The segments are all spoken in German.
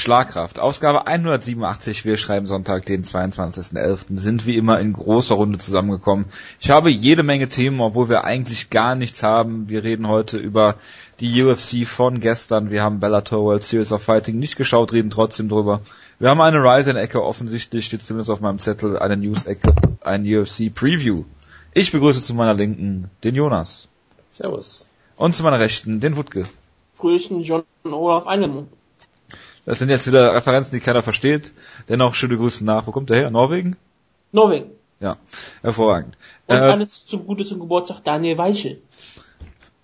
Schlagkraft. Ausgabe 187. Wir schreiben Sonntag, den 22.11. Sind wie immer in großer Runde zusammengekommen. Ich habe jede Menge Themen, obwohl wir eigentlich gar nichts haben. Wir reden heute über die UFC von gestern. Wir haben Bellator World Series of Fighting nicht geschaut, reden trotzdem drüber. Wir haben eine Ryzen-Ecke, offensichtlich steht zumindest auf meinem Zettel, eine News-Ecke, ein UFC-Preview. Ich begrüße zu meiner Linken den Jonas. Servus. Und zu meiner Rechten den Wutke. Frühchen John Olaf Einemann. Das sind jetzt wieder Referenzen, die keiner versteht. Dennoch schöne Grüße nach. Wo kommt der her? Norwegen? Norwegen. Ja, hervorragend. Und äh, alles zum Gute zum Geburtstag Daniel Weichel.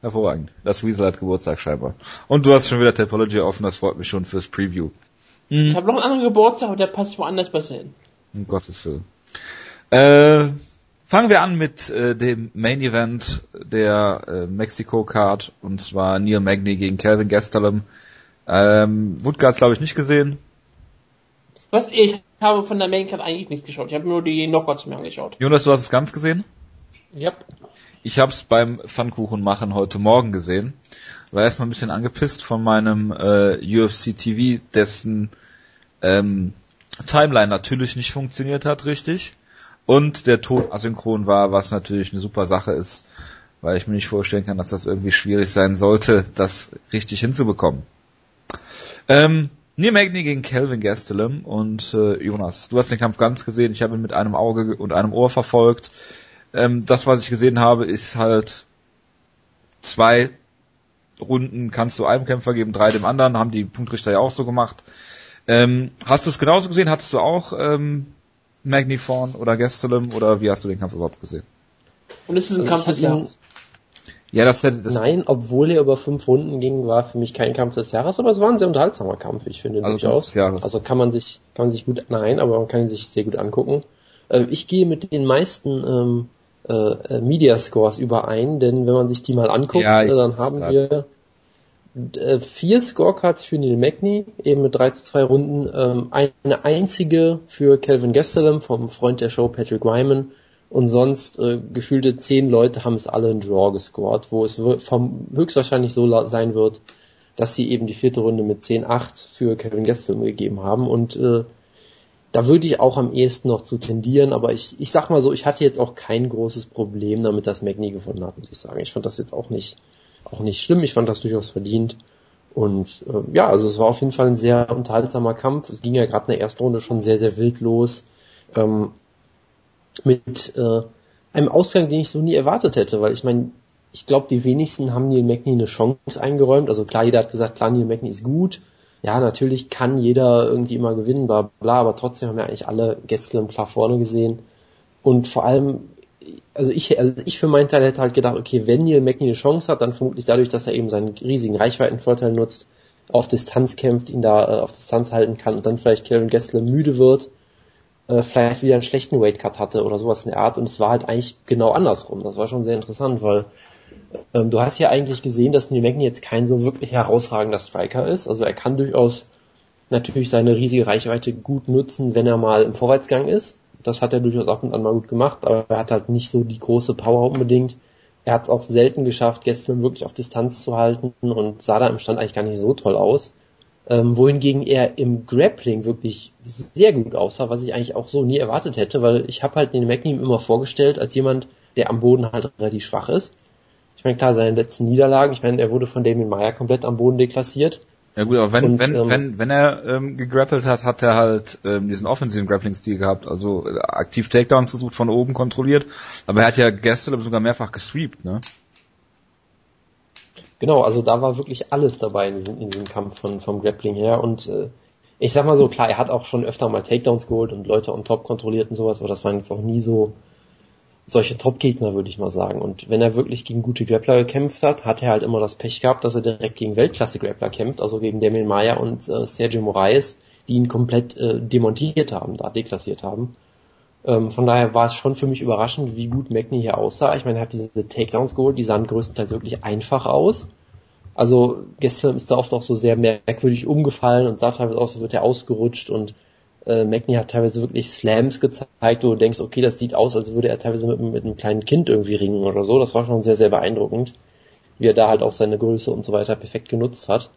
Hervorragend. Das Weasel hat Geburtstag scheinbar. Und du hast schon wieder Topology offen, das freut mich schon fürs Preview. Mhm. Ich habe noch einen anderen Geburtstag, aber der passt woanders besser hin. Um Gottes Willen. Äh, fangen wir an mit äh, dem Main Event der äh, Mexico Card und zwar Neil Magny gegen Calvin Gastelum. Ähm, hat's glaube ich nicht gesehen. Was? Ich habe von der Main Card eigentlich nichts geschaut. Ich habe nur die Knockouts mir angeschaut. Jonas, du hast es ganz gesehen? Ja. Yep. Ich habe es beim Pfannkuchen machen heute Morgen gesehen. War erstmal ein bisschen angepisst von meinem äh, UFC TV, dessen ähm, Timeline natürlich nicht funktioniert hat, richtig. Und der Ton asynchron war, was natürlich eine super Sache ist, weil ich mir nicht vorstellen kann, dass das irgendwie schwierig sein sollte, das richtig hinzubekommen. Ähm, Neil Magny gegen Kelvin Gastelum und äh, Jonas, du hast den Kampf ganz gesehen, ich habe ihn mit einem Auge und einem Ohr verfolgt. Ähm, das, was ich gesehen habe, ist halt zwei Runden kannst du einem Kämpfer geben, drei dem anderen, haben die Punktrichter ja auch so gemacht. Ähm, hast du es genauso gesehen? Hattest du auch ähm, Magni vorn oder Gastelum oder wie hast du den Kampf überhaupt gesehen? Und ist es ein also Kampf des Jahres? Ja, das, das Nein, obwohl er über fünf Runden ging, war für mich kein Kampf des Jahres, aber es war ein sehr unterhaltsamer Kampf, ich finde also durchaus. Jahres. Also kann man sich, kann man sich gut, nein, aber man kann ihn sich sehr gut angucken. Äh, ich gehe mit den meisten ähm, äh, Media Scores überein, denn wenn man sich die mal anguckt, ja, äh, dann haben wir äh, vier Scorecards für Neil Magny, eben mit 3 zu 2 Runden, ähm, eine einzige für Calvin Gastelum vom Freund der Show Patrick Wyman und sonst äh, gefühlte zehn Leute haben es alle in Draw gescored, wo es vom, höchstwahrscheinlich so sein wird, dass sie eben die vierte Runde mit 10-8 für Kevin Gastelum gegeben haben und äh, da würde ich auch am ehesten noch zu tendieren, aber ich, ich sag mal so, ich hatte jetzt auch kein großes Problem damit, dass Magni gewonnen hat, muss ich sagen. Ich fand das jetzt auch nicht, auch nicht schlimm, ich fand das durchaus verdient. Und äh, ja, also es war auf jeden Fall ein sehr unterhaltsamer Kampf. Es ging ja gerade in der ersten Runde schon sehr, sehr wild los. Ähm, mit äh, einem Ausgang, den ich so nie erwartet hätte, weil ich meine, ich glaube, die wenigsten haben Neil Magny eine Chance eingeräumt. Also klar, jeder hat gesagt, klar, Neil Magny ist gut, ja, natürlich kann jeder irgendwie immer gewinnen, bla bla, aber trotzdem haben ja eigentlich alle Gäste klar vorne gesehen. Und vor allem, also ich, also ich für meinen Teil hätte halt gedacht, okay, wenn Neil Magny eine Chance hat, dann vermutlich dadurch, dass er eben seinen riesigen Reichweitenvorteil nutzt, auf Distanz kämpft, ihn da äh, auf Distanz halten kann und dann vielleicht Kevin Gessler müde wird, äh, vielleicht wieder einen schlechten Weightcut hatte oder sowas in der Art. Und es war halt eigentlich genau andersrum. Das war schon sehr interessant, weil ähm, du hast ja eigentlich gesehen, dass Magny jetzt kein so wirklich herausragender Striker ist. Also er kann durchaus natürlich seine riesige Reichweite gut nutzen, wenn er mal im Vorwärtsgang ist. Das hat er durchaus ab und an mal gut gemacht, aber er hat halt nicht so die große Power unbedingt. Er hat es auch selten geschafft, gestern wirklich auf Distanz zu halten und sah da im Stand eigentlich gar nicht so toll aus. Ähm, wohingegen er im Grappling wirklich sehr gut aussah, was ich eigentlich auch so nie erwartet hätte, weil ich habe halt den Magny immer vorgestellt als jemand, der am Boden halt relativ schwach ist meine, klar, seine letzten Niederlagen, ich meine, er wurde von Damien Meyer komplett am Boden deklassiert. Ja gut, aber wenn, und, wenn, ähm, wenn, wenn er ähm, gegrappelt hat, hat er halt ähm, diesen offensiven Grappling-Stil gehabt, also äh, aktiv Takedowns gesucht, von oben kontrolliert, aber er hat ja gestern sogar mehrfach gesweept, ne? Genau, also da war wirklich alles dabei in diesem, in diesem Kampf von, vom Grappling her und äh, ich sag mal so, klar, er hat auch schon öfter mal Takedowns geholt und Leute on top kontrolliert und sowas, aber das waren jetzt auch nie so solche Top-Gegner, würde ich mal sagen. Und wenn er wirklich gegen gute Grappler gekämpft hat, hat er halt immer das Pech gehabt, dass er direkt gegen Weltklasse-Grappler kämpft, also gegen Damien Maya und äh, Sergio Moraes, die ihn komplett äh, demontiert haben, da deklassiert haben. Ähm, von daher war es schon für mich überraschend, wie gut Magny hier aussah. Ich meine, er hat diese Takedowns geholt, die sahen größtenteils wirklich einfach aus. Also gestern ist er oft auch so sehr merkwürdig umgefallen und sah teilweise aus, als wird er ausgerutscht und äh, Magni hat teilweise wirklich Slams gezeigt, wo du denkst, okay, das sieht aus, als würde er teilweise mit, mit einem kleinen Kind irgendwie ringen oder so. Das war schon sehr, sehr beeindruckend, wie er da halt auch seine Größe und so weiter perfekt genutzt hat.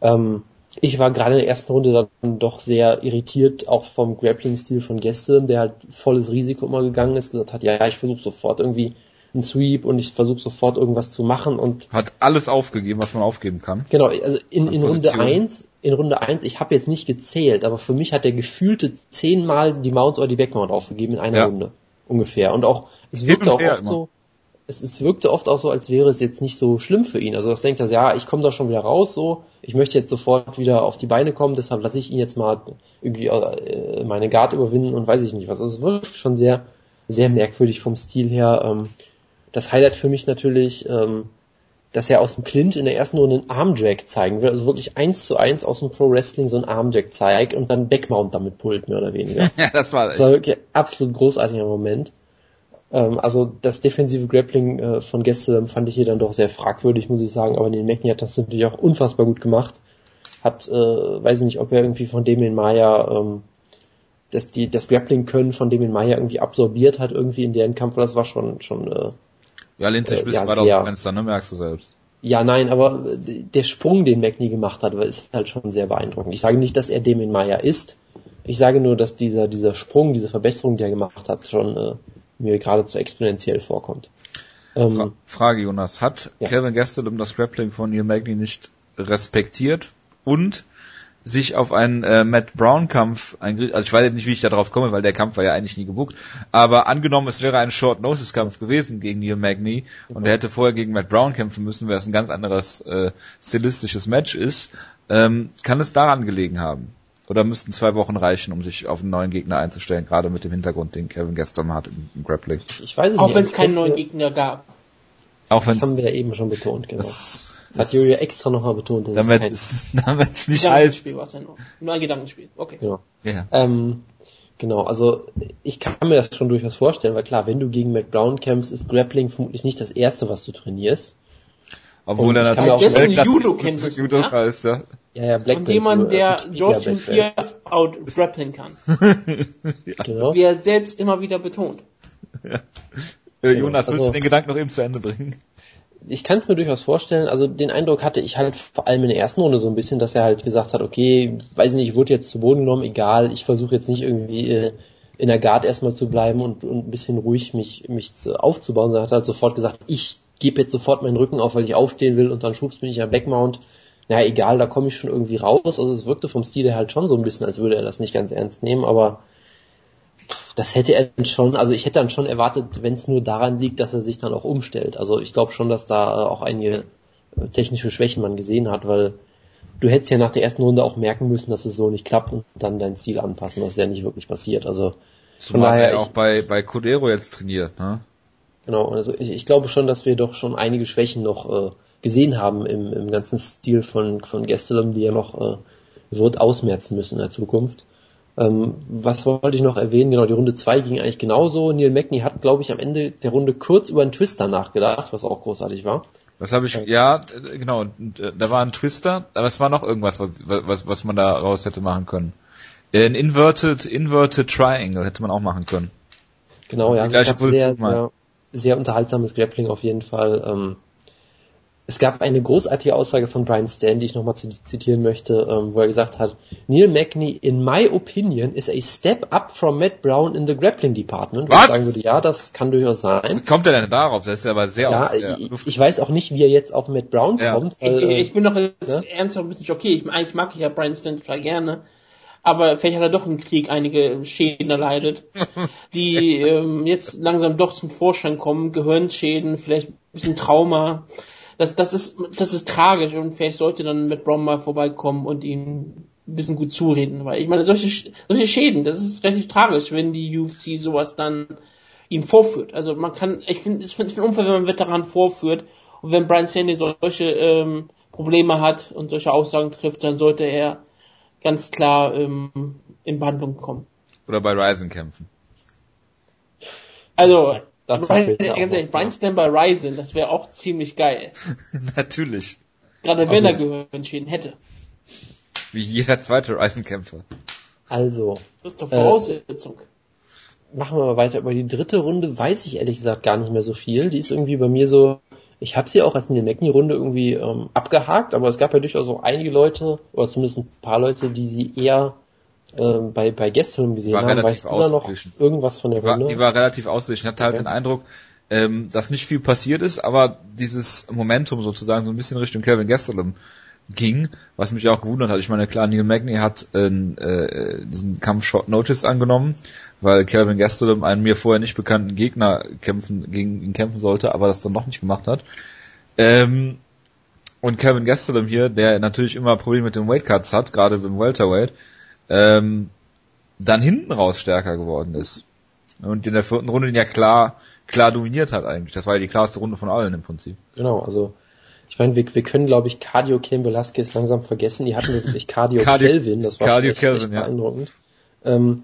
Ähm, ich war gerade in der ersten Runde dann doch sehr irritiert, auch vom Grappling-Stil von Gäste, der halt volles Risiko immer gegangen ist, gesagt hat, ja, ja, ich versuche sofort irgendwie einen Sweep und ich versuche sofort irgendwas zu machen und hat alles aufgegeben, was man aufgeben kann. Genau, also in, in Runde eins, in Runde eins, ich habe jetzt nicht gezählt, aber für mich hat er gefühlte zehnmal die Mount oder die Backmount aufgegeben in einer ja. Runde ungefähr und auch es wirkte auch oft immer. so es, es wirkte oft auch so, als wäre es jetzt nicht so schlimm für ihn. Also das denkt er, ja, ich komme da schon wieder raus, so, ich möchte jetzt sofort wieder auf die Beine kommen, deshalb lasse ich ihn jetzt mal irgendwie äh, meine Guard überwinden und weiß ich nicht was. Also es wird schon sehr, sehr merkwürdig vom Stil her. Ähm, das Highlight für mich natürlich, ähm, dass er aus dem Clint in der ersten Runde einen Armdrag zeigen will, also wirklich eins zu eins aus dem Pro Wrestling so einen Armdrag zeigt und dann Backmount damit pullt, mehr oder weniger. ja, das war, das war wirklich ein absolut großartiger Moment. Ähm, also das defensive Grappling äh, von Gäste fand ich hier dann doch sehr fragwürdig, muss ich sagen, aber den Mackie hat das natürlich auch unfassbar gut gemacht. Hat, äh, weiß ich nicht, ob er irgendwie von dem in Maya ähm, das, die, das Grappling können von dem in Maya irgendwie absorbiert hat, irgendwie in deren Kampf, das war schon, schon äh, Ja, lehnt sich äh, bis ja, weit aus dem Fenster, ne, merkst du selbst. Ja, nein, aber der Sprung, den McNee gemacht hat, ist halt schon sehr beeindruckend. Ich sage nicht, dass er dem in Maya ist. Ich sage nur, dass dieser, dieser Sprung, diese Verbesserung, die er gemacht hat, schon äh, mir geradezu exponentiell vorkommt. Ähm, Fra Frage, Jonas. Hat ja. Kevin Gastelum das Grappling von Neil Magny nicht respektiert und sich auf einen äh, Matt Brown Kampf eingerichtet, also ich weiß nicht, wie ich da drauf komme, weil der Kampf war ja eigentlich nie gebucht, aber angenommen, es wäre ein Short Notice Kampf gewesen gegen Neil Magny und er hätte vorher gegen Matt Brown kämpfen müssen, weil es ein ganz anderes äh, stilistisches Match ist, ähm, kann es daran gelegen haben? Oder müssten zwei Wochen reichen, um sich auf einen neuen Gegner einzustellen, gerade mit dem Hintergrund, den Kevin gestern hat im, im Grappling? Ich weiß es Auch wenn es keinen neuen Gegner gab. Auch das haben wir ja eben schon betont, genau. Das, das hat Julia extra nochmal betont. Dass damit es, damit es nicht heißt. War es ja nur. nur ein Gedankenspiel. Okay. Genau. Ja. Ähm, genau, also ich kann mir das schon durchaus vorstellen, weil klar, wenn du gegen McBrown kämpfst, ist Grappling vermutlich nicht das erste, was du trainierst. Obwohl er natürlich auch Judo kennt. Judo ja? ist, ja. Ja, ja, Black Und jemand, der George Fear out grappling kann. ja. genau. Wie er selbst immer wieder betont. Ja. Äh, Jonas, also, willst du den Gedanken noch eben zu Ende bringen? Ich kann es mir durchaus vorstellen. Also den Eindruck hatte ich halt vor allem in der ersten Runde so ein bisschen, dass er halt gesagt hat, okay, weiß ich nicht, ich wurde jetzt zu Boden genommen, egal, ich versuche jetzt nicht irgendwie äh, in der Guard erstmal zu bleiben und, und ein bisschen ruhig mich, mich aufzubauen, sondern hat halt sofort gesagt, ich gebe jetzt sofort meinen Rücken auf, weil ich aufstehen will und dann schubst mich ja Backmount naja, egal, da komme ich schon irgendwie raus. Also es wirkte vom Stil her halt schon so ein bisschen, als würde er das nicht ganz ernst nehmen, aber das hätte er dann schon, also ich hätte dann schon erwartet, wenn es nur daran liegt, dass er sich dann auch umstellt. Also ich glaube schon, dass da auch einige technische Schwächen man gesehen hat, weil du hättest ja nach der ersten Runde auch merken müssen, dass es so nicht klappt und dann dein Stil anpassen. Das ist ja nicht wirklich passiert. Also von daher auch bei bei Codero jetzt trainiert, ne? Genau, also ich, ich glaube schon, dass wir doch schon einige Schwächen noch äh, gesehen haben im, im ganzen Stil von, von Gastelum, die er noch äh, wird ausmerzen müssen in der Zukunft. Ähm, was wollte ich noch erwähnen? Genau, die Runde 2 ging eigentlich genauso. Neil Magny hat, glaube ich, am Ende der Runde kurz über einen Twister nachgedacht, was auch großartig war. Das habe ich, ja, genau, äh, da war ein Twister, aber es war noch irgendwas, was, was, was man da raus hätte machen können. Ein Inverted, Inverted Triangle hätte man auch machen können. Genau, ja, also sehr, sehr, sehr unterhaltsames Grappling auf jeden Fall. Ähm, es gab eine großartige Aussage von Brian Stan, die ich nochmal zitieren möchte, ähm, wo er gesagt hat, Neil Magny, in my opinion, is a step up from Matt Brown in the grappling department. Was? ich sagen würde, ja, das kann durchaus sein. Wie kommt er denn darauf? Das ist ja aber sehr ja, aus, ja. Ich, ich, weiß auch nicht, wie er jetzt auf Matt Brown ja. kommt. Weil, ich, ich, bin doch jetzt ja? ernsthaft ein bisschen schockiert. Ich, eigentlich mag ich ja Brian Stan total gerne. Aber vielleicht hat er doch im Krieg einige Schäden erleidet, die ähm, jetzt langsam doch zum Vorschein kommen. Gehirnschäden, vielleicht ein bisschen Trauma das, das ist, das ist tragisch und vielleicht sollte dann mit Brom mal vorbeikommen und ihn ein bisschen gut zureden, weil ich meine, solche, solche Schäden, das ist relativ tragisch, wenn die UFC sowas dann ihm vorführt. Also man kann, ich finde, es ist ein Unfall, wenn man Veteran vorführt und wenn Brian Sandy solche ähm, Probleme hat und solche Aussagen trifft, dann sollte er ganz klar ähm, in Behandlung kommen. Oder bei Ryzen kämpfen. Also, Brian, Brian Stan bei Ryzen, das wäre auch ziemlich geil. Natürlich. Gerade wenn er Gehirnschäden hätte. Wie jeder zweite Ryzen-Kämpfer. Also. Das ist doch Voraussetzung. Äh, machen wir mal weiter. Über die dritte Runde weiß ich ehrlich gesagt gar nicht mehr so viel. Die ist irgendwie bei mir so Ich habe sie auch als Neil Magny Runde irgendwie ähm, abgehakt, aber es gab ja durchaus auch einige Leute, oder zumindest ein paar Leute, die sie eher äh, bei, bei Gästen gesehen war haben. Weißt du da noch irgendwas von der Runde? Die war relativ ausgeglichen. Ich hatte halt okay. den Eindruck, ähm, dass nicht viel passiert ist, aber dieses Momentum sozusagen so ein bisschen Richtung Kevin Gastelum ging, was mich auch gewundert hat. Ich meine, klar, Neil Magny hat äh, äh, diesen Kampf Short Notice angenommen, weil Calvin Gastelum einen mir vorher nicht bekannten Gegner kämpfen, gegen ihn kämpfen sollte, aber das dann noch nicht gemacht hat. Ähm, und Kevin Gastelum hier, der natürlich immer Probleme mit den Weightcuts hat, gerade beim Welterweight, ähm, dann hinten raus stärker geworden ist. Und in der vierten Runde ihn ja klar, klar dominiert hat eigentlich. Das war ja die klarste Runde von allen im Prinzip. Genau, also ich meine, wir, wir können, glaube ich, Cardio Ken Velasquez langsam vergessen. Die hatten wirklich Cardio, Cardio Kelvin, das war Cardio echt, Kelvin, echt beeindruckend. Ja. Ähm,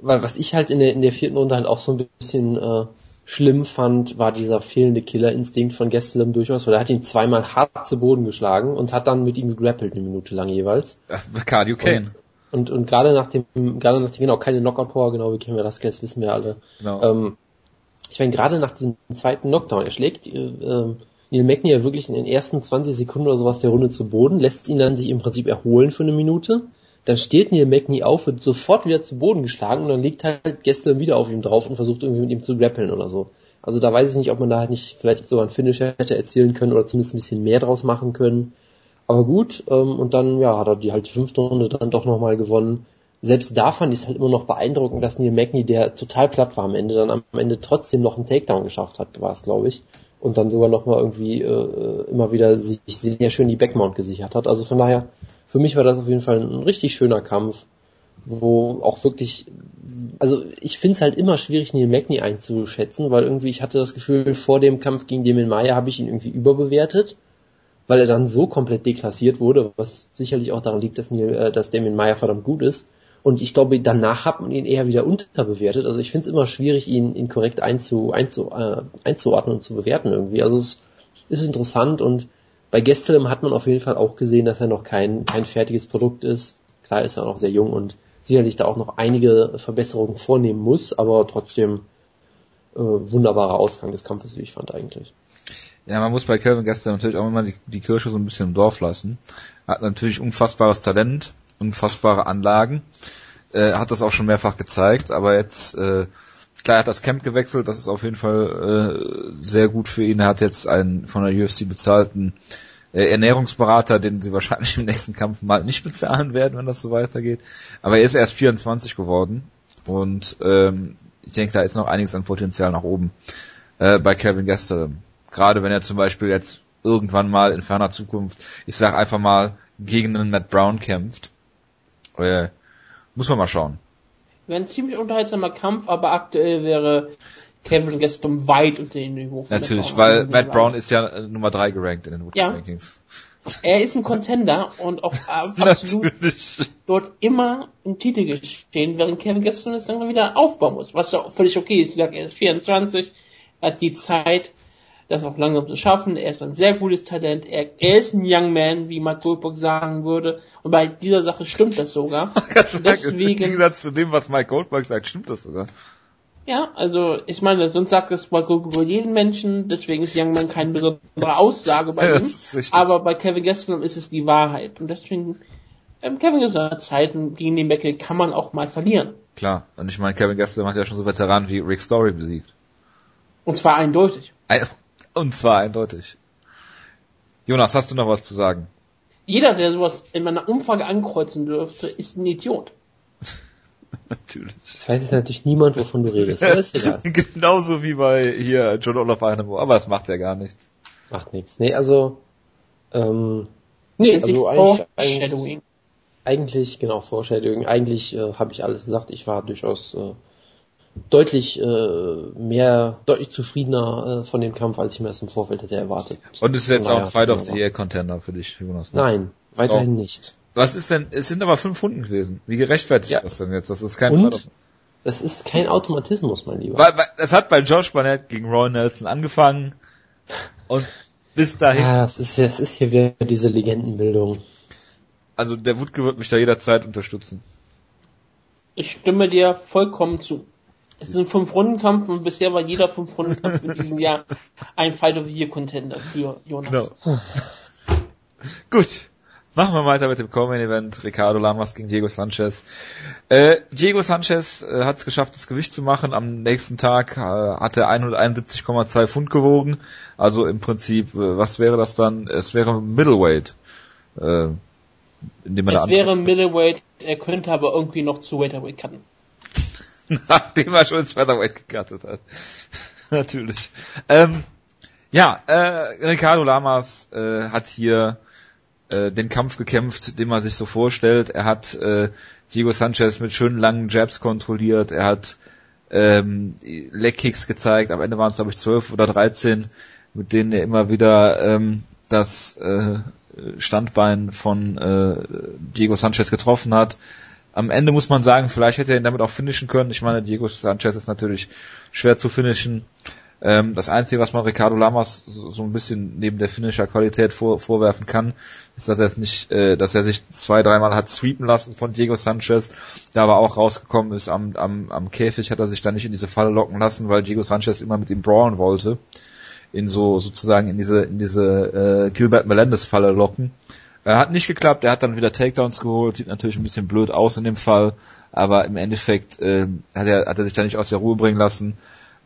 weil was ich halt in der, in der vierten Runde halt auch so ein bisschen äh, schlimm fand, war dieser fehlende Killerinstinkt von Gastelum durchaus, weil er hat ihn zweimal hart zu Boden geschlagen und hat dann mit ihm gegrappelt eine Minute lang jeweils. Cardio Kane. Und, und, und gerade nach dem, gerade nach dem, genau, keine Knockout-Power, genau wie Ken Velasquez, wissen wir alle. Genau. Ähm, ich meine, gerade nach diesem zweiten Knockdown, er schlägt äh, äh, Neil ja wirklich in den ersten 20 Sekunden oder sowas der Runde zu Boden, lässt ihn dann sich im Prinzip erholen für eine Minute. Dann steht Neil Magny auf, wird sofort wieder zu Boden geschlagen und dann liegt halt Gessler wieder auf ihm drauf und versucht irgendwie mit ihm zu grappeln oder so. Also da weiß ich nicht, ob man da halt nicht vielleicht sogar ein Finish hätte erzielen können oder zumindest ein bisschen mehr draus machen können. Aber gut, ähm, und dann ja, hat er die halt die fünfte Runde dann doch nochmal gewonnen. Selbst da fand ich es halt immer noch beeindruckend, dass Neil Magny, der total platt war am Ende, dann am Ende trotzdem noch einen Takedown geschafft hat, war es, glaube ich und dann sogar nochmal irgendwie äh, immer wieder sich sehr schön die Backmount gesichert hat. Also von daher, für mich war das auf jeden Fall ein richtig schöner Kampf, wo auch wirklich, also ich finde es halt immer schwierig, Neil Magny einzuschätzen, weil irgendwie ich hatte das Gefühl, vor dem Kampf gegen Damien Maya habe ich ihn irgendwie überbewertet, weil er dann so komplett deklassiert wurde, was sicherlich auch daran liegt, dass, Neil, äh, dass Damien Maya verdammt gut ist. Und ich glaube, danach hat man ihn eher wieder unterbewertet. Also ich finde es immer schwierig, ihn, ihn korrekt einzu, einzu, äh, einzuordnen und zu bewerten irgendwie. Also es ist interessant und bei Gestelem hat man auf jeden Fall auch gesehen, dass er noch kein, kein fertiges Produkt ist. Klar ist er noch sehr jung und sicherlich da auch noch einige Verbesserungen vornehmen muss, aber trotzdem äh, wunderbarer Ausgang des Kampfes, wie ich fand eigentlich. Ja, man muss bei Kelvin Gestern natürlich auch immer die, die Kirsche so ein bisschen im Dorf lassen. Hat natürlich unfassbares Talent, unfassbare Anlagen. Äh, hat das auch schon mehrfach gezeigt, aber jetzt, äh, klar, er hat das Camp gewechselt, das ist auf jeden Fall äh, sehr gut für ihn. Er hat jetzt einen von der UFC bezahlten äh, Ernährungsberater, den sie wahrscheinlich im nächsten Kampf mal nicht bezahlen werden, wenn das so weitergeht. Aber er ist erst 24 geworden und ähm, ich denke, da ist noch einiges an Potenzial nach oben äh, bei Kevin Gastelum. Gerade wenn er zum Beispiel jetzt irgendwann mal in ferner Zukunft, ich sag einfach mal, gegen einen Matt Brown kämpft, äh, muss man mal schauen. Wäre ein ziemlich unterhaltsamer Kampf, aber aktuell wäre Kevin Gaston weit unter dem Niveau. Natürlich, weil Matt Brown ist ja äh, Nummer 3 gerankt in den Woodcut ja. Rankings. Er ist ein Contender und auch absolut dort immer im Titel gestehen, während Kevin Gaston es dann wieder aufbauen muss, was ja völlig okay ist. Wie gesagt, er ist 24, hat die Zeit, das auch langsam zu schaffen. Er ist ein sehr gutes Talent. Er, er ist ein Young Man, wie Mark Goldberg sagen würde. Und bei dieser Sache stimmt das sogar. Deswegen, Im Gegensatz zu dem, was Mike Goldberg sagt, stimmt das sogar. Ja, also ich meine, sonst sagt das Mark Goldberg über jeden Menschen, deswegen ist Young Man keine besondere Aussage bei ihm. Aber bei Kevin Gastelum ist es die Wahrheit. Und deswegen, ähm, Kevin Gastelum hat Zeiten gegen den Beckel kann man auch mal verlieren. Klar, und ich meine, Kevin Gastelum hat ja schon so Veteranen wie Rick Story besiegt. Und zwar eindeutig. Und zwar eindeutig. Jonas, hast du noch was zu sagen? Jeder, der sowas in meiner Umfrage ankreuzen dürfte, ist ein Idiot. natürlich. Das weiß jetzt natürlich niemand, wovon du redest. Aber ist egal. Genauso wie bei hier John Olaf Einemo, aber es macht ja gar nichts. Macht nichts. Nee, also ähm, nee, also eigentlich, eigentlich, eigentlich, genau, Foreshadowing. Eigentlich äh, habe ich alles gesagt. Ich war durchaus äh, deutlich äh, mehr, deutlich zufriedener äh, von dem Kampf, als ich mir das im Vorfeld hätte erwartet. Und ist jetzt auch Fight of the Year Contender für dich, Jonas? Ne? Nein, weiterhin oh. nicht. Was ist denn, es sind aber fünf Runden gewesen. Wie gerechtfertigt ja. ist das denn jetzt? Das ist kein Und? Fight of das ist kein Automatismus, mein Lieber. Weil, weil, es hat bei Josh Barnett gegen Roy Nelson angefangen und bis dahin. Ja, das ist, das ist hier wieder diese Legendenbildung. Also der Wutke wird mich da jederzeit unterstützen. Ich stimme dir vollkommen zu. Es ist ein Fünf-Runden-Kampf und bisher war jeder Fünf-Runden-Kampf in diesem Jahr ein Fight of the Year Contender für Jonas. Genau. Gut. Machen wir weiter mit dem Common Event. Ricardo Lamas gegen Diego Sanchez. Äh, Diego Sanchez äh, hat es geschafft, das Gewicht zu machen. Am nächsten Tag äh, hat er 171,2 Pfund gewogen. Also im Prinzip, äh, was wäre das dann? Es wäre Middleweight. Äh, indem er es wäre Middleweight, er könnte aber irgendwie noch zu Welterweight cutten. Nachdem er schon Featherweight gecuttet hat. Natürlich. Ähm, ja, äh, Ricardo Lamas äh, hat hier äh, den Kampf gekämpft, den man sich so vorstellt. Er hat äh, Diego Sanchez mit schönen langen Jabs kontrolliert. Er hat ähm, Leg-Kicks gezeigt. Am Ende waren es, glaube ich, zwölf oder dreizehn, mit denen er immer wieder ähm, das äh, Standbein von äh, Diego Sanchez getroffen hat. Am Ende muss man sagen, vielleicht hätte er ihn damit auch finishen können. Ich meine, Diego Sanchez ist natürlich schwer zu finishen. Ähm, das Einzige, was man Ricardo Lamas so, so ein bisschen neben der Finisher-Qualität vor, vorwerfen kann, ist, dass er es nicht, äh, dass er sich zwei, dreimal hat sweepen lassen von Diego Sanchez, da aber auch rausgekommen ist am, am, am Käfig, hat er sich da nicht in diese Falle locken lassen, weil Diego Sanchez immer mit ihm brawlen wollte, in so sozusagen in diese in diese äh, Gilbert Melendez Falle locken. Er hat nicht geklappt, er hat dann wieder Takedowns geholt, sieht natürlich ein bisschen blöd aus in dem Fall, aber im Endeffekt äh, hat, er, hat er sich da nicht aus der Ruhe bringen lassen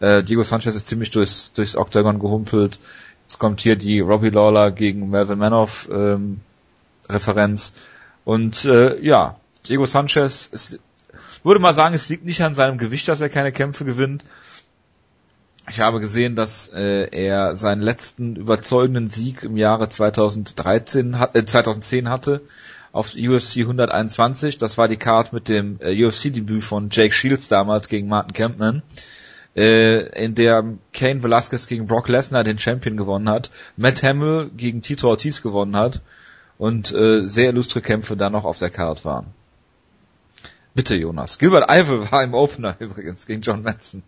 äh, Diego Sanchez ist ziemlich durchs, durchs Octagon gehumpelt. Jetzt kommt hier die Robbie Lawler gegen Melvin Manoff ähm, Referenz. Und äh, ja, Diego Sanchez, es, würde mal sagen, es liegt nicht an seinem Gewicht, dass er keine Kämpfe gewinnt. Ich habe gesehen, dass äh, er seinen letzten überzeugenden Sieg im Jahre 2013 hat, äh, 2010 hatte auf UFC 121. Das war die Card mit dem äh, UFC-Debüt von Jake Shields damals gegen Martin Kempman äh, in der Kane Velasquez gegen Brock Lesnar den Champion gewonnen hat, Matt Hamill gegen Tito Ortiz gewonnen hat und äh, sehr illustre Kämpfe da noch auf der Card waren. Bitte Jonas. Gilbert Ivel war im Opener übrigens gegen John Madsen.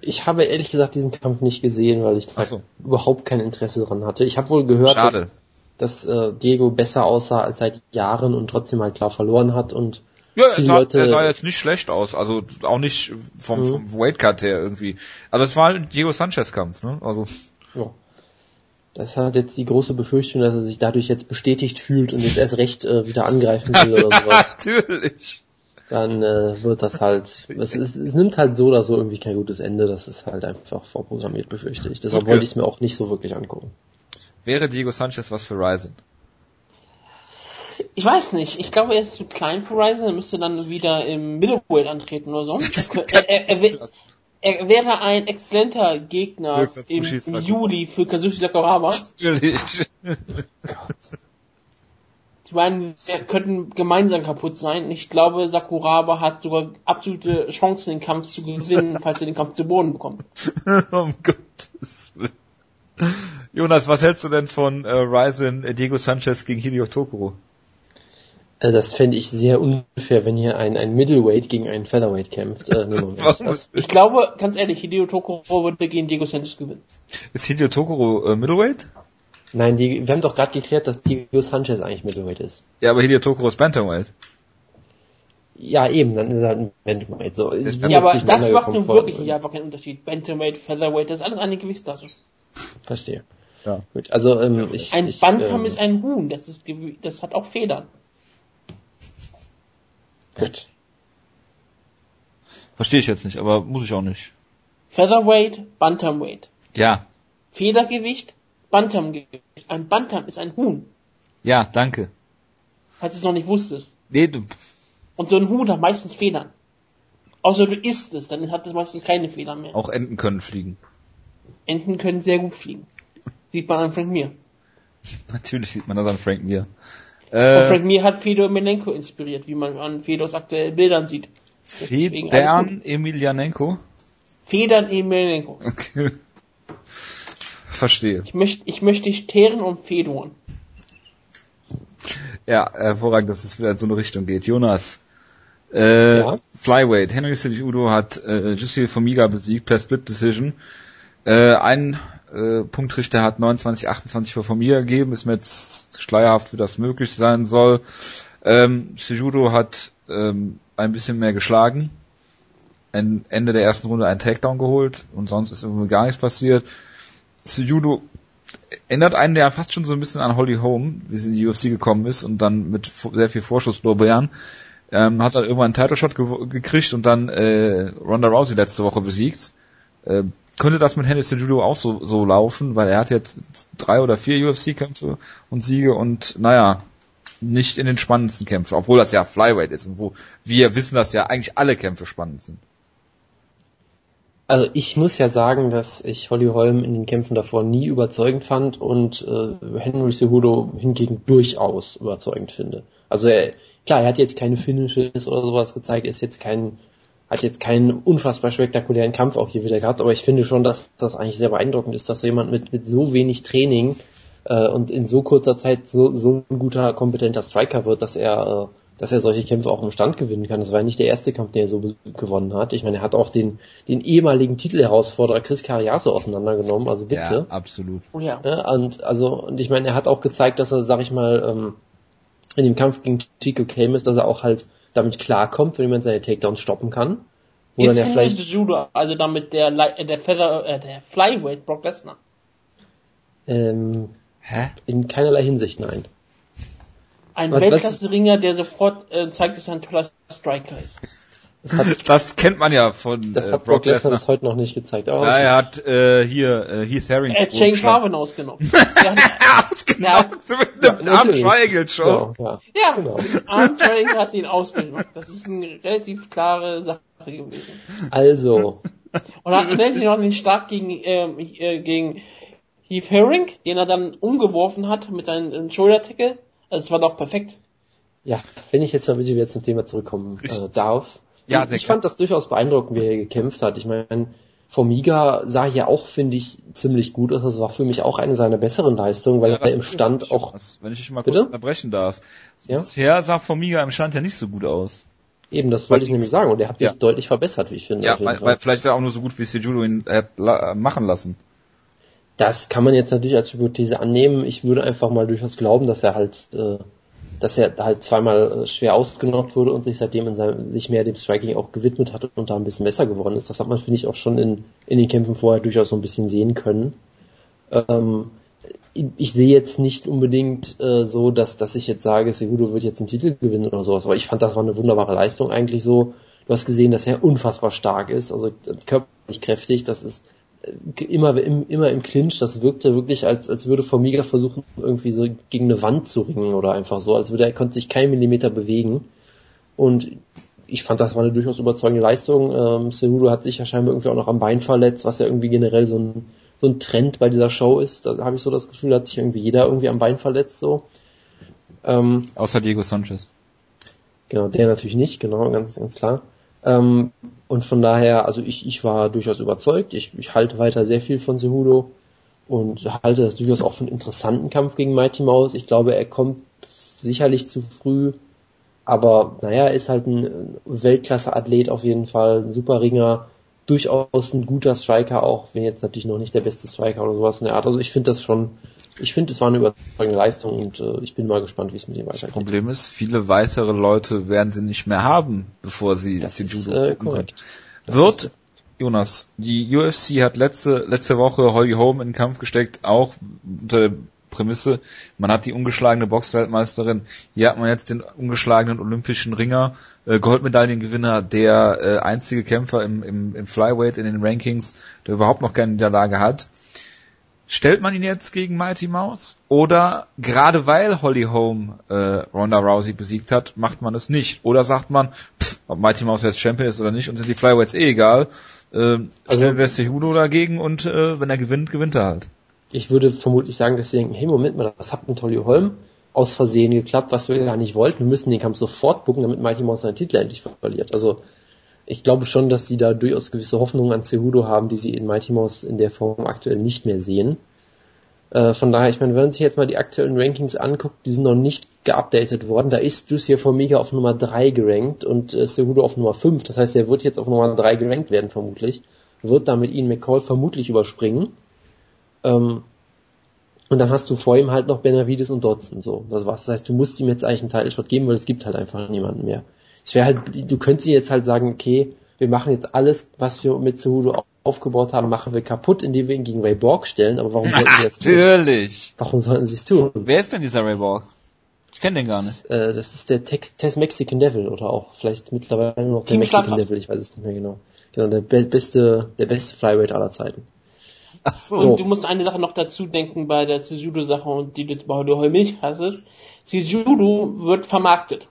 Ich habe ehrlich gesagt diesen Kampf nicht gesehen, weil ich da so. überhaupt kein Interesse dran hatte. Ich habe wohl gehört, Schade. dass, dass äh, Diego besser aussah als seit Jahren und trotzdem halt klar verloren hat und ja, er sah, Leute, er sah jetzt nicht schlecht aus, also auch nicht vom, mhm. vom Weightcut her irgendwie. Aber es war halt Diego Sanchez Kampf, ne? Also. Ja. Das hat jetzt die große Befürchtung, dass er sich dadurch jetzt bestätigt fühlt und jetzt erst recht äh, wieder angreifen will oder sowas. Natürlich. Dann äh, wird das halt, es, es, es nimmt halt so oder so irgendwie kein gutes Ende, das ist halt einfach vorprogrammiert, befürchte ich. Deshalb wollte ich es mir auch nicht so wirklich angucken. Wäre Diego Sanchez was für Ryzen? Ich weiß nicht. Ich glaube, er ist zu klein für Ryzen. Er müsste dann wieder im Middleweight antreten oder so. er, er, er, er, wäre ein exzellenter Gegner im, im Juli für Kazushi Sakuraba. Natürlich. Ich meine, wir könnten gemeinsam kaputt sein. Ich glaube, Sakuraba hat sogar absolute Chancen, den Kampf zu gewinnen, falls er den Kampf zu Boden bekommt. um Gottes Willen. Jonas, was hältst du denn von äh, Ryzen Diego Sanchez gegen Hideo Tokoro? Äh, das fände ich sehr unfair, wenn hier ein, ein Middleweight gegen einen Featherweight kämpft. Äh, ich glaube, ganz ehrlich, Hideo Tokoro würde gegen Diego Sanchez gewinnen. Ist Hideo Tokoro äh, Middleweight? Nein, die, wir haben doch gerade geklärt, dass Diego Sanchez eigentlich Middleweight ist. Ja, aber Hideo Tokoro ist Bantamweight. Ja, eben, dann ist er halt ein Bantamweight. So, ja, aber das macht nun wirklich nicht einfach keinen Unterschied. Bantamweight, Featherweight, das ist alles eine Gewichtsklasse. Verstehe. Ja. Gut, also ähm, ich, ein Bantam ähm, ist ein Huhn, das ist das hat auch Federn. Gut. Verstehe ich jetzt nicht, aber muss ich auch nicht. Featherweight, Bantamweight. Ja. Federgewicht, Bantamgewicht. Ein Bantam ist ein Huhn. Ja, danke. Falls du es noch nicht wusstest. Nee, du. Und so ein Huhn hat meistens Federn. Außer du isst es, dann hat es meistens keine Federn mehr. Auch Enten können fliegen. Enten können sehr gut fliegen. Sieht man an Frank Mir. Natürlich sieht man das an Frank Mir. Äh, Frank Mir hat Fedor Emelianenko inspiriert, wie man an Fedors aktuellen Bildern sieht. Federn Emelianenko? Federn Emelianenko. Okay. Verstehe. Ich möchte, ich möchte dich teeren und Fedoren. Ja, hervorragend, dass es wieder in so eine Richtung geht. Jonas. Äh, ja? Flyweight. Henry Cejudo hat äh, Jussi Formiga besiegt per Split Decision. Äh, ein äh, Punktrichter hat 29, 28 für Formiga gegeben. Ist mir jetzt schleierhaft, wie das möglich sein soll. Ähm, Sejudo hat ähm, ein bisschen mehr geschlagen. Ende der ersten Runde einen Takedown geholt und sonst ist irgendwie gar nichts passiert. Judo ändert einen ja fast schon so ein bisschen an Holly Holm, wie sie in die UFC gekommen ist und dann mit sehr viel Vorschusslorbeeren. Ähm, hat dann irgendwann einen Title Shot ge gekriegt und dann äh, Ronda Rousey letzte Woche besiegt. Äh, könnte das mit Henry Cejudo auch so, so laufen, weil er hat jetzt drei oder vier UFC-Kämpfe und Siege und naja, nicht in den spannendsten Kämpfen, obwohl das ja Flyweight ist und wo wir wissen, dass ja eigentlich alle Kämpfe spannend sind. Also ich muss ja sagen, dass ich Holly Holm in den Kämpfen davor nie überzeugend fand und äh, Henry Cejudo hingegen durchaus überzeugend finde. Also er, klar, er hat jetzt keine Finishes oder sowas gezeigt, ist jetzt kein hat jetzt keinen unfassbar spektakulären Kampf auch hier wieder gehabt, aber ich finde schon, dass das eigentlich sehr beeindruckend ist, dass so jemand mit, mit so wenig Training äh, und in so kurzer Zeit so, so ein guter, kompetenter Striker wird, dass er, äh, dass er solche Kämpfe auch im Stand gewinnen kann. Das war ja nicht der erste Kampf, den er so gewonnen hat. Ich meine, er hat auch den, den ehemaligen Titelherausforderer Chris Carriazo auseinandergenommen, also bitte. Ja, absolut. Oh, ja. ja. und also, und ich meine, er hat auch gezeigt, dass er, sag ich mal, ähm, in dem Kampf gegen Chico ist, dass er auch halt damit klarkommt, wenn jemand seine Takedowns stoppen kann. Wo ist dann ja vielleicht Judo, also damit der der, Feather, äh, der Flyweight Brock Lesnar. Ähm, Hä? In keinerlei Hinsicht, nein. Ein Weltklasse-Ringer, der sofort äh, zeigt, dass er ein toller Striker ist. Das, hat, das kennt man ja von das äh, hat Brock Lesnar das heute noch nicht gezeigt. Aber ja, er hat äh, hier äh, Heath Herring. Er hat Shane Carvin ausgenommen. ausgenommen. mit einem ja, Arm Triangle schon. Ja, ja. ja genau. Arm Triangle hat ihn ausgenommen. Das ist eine relativ klare Sache gewesen. Also. Und dann nennt sich noch den Start gegen ähm, äh, gegen Heath Herring, den er dann umgeworfen hat mit einem Shoulder-Tackle. Also es war doch perfekt. Ja, wenn ich jetzt mal wieder zum Thema zurückkommen äh, darf. Ja, ich fand das durchaus beeindruckend, wie er gekämpft hat. Ich meine, Formiga sah ja auch, finde ich, ziemlich gut aus. Das war für mich auch eine seiner besseren Leistungen, weil ja, er im Stand auch. Was, wenn ich dich mal kurz unterbrechen darf. Ja? Bisher sah Formiga im Stand ja nicht so gut aus. Eben, das wollte ich nämlich sagen. Und er hat sich ja. deutlich verbessert, wie ich finde. Ja, weil, weil vielleicht ist er auch nur so gut, wie Sejudo ihn äh, machen lassen. Das kann man jetzt natürlich als Hypothese annehmen. Ich würde einfach mal durchaus glauben, dass er halt, äh, dass er halt zweimal äh, schwer ausgenockt wurde und sich seitdem in seinem, sich mehr dem Striking auch gewidmet hat und da ein bisschen besser geworden ist. Das hat man, finde ich, auch schon in, in den Kämpfen vorher durchaus so ein bisschen sehen können. Ähm, ich sehe jetzt nicht unbedingt äh, so, dass, dass ich jetzt sage, Segudo wird jetzt einen Titel gewinnen oder sowas, aber ich fand, das war eine wunderbare Leistung eigentlich so. Du hast gesehen, dass er unfassbar stark ist, also körperlich kräftig, das ist äh, immer im, immer im Clinch, das wirkte wirklich, als, als würde Formiga versuchen, irgendwie so gegen eine Wand zu ringen oder einfach so, als würde er konnte sich kein Millimeter bewegen. Und ich fand, das war eine durchaus überzeugende Leistung. Ähm, Cejudo hat sich ja scheinbar irgendwie auch noch am Bein verletzt, was ja irgendwie generell so ein so ein Trend bei dieser Show ist. Da habe ich so das Gefühl, da hat sich irgendwie jeder irgendwie am Bein verletzt so. Ähm, Außer Diego Sanchez. Genau, der natürlich nicht, genau, ganz, ganz klar. Ähm, und von daher, also ich, ich war durchaus überzeugt. Ich, ich halte weiter sehr viel von Cejudo und halte das durchaus auch für einen interessanten Kampf gegen Mighty Mouse. Ich glaube, er kommt sicherlich zu früh, aber naja, ist halt ein Weltklasse-Athlet auf jeden Fall, ein super Ringer durchaus ein guter Striker, auch wenn jetzt natürlich noch nicht der beste Striker oder sowas in der Art. Also ich finde das schon, ich finde, es war eine überzeugende Leistung und äh, ich bin mal gespannt, wie es mit ihm weitergeht. Das Problem ist, viele weitere Leute werden sie nicht mehr haben, bevor sie das den Judo äh, korrekt. Wird Jonas, die UFC hat letzte letzte Woche Holly Holm in den Kampf gesteckt, auch unter der Prämisse, man hat die ungeschlagene Boxweltmeisterin, hier hat man jetzt den ungeschlagenen olympischen Ringer, äh, Goldmedaillengewinner, der äh, einzige Kämpfer im, im, im Flyweight in den Rankings, der überhaupt noch keine Niederlage hat. Stellt man ihn jetzt gegen Mighty Mouse? Oder gerade weil Holly Holm äh, Ronda Rousey besiegt hat, macht man es nicht? Oder sagt man, pff, ob Mighty Mouse jetzt Champion ist oder nicht und sind die Flyweights eh egal, äh, also stellen wir Hudo dagegen und äh, wenn er gewinnt, gewinnt er halt ich würde vermutlich sagen, dass sie denken, hey, Moment mal, das hat mit Tolly Holm aus Versehen geklappt, was wir gar nicht wollten. Wir müssen den Kampf sofort bucken, damit Mighty Mouse seinen Titel endlich verliert. Also ich glaube schon, dass sie da durchaus gewisse Hoffnungen an Cejudo haben, die sie in Mighty Mouse in der Form aktuell nicht mehr sehen. Äh, von daher, ich meine, wenn man sich jetzt mal die aktuellen Rankings anguckt, die sind noch nicht geupdatet worden. Da ist Lucia Formiga auf Nummer 3 gerankt und äh, Cejudo auf Nummer 5. Das heißt, er wird jetzt auf Nummer 3 gerankt werden vermutlich. Wird damit Ian McCall vermutlich überspringen. Ähm, und dann hast du vor ihm halt noch Benavides und Dodson, so. Das war's. Das heißt, du musst ihm jetzt eigentlich einen Title-Shot geben, weil es gibt halt einfach niemanden mehr. Es wäre halt, du könntest jetzt halt sagen, okay, wir machen jetzt alles, was wir mit Cejudo aufgebaut haben, machen wir kaputt, indem wir ihn gegen Ray Borg stellen. Aber warum sollten sie das tun? Natürlich. Warum sollten sie es tun? Wer ist denn dieser Ray Borg? Ich kenne den gar nicht. Das, äh, das ist der Tex, Tex Mexican Devil oder auch vielleicht mittlerweile nur noch der Mexican Schlagkraft. Devil, ich weiß es nicht mehr genau. Genau, der be beste, der beste Flyweight aller Zeiten. Ach so. Und du musst eine Sache noch dazu denken bei der Cejudo-Sache und die du heute nicht hast. Cejudo wird vermarktet.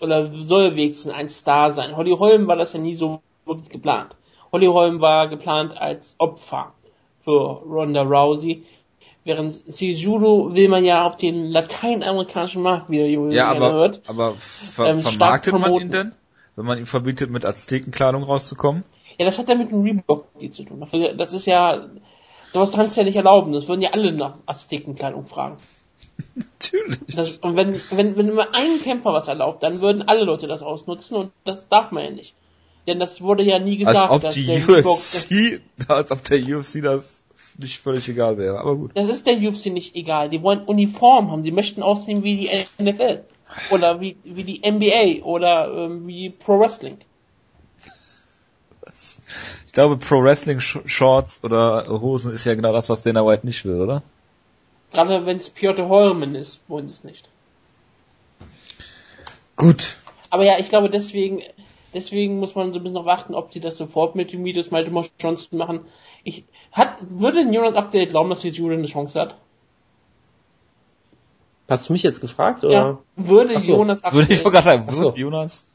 Oder soll wenigstens ein Star sein. Holly Holm war das ja nie so wirklich geplant. Holly Holm war geplant als Opfer für Ronda Rousey. Während Cejudo will man ja auf den lateinamerikanischen Markt wieder ja, aber, hört. Aber ver ähm, vermarktet man ihn denn? Wenn man ihm verbietet, mit Aztekenkleidung rauszukommen? Ja, das hat ja mit dem Reebok zu tun. Das ist ja, sowas kannst du ja nicht erlauben. Das würden ja alle nach Aztekenkleidung fragen. Natürlich. Das, und wenn, wenn, wenn immer ein Kämpfer was erlaubt, dann würden alle Leute das ausnutzen und das darf man ja nicht. Denn das wurde ja nie gesagt. Als ob die UFC, als ob der UFC das nicht völlig egal wäre, aber gut. Das ist der UFC nicht egal. Die wollen Uniform haben. Die möchten aussehen wie die NFL. Oder wie, wie die NBA oder ähm, wie Pro Wrestling. Ich glaube, Pro Wrestling Shorts oder Hosen ist ja genau das, was Dana White nicht will, oder? Gerade wenn es Piotr Holmen ist, wollen sie es nicht. Gut. Aber ja, ich glaube, deswegen, deswegen muss man so ein bisschen noch warten, ob sie das sofort mit dem Videos Maltimo Johnson machen. Ich, hat, würde Jonas Update glauben, dass jetzt Julian eine Chance hat? Hast du mich jetzt gefragt, oder? Ja, würde so. Jonas Update. Würde ich gerade sagen, würde so. Jonas?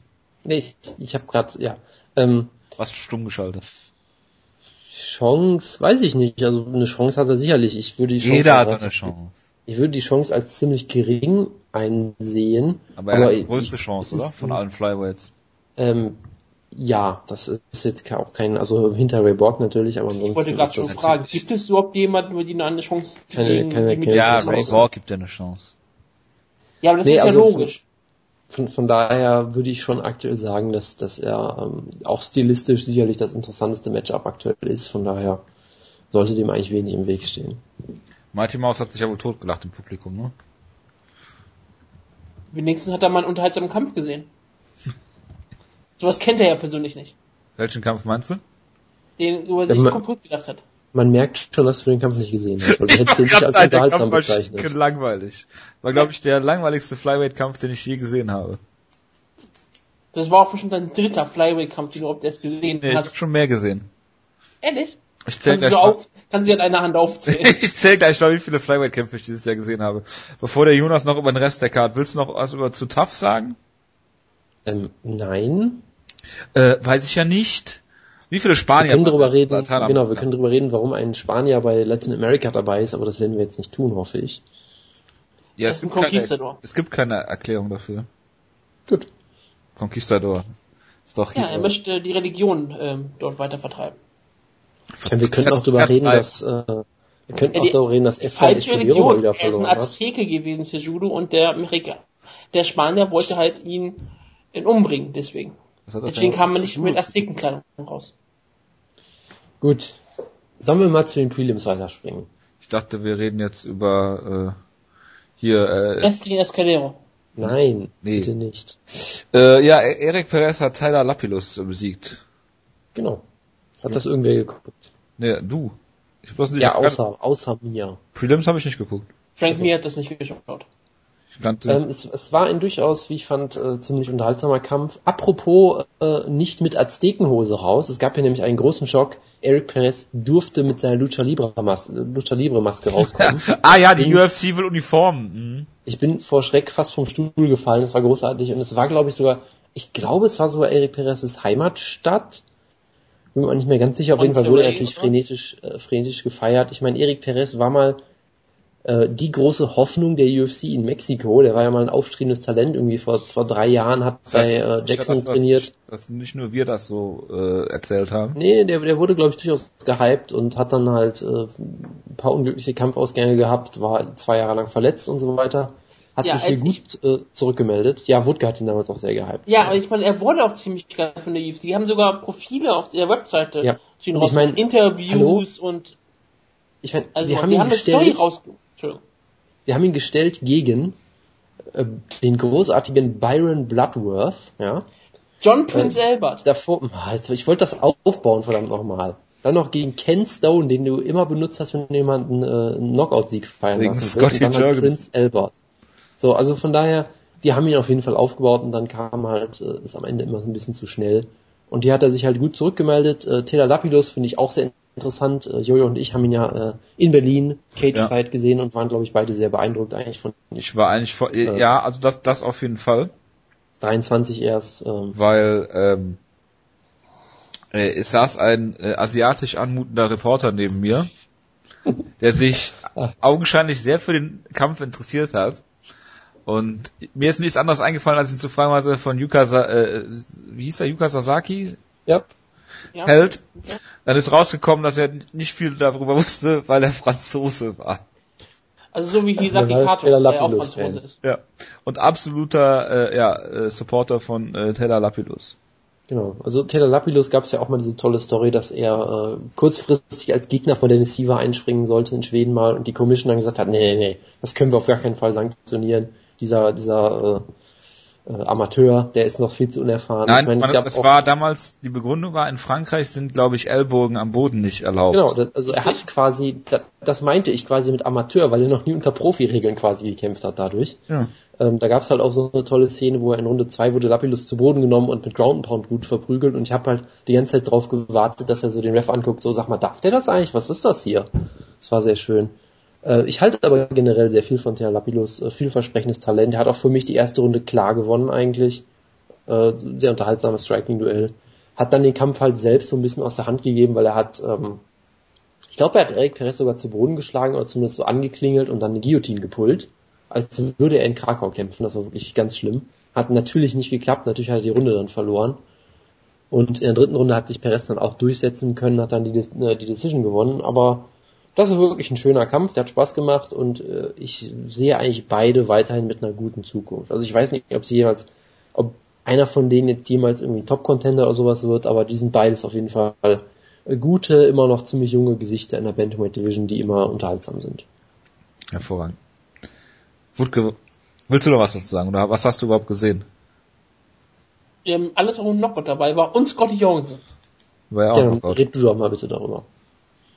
Nee, ich, ich habe gerade, ja. Ähm, Was stumm geschaltet? Chance, weiß ich nicht. Also eine Chance hat er sicherlich. Ich würde die Chance Jeder hat eine Chance. Ich würde die Chance als ziemlich gering einsehen. Aber er aber hat die größte Chance, oder? Von allen Flyweights. Ähm, ja, das ist jetzt auch kein, also hinter Ray Borg natürlich, aber ansonsten. Ich wollte gerade schon fragen, gibt es überhaupt jemanden, mit dem eine Chance keine, gegen, keine, keine, Ja, Ray Borg gibt ja eine Chance. Ja, aber das nee, ist ja also logisch. Von, von daher würde ich schon aktuell sagen, dass, dass er ähm, auch stilistisch sicherlich das interessanteste Matchup aktuell ist. Von daher sollte dem eigentlich wenig im Weg stehen. Mighty Mouse hat sich ja wohl totgelacht im Publikum, ne? Wenigstens hat er mal einen unterhaltsamen Kampf gesehen. Sowas kennt er ja persönlich nicht. Welchen Kampf meinst du? Den, über den ich kaputt gedacht hat. Man merkt schon, dass du den Kampf nicht gesehen hast. Weil du hättest nicht als unterhaltsam bezeichnet. War langweilig. War, glaube ich, der langweiligste Flyweight-Kampf, den ich je gesehen habe. Das war auch bestimmt dein dritter Flyweight-Kampf, den du überhaupt erst gesehen nee, hast. Ich habe schon mehr gesehen. Ehrlich? Ich zähl gleich so auf, kann sie an einer Hand aufzählen. ich zähl gleich noch, wie viele Flyweight-Kämpfe ich dieses Jahr gesehen habe. Bevor der Jonas noch über den Rest der Card, willst du noch was über zu tough sagen? Ähm, nein. Äh, weiß ich ja nicht. Wie viele Spanier? Wir können darüber reden, genau, wir können darüber reden, warum ein Spanier bei Latin America dabei ist, aber das werden wir jetzt nicht tun, hoffe ich. Ja, es gibt, keine, es gibt keine Erklärung dafür. Gut. Conquistador. Ist doch ja, er möchte die Religion ähm, dort weiter vertreiben. Ja, wir können auch darüber reden, dass äh, wir können ja, auch darüber reden, dass die falsche Religion, wieder er ist ein Azteke hat. gewesen, Judo und der Amerika. Der Spanier wollte halt ihn umbringen, deswegen. Deswegen kam man nicht mit Aztekenkleidung raus. Gut. Sollen wir mal zu den Prelims weiterspringen? Ich dachte, wir reden jetzt über äh, hier äh, Wrestling Escalero. Nein, nee. bitte nicht. Äh, ja, e- Eric Perez hat Tyler Lapilus besiegt. Genau. Hat das irgendwer geguckt? Nee, du. Ich bloß nicht. Ja, außer, außer mir. Prelims habe ich nicht geguckt. Frank Mir hat das nicht geschaut. Ähm, es, es, war ein durchaus, wie ich fand, äh, ziemlich unterhaltsamer Kampf. Apropos äh, nicht mit Aztekenhose raus. Es gab hier nämlich einen großen Schock. Eric Perez durfte mit seiner Lucha Libre, Mas Lucha Libre Maske rauskommen. ah ja, die bin, UFC will Uniform. Mhm. Ich bin vor Schreck fast vom Stuhl gefallen. Es war großartig und es war, glaube ich, sogar, ich glaube, es war sogar Eric Perez' Heimatstadt. Bin mir nicht mehr ganz sicher. Auf jeden Fall wurde er natürlich frenetisch, äh, frenetisch gefeiert. Ich meine, Eric Perez war mal äh, die große Hoffnung der UFC in Mexiko. Der war ja mal ein aufstrebendes Talent, irgendwie vor, vor drei Jahren hat das bei äh, Jackson das, trainiert. Dass, dass nicht nur wir das so äh, erzählt haben. Nee, der, der wurde, glaube ich, durchaus gehypt und hat dann halt äh, ein paar unglückliche Kampfausgänge gehabt, war zwei Jahre lang verletzt und so weiter. Hat ja, sich hier gut äh, zurückgemeldet. Ja, Wutke hat ihn damals auch sehr gehypt. Ja, aber ich meine, er wurde auch ziemlich geil von der UFC. Die haben sogar Profile auf der Webseite ja. zu ihm raus, ich mein, Interviews hallo? und ich meine, also sie haben ihn gestellt, Sie haben ihn gestellt gegen äh, den großartigen Byron Bloodworth, ja. John Prince äh, Albert. Davor, ich wollte das aufbauen, verdammt nochmal. Dann noch gegen Ken Stone, den du immer benutzt hast, wenn du jemanden äh, einen Knockout-Sieg feiern lassen willst. Scotty halt Prince Albert. So, also von daher, die haben ihn auf jeden Fall aufgebaut und dann kam halt äh, ist am Ende immer so ein bisschen zu schnell. Und die hat er sich halt gut zurückgemeldet. Äh, Taylor Lapidus finde ich auch sehr interessant. Äh, Jojo und ich haben ihn ja äh, in Berlin Cage ja. Gesehen und waren, glaube ich, beide sehr beeindruckt eigentlich von. Ich war eigentlich vor, äh, ja, also das, das auf jeden Fall. 23 erst. Ähm, Weil ähm, äh, es saß ein äh, asiatisch anmutender Reporter neben mir, der sich ah. augenscheinlich sehr für den Kampf interessiert hat. Und mir ist nichts anderes eingefallen, als ihn zu fragen, was er von Yuka, äh, wie hieß er, Yuka Sasaki? Ja hält. Dann ist rausgekommen, dass er nicht viel darüber wusste, weil er Franzose war. Also so wie Hisaki Kato, der auch Franzose ist. Ja. Und absoluter äh, ja, äh, Supporter von äh, Taylor Lapidus. Genau, also Taylor Lapidus gab es ja auch mal diese tolle Story, dass er äh, kurzfristig als Gegner von Dennis Siever einspringen sollte in Schweden mal und die Commission dann gesagt hat, nee, nee, nee, das können wir auf gar keinen Fall sanktionieren. Dieser, dieser äh, äh, Amateur, der ist noch viel zu unerfahren. Nein, ich meine, man, es, war damals, die Begründung war, in Frankreich sind, glaube ich, Ellbogen am Boden nicht erlaubt. Genau, das, also er hat quasi, das, das meinte ich quasi mit Amateur, weil er noch nie unter Profi-Regeln quasi gekämpft hat dadurch. Ja. Ähm, da gab es halt auch so eine tolle Szene, wo er in Runde 2 wurde Lapilus zu Boden genommen und mit Ground Pound gut verprügelt und ich habe halt die ganze Zeit drauf gewartet, dass er so den Ref anguckt, so sag mal, darf der das eigentlich? Was ist das hier? Das war sehr schön. Äh, ich halte aber generell sehr viel von Thea Lapilus, äh, vielversprechendes Talent. Er hat auch für mich die erste Runde klar gewonnen eigentlich. Äh, sehr unterhaltsames Striking-Duell. Hat dann den Kampf halt selbst so ein bisschen aus der Hand gegeben, weil er hat, ähm, ich glaube, er hat Eric Perez sogar zu Boden geschlagen oder zumindest so angeklingelt und dann eine Guillotine gepullt, als würde er in Krakau kämpfen. Das war wirklich ganz schlimm. Hat natürlich nicht geklappt, natürlich hat er die Runde dann verloren. Und in der dritten Runde hat sich Perez dann auch durchsetzen können, hat dann die, die Decision gewonnen, aber das ist wirklich ein schöner Kampf, der hat Spaß gemacht und äh, ich sehe eigentlich beide weiterhin mit einer guten Zukunft. Also ich weiß nicht, ob sie jemals, ob einer von denen jetzt jemals irgendwie Top-Contender oder sowas wird, aber die sind beides auf jeden Fall gute, immer noch ziemlich junge Gesichter in der Bantamweight Division, die immer unterhaltsam sind. Hervorragend. Wutke, willst du noch was dazu sagen oder was hast du überhaupt gesehen? Ähm, alles, ein Knockout dabei war und Scotty Johnson. War ja auch ja, Knockout. Red du doch mal bitte darüber.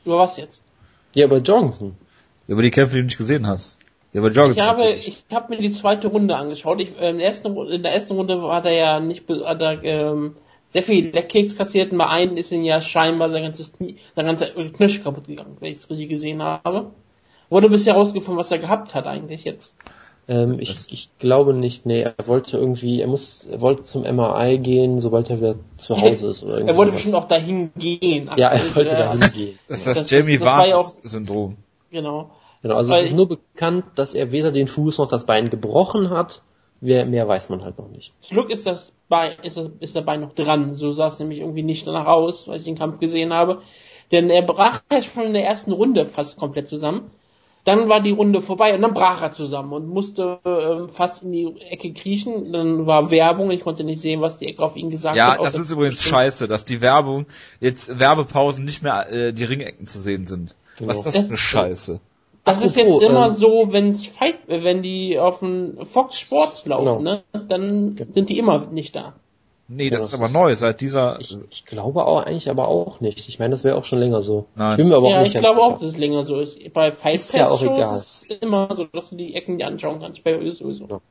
Über was jetzt? Ja, aber Jorgensen. Über die Kämpfe, die du nicht gesehen hast. Ja, aber Jorgensen. Ich habe, ich habe mir die zweite Runde angeschaut. Ich, äh, in, der ersten, in der ersten Runde hat er ja nicht, hat er, ähm, sehr viel Leckkicks kassiert. Mal einen ist ihn ja scheinbar sein ganzes Knie, sein ganzer Knöchel kaputt gegangen, wenn ich es richtig gesehen habe. Wurde bisher rausgefunden, was er gehabt hat eigentlich jetzt. Ähm, ich, ich glaube nicht, nee, er wollte irgendwie, er muss, er wollte zum MRI gehen, sobald er wieder zu Hause ist oder Er wollte bestimmt auch dahin gehen. Ja, er wollte ja. dahin gehen. Das ist das, das Jamie Vargas-Syndrom. Genau. Genau, also Weil es ist nur bekannt, dass er weder den Fuß noch das Bein gebrochen hat. Mehr, mehr weiß man halt noch nicht. Zum Glück ist das Bein, ist, das, ist der Bein noch dran. So sah es nämlich irgendwie nicht danach aus, als ich den Kampf gesehen habe. Denn er brach ja schon in der ersten Runde fast komplett zusammen. Dann war die Runde vorbei und dann brach er zusammen und musste äh, fast in die Ecke kriechen. Dann war Werbung, ich konnte nicht sehen, was die Ecke auf ihn gesagt ja, hat. Ja, das ist übrigens scheiße, dass die Werbung, jetzt Werbepausen nicht mehr äh, die Ringecken zu sehen sind. Genau. Was ist das für eine Scheiße? Das ist jetzt immer ähm, so, wenn's Fight, wenn die auf dem Fox Sports laufen, genau. ne, dann sind die immer nicht da. Nee, das ja, ist aber neu, seit dieser. Ich, ich, glaube auch eigentlich aber auch nicht. Ich meine, das wäre auch schon länger so. Nein. Ich bin mir aber ja, auch nicht ich glaube sicher. auch, dass es länger so ist. Bei Fight ist ja auch egal. ist es immer so, dass du die Ecken dir anschauen kannst. Bei sowieso. Ja.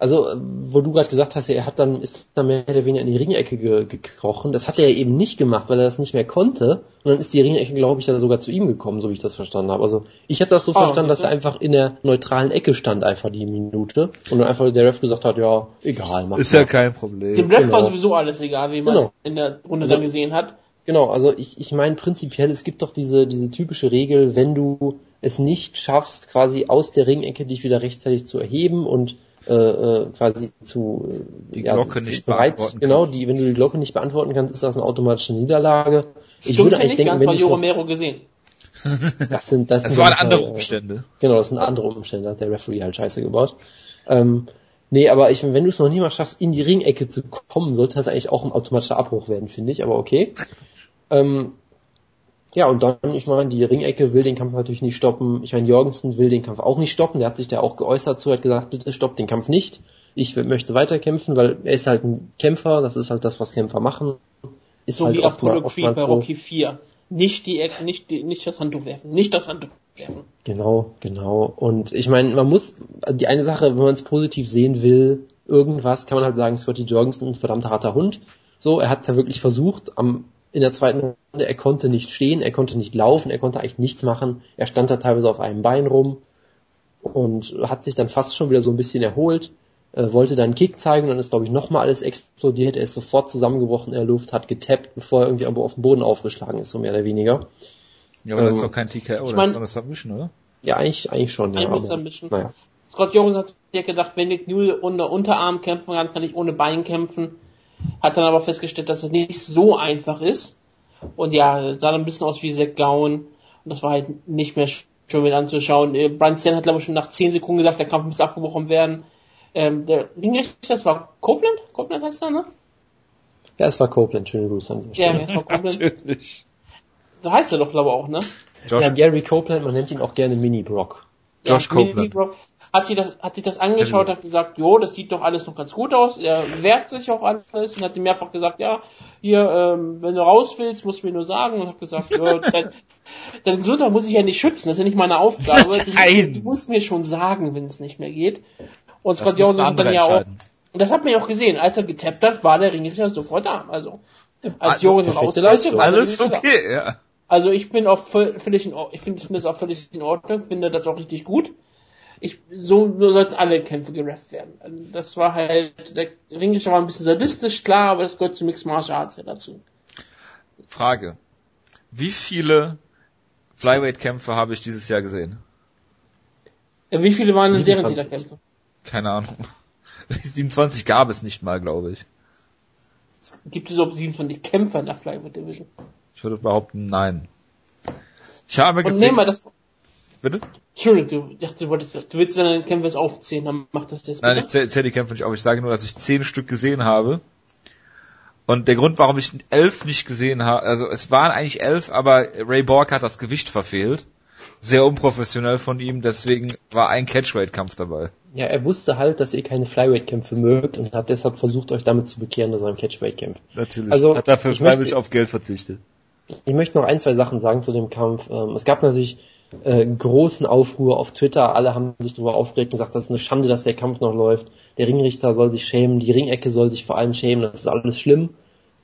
Also, wo du gerade gesagt hast, er hat dann, ist dann mehr oder weniger in die Ringecke ge gekrochen. Das hat er eben nicht gemacht, weil er das nicht mehr konnte. Und dann ist die Ringecke, glaube ich, dann sogar zu ihm gekommen, so wie ich das verstanden habe. Also, ich habe das so oh, verstanden, dass er einfach in der neutralen Ecke stand, einfach die Minute. Und dann einfach der Ref gesagt hat, ja, egal, mach Ist mal. ja kein Problem. Dem Ref genau. war sowieso alles egal, wie man genau. in der Runde also, dann gesehen hat. Genau, also ich, ich meine prinzipiell, es gibt doch diese, diese typische Regel, wenn du es nicht schaffst, quasi aus der Ringecke dich wieder rechtzeitig zu erheben und äh, äh, quasi zu äh, die Glocke nicht bereit, beantworten genau, die, wenn du die Glocke nicht beantworten kannst, ist das eine automatische Niederlage. Ich Stimmt, würde eigentlich denken, wenn ich Romero gesehen. Das sind das, das sind waren andere Umstände. Genau, das sind andere Umstände, hat der Referee halt scheiße gebaut. Ähm, nee, aber ich, wenn du es noch nie mal schaffst, in die Ringecke zu kommen, sollte das eigentlich auch ein automatischer Abbruch werden, finde ich, aber okay. Ähm, ja, und dann, ich meine, die Ringecke will den Kampf natürlich nicht stoppen. Ich meine, Jorgensen will den Kampf auch nicht stoppen. Der hat sich da auch geäußert zu, hat gesagt, bitte stoppt den Kampf nicht. ich möchte weiterkämpfen, weil er ist halt ein Kämpfer, das ist halt das, was Kämpfer machen. Ist so halt wie Apollo Creed bei Rocky 4. Nicht die, nicht die, nicht das Handtuch werfen, nicht das Handtuch werfen. Genau, genau. Und ich meine, man muss, die eine Sache, wenn man es positiv sehen will, irgendwas, kann man halt sagen, Scotty Jorgensen ein verdammter harter Hund. So, er hat es ja wirklich versucht, am, in der zweiten Runde, er konnte nicht stehen, er konnte nicht laufen, er konnte eigentlich nichts machen. Er stand da teilweise auf einem Bein rum und hat sich dann fast schon wieder so ein bisschen erholt äh, wollte dann einen Kick zeigen, dann ist glaube ich nochmal alles explodiert, er ist sofort zusammengebrochen in der Luft, hat getappt, bevor er irgendwie aber auf dem Boden aufgeschlagen ist, so mehr oder weniger. Ja, aber ähm, das ist ähm, doch kein TKO, ich mein, das ist doch eine Submission, oder? Ja, eigentlich, eigentlich schon, ja. Aber, Submission. Naja. Scott Jones hat sich gedacht, wenn ich nur unter Unterarm kämpfen kann, kann ich ohne Bein kämpfen. Hat dann aber festgestellt, dass es nicht so einfach ist. Und ja, sah dann ein bisschen aus wie Zack Gowan. Und das war halt nicht mehr schön mit anzuschauen. Äh, Brian Stan hat glaube ich schon nach 10 Sekunden gesagt, der Kampf muss abgebrochen werden. Ähm, der Ringrichter, das war Copeland? Copeland heißt er, ne? Ja, es war Copeland, schöne Grüße an Ja, es war Copeland. Natürlich. So heißt er doch, glaube ich, auch, ne? Josh. Ja, Gary Copeland, man nennt ihn auch gerne Mini Brock. Josh ja, Copeland. Mini Brock. Hat sich das, hat sich das angeschaut, hat gesagt, jo, das sieht doch alles noch ganz gut aus. Er wehrt sich auch alles und hat ihm mehrfach gesagt, ja, hier, ähm, wenn du raus willst, musst du mir nur sagen. Und hat gesagt, ja, dein, dein Gesundheit muss ich ja nicht schützen, das ist ja nicht meine Aufgabe. Du, du musst mir schon sagen, wenn es nicht mehr geht. Und Jones hat dann ja auch, und das hat man ja auch gesehen, als er getappt hat, war der Ringrichter sofort da. Also, als also, Jones rausgeleitet war Alles okay, ja. Also ich bin auch völlig in Ordnung, ich finde find das auch völlig in Ordnung, finde das auch richtig gut. Ich, so, so sollten alle Kämpfe gerefft werden. Also das war halt, der Ringrichter war ein bisschen sadistisch, klar, aber das gehört zu Mixed Martial Arts ja dazu. Frage. Wie viele Flyweight-Kämpfe habe ich dieses Jahr gesehen? Wie viele waren denn Serientitelkämpfe? Keine Ahnung. 27 gab es nicht mal, glaube ich. Gibt es überhaupt 27 Kämpfer in der Flyweight Division? Ich würde behaupten, nein. Ich habe gesehen. Und nehmen wir das. Bitte? Entschuldigung, du, du, wolltest, du willst deine Kämpfe jetzt aufzählen, dann mach das jetzt. Nein, ich zähle zähl die Kämpfe nicht auf. Ich sage nur, dass ich zehn Stück gesehen habe. Und der Grund, warum ich elf nicht gesehen habe, also es waren eigentlich elf, aber Ray Borg hat das Gewicht verfehlt sehr unprofessionell von ihm, deswegen war ein Catchweight-Kampf dabei. Ja, er wusste halt, dass ihr keine Flyweight-Kämpfe mögt und hat deshalb versucht, euch damit zu bekehren, dass er ein Catchweight kämpft. Natürlich. Also, hat dafür freiwillig auf Geld verzichtet. Ich möchte noch ein, zwei Sachen sagen zu dem Kampf. Ähm, es gab natürlich äh, großen Aufruhr auf Twitter. Alle haben sich darüber aufgeregt und gesagt, das ist eine Schande, dass der Kampf noch läuft. Der Ringrichter soll sich schämen, die Ringecke soll sich vor allem schämen, das ist alles schlimm.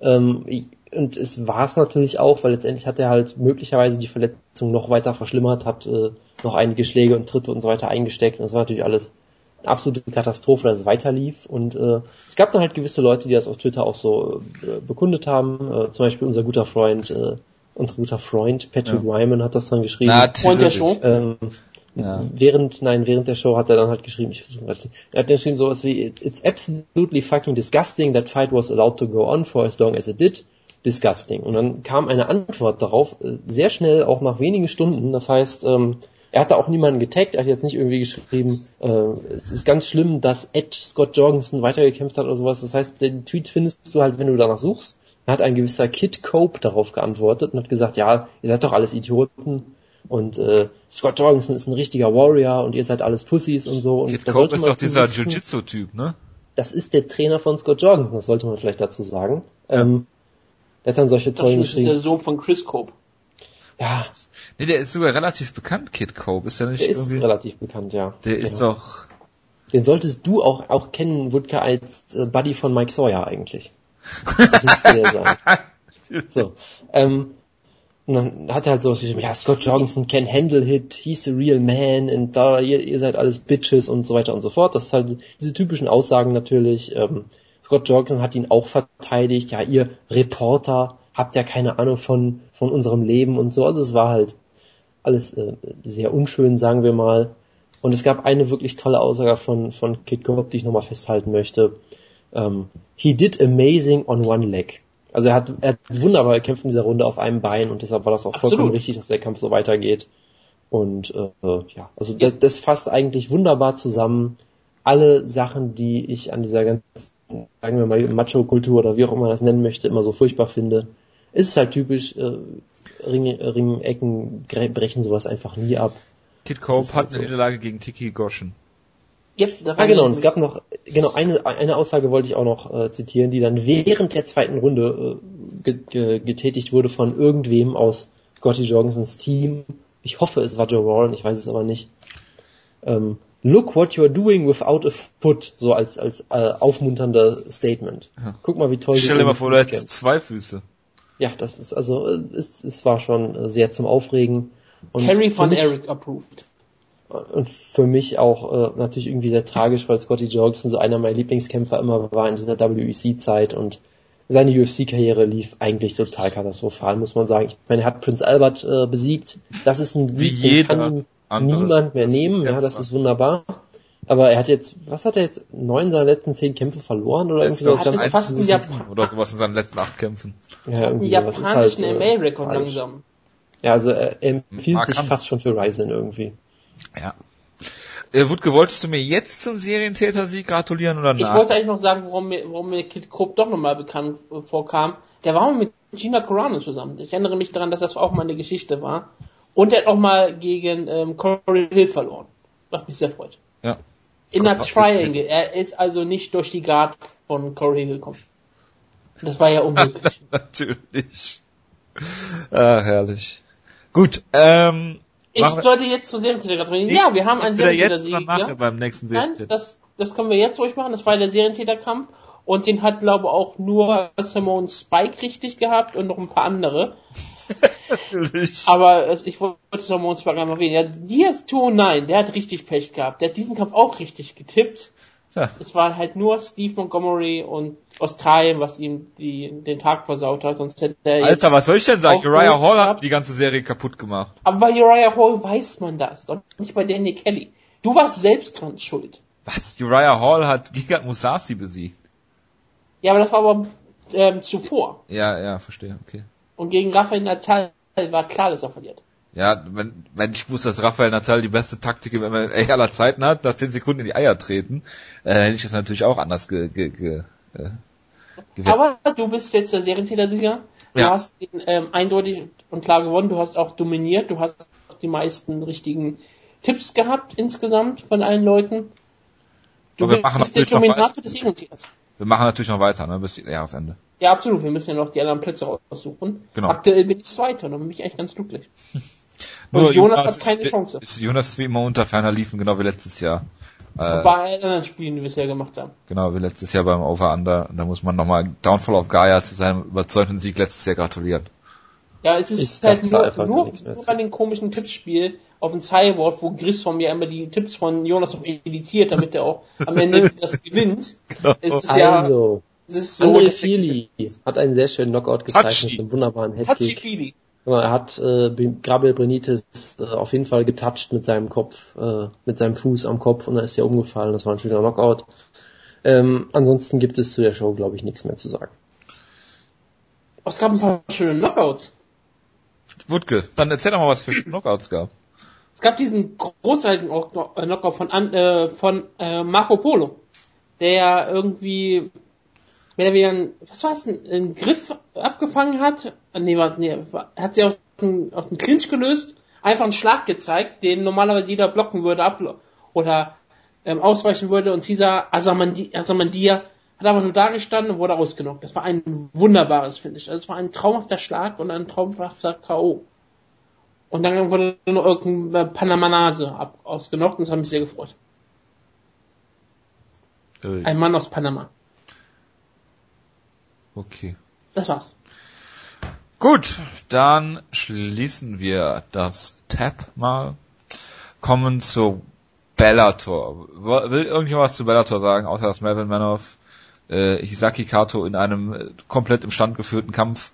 Ähm, und es war es natürlich auch, weil letztendlich hat er halt möglicherweise die Verletzung noch weiter verschlimmert, hat äh, noch einige Schläge und Tritte und so weiter eingesteckt. Und das war natürlich alles eine absolute Katastrophe, dass es weiterlief. Und äh, es gab dann halt gewisse Leute, die das auf Twitter auch so äh, bekundet haben. Äh, zum Beispiel unser guter Freund, äh, unser guter Freund Patrick ja. Wyman hat das dann geschrieben. Freund der Show. Ähm, ja. Während, nein, während der Show hat er dann halt geschrieben, ich versuche gerade er hat dann geschrieben sowas wie, it's absolutely fucking disgusting that fight was allowed to go on for as long as it did disgusting. Und dann kam eine Antwort darauf, äh, sehr schnell, auch nach wenigen Stunden. Das heißt, ähm, er hatte auch niemanden getaggt, er hat jetzt nicht irgendwie geschrieben, äh, es ist ganz schlimm, dass Ed Scott Jorgensen weitergekämpft hat oder sowas. Das heißt, den Tweet findest du halt, wenn du danach suchst. Hat ein gewisser Kid Cope darauf geantwortet und hat gesagt, ja, ihr seid doch alles Idioten und äh, Scott Jorgensen ist ein richtiger Warrior und ihr seid alles Pussys und so. Und Kid Cope ist doch dieser Jiu-Jitsu-Typ, ne? Das ist der Trainer von Scott Jorgensen, das sollte man vielleicht dazu sagen. Ja. Ähm, der hat dann solche tollen Das ist der Sohn von Chris Cope. Ja. Nee, der ist sogar relativ bekannt, Kid Cope. Ist der nicht der irgendwie? ist relativ bekannt, ja. Der genau. ist doch... Den solltest du auch, auch kennen, Wutke, als äh, Buddy von Mike Sawyer eigentlich. So. Ähm, und dann hat er halt so geschrieben, ja, Scott Jorgensen can handle hit, he's a real man und da, ihr, ihr seid alles Bitches und so weiter und so fort. Das ist halt diese typischen Aussagen natürlich. Ähm, Scott Jorgensen hat ihn auch verteidigt. Ja, ihr Reporter habt ja keine Ahnung von, von unserem Leben und so. Also es war halt alles äh, sehr unschön, sagen wir mal. Und es gab eine wirklich tolle Aussage von, von Kid Cobb, die ich nochmal festhalten möchte. Um, ähm, he did amazing on one leg. Also er hat, er hat wunderbar gekämpft in dieser Runde auf einem Bein und deshalb war das auch Absolut. vollkommen richtig, dass der Kampf so weitergeht. Und äh, ja, also das, das fasst eigentlich wunderbar zusammen alle Sachen, die ich an dieser ganzen sagen wir mal, Macho-Kultur oder wie auch immer man das nennen möchte, immer so furchtbar finde. Es ist halt typisch, äh, Ring, Ringecken brechen sowas einfach nie ab. Kid Cope hat halt eine Niederlage gegen Tiki Goshen. Ja, ah, genau, und es gab noch, genau, eine, eine Aussage wollte ich auch noch äh, zitieren, die dann während der zweiten Runde äh, ge, ge, getätigt wurde von irgendwem aus Scotty Jorgensens Team. Ich hoffe, es war Joe Warren, ich weiß es aber nicht. Ähm, Look what you're doing without a foot, so als, als äh, aufmunternder Statement. Ja. Guck mal, wie toll Stell dir mal vor, du hättest zwei Füße. Ja, das ist also, äh, es, es war schon äh, sehr zum Aufregen. Und Carrie von Eric approved und für mich auch äh, natürlich irgendwie sehr tragisch, weil Scotty Jorgensen so einer meiner Lieblingskämpfer immer war in dieser WEC-Zeit und seine UFC-Karriere lief eigentlich total katastrophal, muss man sagen. Ich meine, er hat Prince Albert äh, besiegt. Das ist ein Sieg, den kann niemand mehr nehmen. Ja, das ist wunderbar. Aber er hat jetzt, was hat er jetzt, neun seiner letzten zehn Kämpfe verloren oder irgendwie sowas? Ganz fast ein Japan oder sowas in seinen letzten acht Kämpfen. Ja, irgendwie japanischen halt, äh, MA-Rekord langsam. Ja, also er, er empfiehlt sich fast schon für Ryzen irgendwie. Ja. Äh, Wutke, wolltest du mir jetzt zum Serientäter-Sieg gratulieren oder nach? Ich wollte eigentlich noch sagen, warum mir, warum mir Kid Cope doch nochmal bekannt äh, vorkam. Der war mit Gina Carano zusammen. Ich erinnere mich daran, dass das auch mal eine Geschichte war. Und er hat auch mal gegen ähm, Corey Hill verloren. Was mich sehr freut. Ja. In der Triangle. Er ist also nicht durch die Guard von Corey Hill gekommen. Das war ja unmöglich. Natürlich. Ah, herrlich. Gut, ähm, ich sollte jetzt zur Serientäter gratulieren. Ja, wir haben einen Serientäter-Sieg. Ja? beim nächsten Serientäter. Nein, das, das können wir jetzt ruhig machen. Das war der Serientäterkampf. Und den hat, glaube ich, auch nur Simone Spike richtig gehabt und noch ein paar andere. Natürlich. Aber ich wollte Simone Spike einmal erwähnen. Ja, Diaz 209, der hat richtig Pech gehabt. Der hat diesen Kampf auch richtig getippt. Ja. Es war halt nur Steve Montgomery und Australien, was ihm die, den Tag versaut hat, sonst hätte er Alter, was soll ich denn sagen? Uriah Hall hat die ganze Serie kaputt gemacht. Aber bei Uriah Hall weiß man das, und nicht bei Danny Kelly. Du warst selbst dran schuld. Was? Uriah Hall hat Gigat Musasi besiegt. Ja, aber das war aber ähm, zuvor. Ja, ja, verstehe, okay. Und gegen Rafael Natal war klar, dass er verliert. Ja, wenn, wenn ich wusste, dass Rafael Natal die beste Taktik im MMA aller Zeiten hat, nach 10 Sekunden in die Eier treten, äh, hätte ich das natürlich auch anders ge, ge, ge, äh, Aber du bist jetzt der Serientäter-Sieger. Du ja. hast ihn ähm, eindeutig und klar gewonnen. Du hast auch dominiert. Du hast die meisten richtigen Tipps gehabt insgesamt von allen Leuten. Du wir machen bist der Dominator des Serientäters. Wir machen natürlich noch weiter, ne, bis Jahresende. Ja, absolut. Wir müssen ja noch die anderen Plätze raussuchen. Genau. Aktuell bin ich Zweiter, da bin ich echt ganz glücklich. Nur Jonas, Jonas, hat keine ist, Chance. Ist Jonas ist wie immer unter ferner liefen, genau wie letztes Jahr. Äh, bei anderen Spielen, die wir bisher gemacht haben. Genau, wie letztes Jahr beim Over-Under. Da muss man nochmal Downfall of Gaia zu seinem überzeugenden Sieg letztes Jahr gratulieren. Ja, es ist ich halt nur, nur, nur an den komischen Tippspiel auf dem Cyborg, wo Chris von mir immer die Tipps von Jonas noch editiert, damit er auch am Ende das gewinnt. Genau. Es ist also, ja, es ist so, André Fili hat einen sehr schönen Knockout gezeigt mit einem wunderbaren Headkick. Er hat äh, Gabriel Benitez äh, auf jeden Fall getoucht mit seinem Kopf, äh, mit seinem Fuß am Kopf und dann ist er umgefallen. Das war ein schöner Knockout. Ähm, ansonsten gibt es zu der Show, glaube ich, nichts mehr zu sagen. Es gab ein paar schöne Knockouts. Wutke, dann erzähl doch mal, was für Knockouts gab. Es gab diesen großartigen Knockout von, äh, von äh, Marco Polo, der irgendwie mehr oder weniger, was war es, einen Griff abgefangen hat. Ah, nee, warte, nee, hat sie aus dem, aus dem Clinch gelöst, einfach einen Schlag gezeigt, den normalerweise jeder blocken würde ab oder ähm, ausweichen würde und Caesar Asamandia hat aber nur da gestanden und wurde ausgenockt. Das war ein wunderbares Finish. Also es war ein traumhafter Schlag und ein traumhafter K.O. Und dann wurde nur irgendein Panamanase ab, ausgenockt und das hat mich sehr gefreut. Äh. Ein Mann aus Panama. Okay. Das war's. Gut, dann schließen wir das Tab mal. Kommen zu Bellator. Will irgendjemand was zu Bellator sagen, außer dass Melvin Manoff äh, Hisaki Kato in einem äh, komplett im Stand geführten Kampf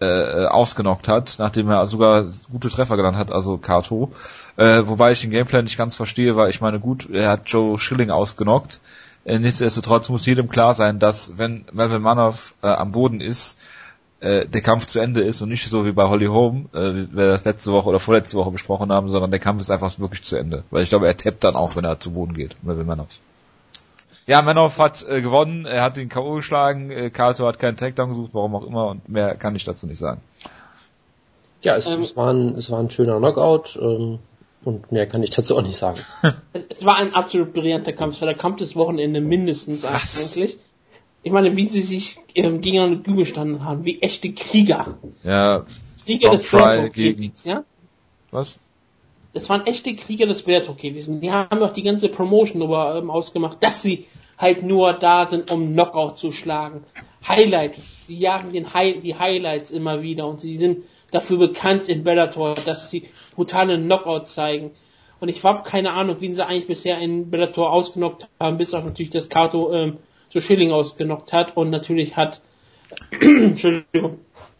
äh, ausgenockt hat, nachdem er sogar gute Treffer gelandet hat, also Kato. Äh, wobei ich den Gameplay nicht ganz verstehe, weil ich meine, gut, er hat Joe Schilling ausgenockt, äh, nichtsdestotrotz muss jedem klar sein, dass wenn Melvin Manoff äh, am Boden ist, äh, der Kampf zu Ende ist und nicht so wie bei Holly Holm, äh, wie wir das letzte Woche oder vorletzte Woche besprochen haben, sondern der Kampf ist einfach wirklich zu Ende. Weil ich glaube, er tappt dann auch, wenn er zu Boden geht, Melvin Manoff. Ja, Manoff hat äh, gewonnen, er hat den K.O. geschlagen, äh, Kato hat keinen Takedown gesucht, warum auch immer, und mehr kann ich dazu nicht sagen. Ja, es, ähm, es, war, ein, es war ein schöner Knockout. Ähm, Und mehr kann ich dazu auch nicht sagen. es, es, war ein absolut brillanter Kampf. Es war der Kampf des Wochenende mindestens Was? eigentlich. Ich meine, wie sie sich ähm, gegeneinander gestanden haben, wie echte Krieger. Ja. Krieger des Fry gegen... Ja? Was? Das waren echte Krieger des Bellator gewesen. Die haben auch die ganze Promotion über, ähm, ausgemacht, dass sie halt nur da sind, um Knockout zu schlagen. Highlight. Sie jagen den Hi die Highlights immer wieder und sie sind dafür bekannt in Bellator, dass sie brutale Knockout zeigen. Und ich habe keine Ahnung, wie sie eigentlich bisher in Bellator ausgenockt haben, bis auf natürlich das Kato ähm, zu Schilling ausgenockt hat und natürlich hat Entschuldigung,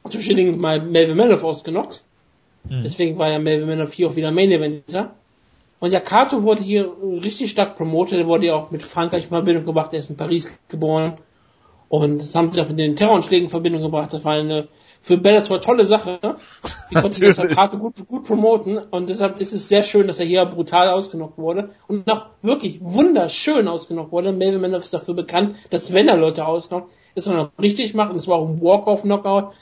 zu Schilling mal Melvin Manoff ausgenockt. Mhm. Deswegen war ja Melvin Manoff hier auch wieder Main Eventer. Und ja, Kato wurde hier richtig stark promotet, er wurde ja auch mit Frankreich in Verbindung gebracht, er ist in Paris geboren. Und das haben sie auch mit den Terroranschlägen in Verbindung gebracht. Das war eine für Bellator tolle Sache. Die konnten das Karte gut, gut promoten und deshalb ist es sehr schön, dass er hier brutal ausgenockt wurde und noch wirklich wunderschön ausgenockt wurde. Melvin Manoff ist dafür bekannt, dass wenn er Leute ausnockt, ist er noch richtig macht und es war auch ein Walk-Off-Knockout.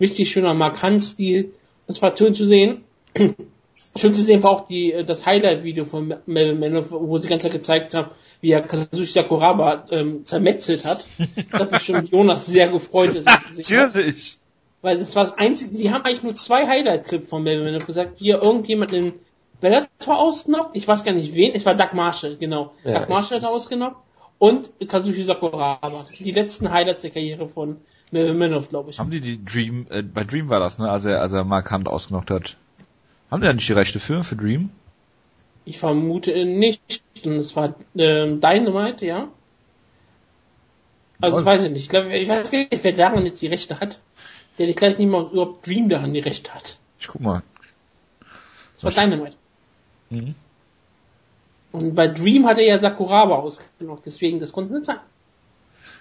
Richtig schöner Markant-Stil. Das war schön zu sehen. Schön zu sehen war auch die, das Highlight-Video von Melvin Manoff, wo sie ganz klar gezeigt haben, wie er Kazushi Sakuraba ähm, zermetzelt hat. Das hat mich schon Jonas sehr gefreut. Natürlich. Weil das war das einzige, sie haben eigentlich nur zwei Highlight-Clips von Melvin Manoff gesagt, wie er irgendjemand in Bellator ausgenockt, ich weiß gar nicht wen, es war Doug Marshall, genau. Ja, Doug Marshall hat er ausgenockt und Kazushi Sakuraba. Die letzten Highlights der Karriere von Melvin Manoff, glaube ich. Haben die die Dream, äh, bei Dream war das, ne, als er, als er markant ausgenockt hat. Haben die da nicht die Rechte für, für Dream? Ich vermute nicht. Und es war ähm, Dynamite, ja. Also ich weiß nicht. Ich, glaube, ich weiß gar nicht, wer daran jetzt die Rechte hat. Der ich gleich nicht mal überhaupt Dream daran die Rechte hat. Ich guck mal. Das war Dynamite. Mhm. Und bei Dream hat er ja Sakuraba ausgenommen, deswegen, das konnte nicht sein.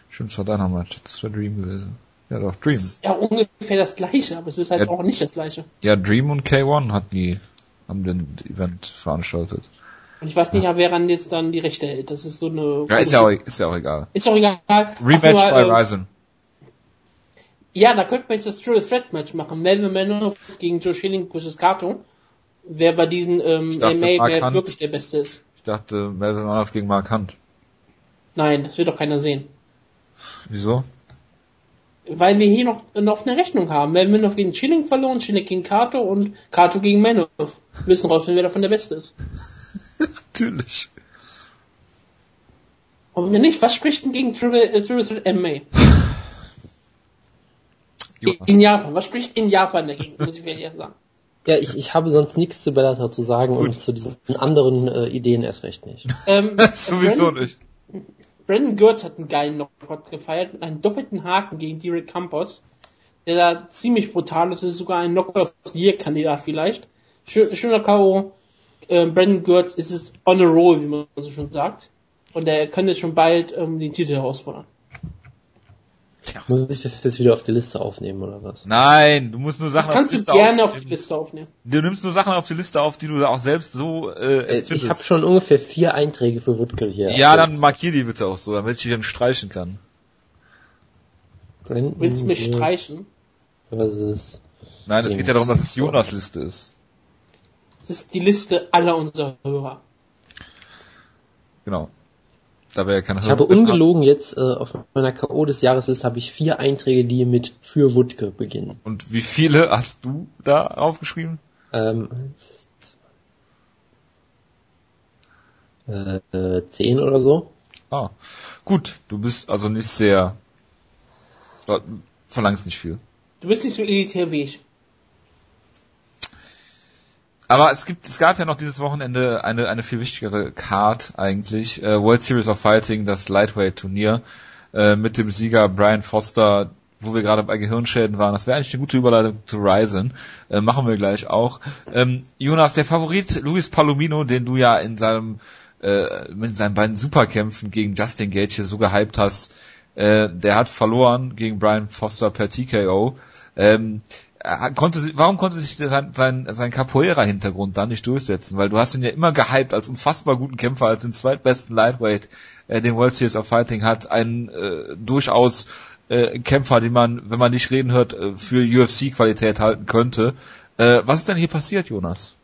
Stimmt, es war Dynamite. Das war Dream gewesen. Ja, doch, Dream. Ja, ungefähr das gleiche, aber es ist halt ja, auch nicht das gleiche. Ja, Dream und K1 hat die, haben den Event veranstaltet. Und ich weiß nicht, ja. wer an jetzt dann die Rechte hält. Das ist so eine. Ja, ist ja auch, ist ja auch egal. Ist auch egal. Rematch bei äh, Ryzen. Ja, da könnte man jetzt das Triple Threat Match machen. Melvin Manoff gegen Joe Schilling vs. Kato. Wer bei diesen ähm, dachte, MMA wer wirklich der Beste ist. Ich dachte Melvin Manoff gegen Mark Hunt. Nein, das wird doch keiner sehen. Wieso? Weil wir hier noch, noch eine Rechnung haben. Melvin Manoff gegen Schilling verloren, Schilling gegen Kato und Kato gegen Manoff. Wir müssen rausfinden, wer davon der Beste ist. Natürlich. Und wenn nicht, was spricht denn gegen Triple, äh, Triple Threat MMA? in Japan, was spricht in Japan dagegen, muss ich mir sagen. Ja, ich, ich habe sonst nichts zu Bellator zu sagen Gut. und zu diesen anderen äh, Ideen erst recht nicht. Ähm, Sowieso Brandon, nicht. Brandon Gertz hat einen geilen Knockout gefeiert mit einem doppelten Haken gegen Derek Campos, der da ziemlich brutal ist. Das ist sogar ein Knockout of the Year Kandidat vielleicht. Schön, schöner K.O äh, Brandon Gertz ist es on a roll, wie man so schon sagt. Und er könnte schon bald ähm, den Titel herausfordern. Ja. Muss ich das jetzt wieder auf die Liste aufnehmen oder was? Nein, du musst nur Sachen das auf die Liste aufnehmen. kannst du gerne auf die Liste aufnehmen. Du nimmst nur Sachen auf die Liste auf, die du auch selbst so äh, äh Ich habe schon ungefähr vier Einträge für Woodkill hier. Ja, dann markier die bitte auch so, damit ich die dann streichen kann. Brandon Willst du mich streichen? Was ist? Nein, es geht ja darum, dass es Jonas Liste ist. Das ist die Liste aller unserer Hörer. Genau. Da wäre ja keine Ich habe ungelogen jetzt äh, auf meiner K.O. des Jahresliste habe ich vier Einträge, die mit für Wutke beginnen. Und wie viele hast du da aufgeschrieben? Ähm, äh, äh, zehn oder so. Ah, gut. Du bist also nicht sehr, verlangst nicht viel. Du bist nicht so elitär wie ich. Aber es gibt, es gab ja noch dieses Wochenende eine, eine viel wichtigere Card eigentlich. Äh, World Series of Fighting, das Lightweight Turnier, äh, mit dem Sieger Brian Foster, wo wir gerade bei Gehirnschäden waren. Das wäre eigentlich eine gute Überleitung zu Ryzen. Äh, machen wir gleich auch. Ähm, Jonas, der Favorit Luis Palomino, den du ja in seinem, äh, mit seinen beiden Superkämpfen gegen Justin Gage so gehypt hast, äh, der hat verloren gegen Brian Foster per TKO. Ähm, konnte, warum konnte sich sein, sein, sein Capoeira-Hintergrund da nicht durchsetzen? Weil du hast ihn ja immer gehypt als unfassbar guten Kämpfer, als den zweitbesten Lightweight, äh, den World Series of Fighting hat, ein äh, durchaus äh, Kämpfer, den man, wenn man nicht reden hört, äh, für UFC-Qualität halten könnte. Äh, was ist denn hier passiert, Jonas?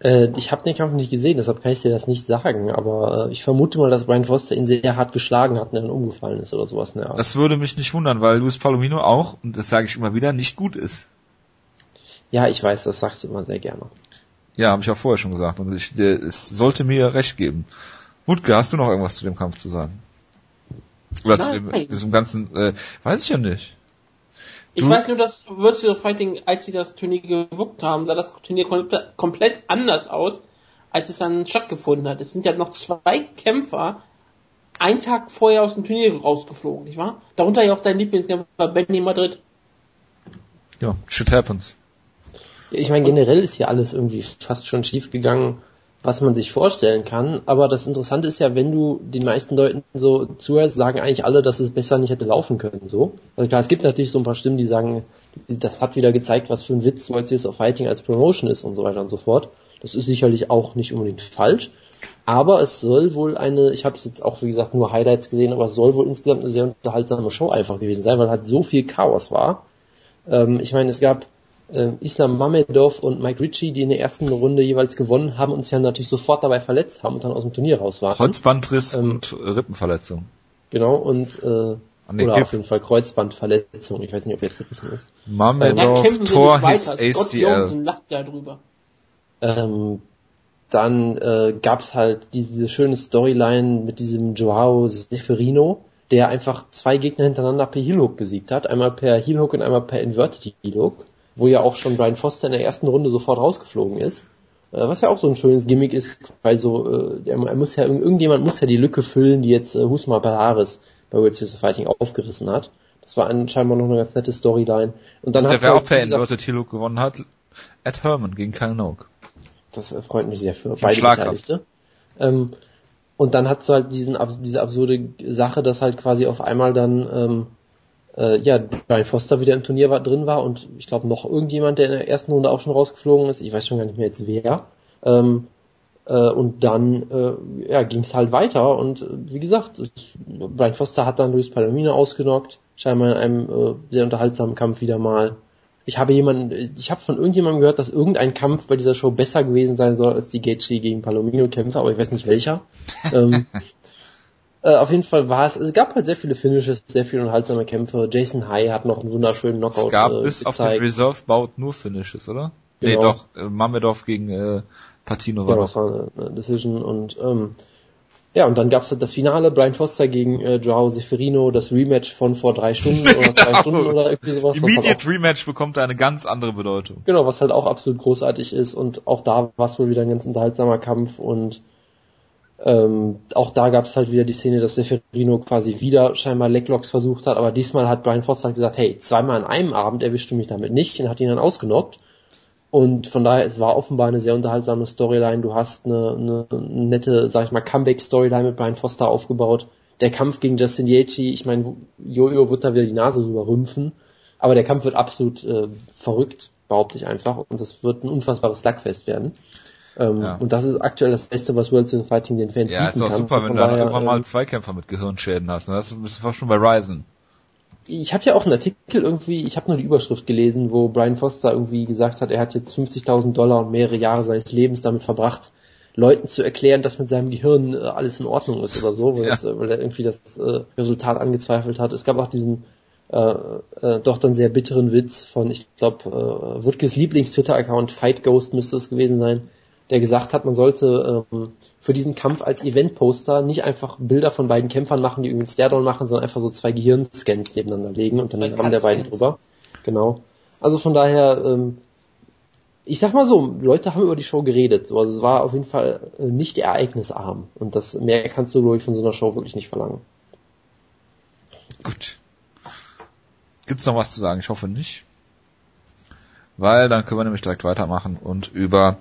Äh, ich habe den Kampf nicht gesehen, deshalb kann ich dir das nicht sagen, aber äh, ich vermute mal, dass Brian Foster ihn sehr hart geschlagen hat und dann umgefallen ist oder sowas. Ne? Das würde mich nicht wundern, weil Luis Palomino auch, und das sage ich immer wieder, nicht gut ist. Ja, ich weiß, das sagst du immer sehr gerne. Ja, habe ich auch vorher schon gesagt. Und ich, der, es sollte mir recht geben. Wutke, hast du noch irgendwas zu dem Kampf zu sagen? Oder Nein. zu dem, diesem ganzen, äh, weiß ich ja nicht. Ich du? weiß nur, dass Virtual Fighting, als sie das Turnier gebuckt haben, sah das Turnier komplett anders aus, als es dann stattgefunden hat. Es sind ja noch zwei Kämpfer einen Tag vorher aus dem Turnier rausgeflogen, nicht wahr? Darunter ja auch dein Lieblingskämpfer Benny Madrid. Ja, shit happens. Ich meine, generell ist hier alles irgendwie fast schon schief gegangen was man sich vorstellen kann. Aber das Interessante ist ja, wenn du den meisten Leuten so zuhörst, sagen eigentlich alle, dass es besser nicht hätte laufen können. So. Also klar, es gibt natürlich so ein paar Stimmen, die sagen, das hat wieder gezeigt, was für ein Witz Series of Fighting als Promotion ist und so weiter und so fort. Das ist sicherlich auch nicht unbedingt falsch. Aber es soll wohl eine, ich habe es jetzt auch wie gesagt nur Highlights gesehen, aber es soll wohl insgesamt eine sehr unterhaltsame Show einfach gewesen sein, weil halt so viel Chaos war. Ähm, ich meine, es gab äh, Islam Mamedov und Mike Ritchie, die in der ersten Runde jeweils gewonnen haben und sich ja natürlich sofort dabei verletzt haben und dann aus dem Turnier raus waren. Kreuzbandriss ähm, und Rippenverletzung. Genau, und äh, nee, oder auf jeden Fall Kreuzbandverletzung. Ich weiß nicht, ob jetzt gerissen ist. Mamedov ähm, Tor his ACL. lacht darüber. Ähm, dann äh, gab's halt diese schöne Storyline mit diesem Joao Seferino, der einfach zwei Gegner hintereinander per Heel-Hook besiegt hat. Einmal per Heel-Hook und einmal per Inverted Heel-Hook wo ja auch schon Brian Foster in der ersten Runde sofort rausgeflogen ist. Äh, was ja auch so ein schönes Gimmick ist, weil so, äh, er, muss ja, irgendjemand muss ja die Lücke füllen, die jetzt äh, Husma Palaris bei World Series of Fighting aufgerissen hat. Das war ein, scheinbar noch eine ganz nette Storyline. Und dann das hat wer auch per Inverted Hilo gewonnen hat, Ed Herman gegen Kyle Noak. Das äh, freut mich sehr für beide Beteiligte. Ähm, und dann hat es halt diesen, diese absurde Sache, dass halt quasi auf einmal dann ähm, äh, ja, Brian Foster wieder im Turnier war, drin war und ich glaube noch irgendjemand, der in der ersten Runde auch schon rausgeflogen ist, ich weiß schon gar nicht mehr jetzt wer. Ähm, äh, und dann äh, ja, ging es halt weiter und äh, wie gesagt, Brian Foster hat dann Luis Palomino ausgenockt, scheinbar in einem äh, sehr unterhaltsamen Kampf wieder mal. Ich habe jemanden, ich habe von irgendjemandem gehört, dass irgendein Kampf bei dieser Show besser gewesen sein soll als die Gaethje gegen Palomino Kämpfe, aber ich weiß nicht welcher. ähm, äh, auf jeden Fall war es, es gab halt sehr viele Finishes, sehr viele unterhaltsame Kämpfe. Jason High hat noch einen wunderschönen Knockout Es gab äh, bis gezeigt. auf den Reserve Bout nur Finishes, oder? Genau. Nee, doch, äh, Mamedov gegen äh, Patino war ja, das war eine, eine Decision und ähm, ja, und dann gab's halt das Finale, Brian Foster gegen äh, Joao Seferino, das Rematch von vor drei Stunden oder zwei Stunden oder irgendwie sowas. Immediate halt Rematch bekommt eine ganz andere Bedeutung. Genau, was halt auch absolut großartig ist und auch da war es wohl wieder ein ganz unterhaltsamer Kampf und ähm, auch da gab es halt wieder die Szene, dass Seferino quasi wieder scheinbar Leglocks versucht hat, aber diesmal hat Brian Foster gesagt, hey, zweimal an einem Abend erwischte mich damit nicht und hat ihn dann ausgenockt. Und von daher, es war offenbar eine sehr unterhaltsame Storyline. Du hast eine, eine nette, sag ich mal, Comeback-Storyline mit Brian Foster aufgebaut. Der Kampf gegen Justin Yates, ich meine, Jojo wird da wieder die Nase drüber rümpfen, aber der Kampf wird absolut äh, verrückt, behaupte ich einfach, und das wird ein unfassbares Slugfest werden. Ähm, ja. Und das ist aktuell das Beste, was World Series Fighting den Fans ja, bieten kann. Ja, ist auch super, wenn du daher, irgendwann mal ähm, Zweikämpfer mit Gehirnschäden hast. Das bist du fast schon bei Ryzen. Ich habe ja auch einen Artikel irgendwie, ich habe nur die Überschrift gelesen, wo Brian Foster irgendwie gesagt hat, er hat jetzt 50.000 Dollar und mehrere Jahre seines Lebens damit verbracht, Leuten zu erklären, dass mit seinem Gehirn äh, alles in Ordnung ist oder so, weil, ja. das, äh, weil er irgendwie das äh, Resultat angezweifelt hat. Es gab auch diesen äh, äh, doch dann sehr bitteren Witz von, ich glaube, äh, Wutges Lieblings-Twitter-Account Fight Ghost müsste es gewesen sein, der gesagt hat, man sollte ähm, für diesen Kampf als Event-Poster nicht einfach Bilder von beiden Kämpfern machen, die irgendwie einen Stairdown machen, sondern einfach so zwei Gehirnscans nebeneinander legen und dann den Namen der beiden drüber. Genau. Also von daher, ähm, ich sag mal so, Leute haben über die Show geredet. So, also es war auf jeden Fall äh, nicht ereignisarm. Und das mehr kannst du, glaube ich, von so einer Show wirklich nicht verlangen. Gut. Gibt's noch was zu sagen? Ich hoffe nicht. Weil dann können wir nämlich direkt weitermachen und über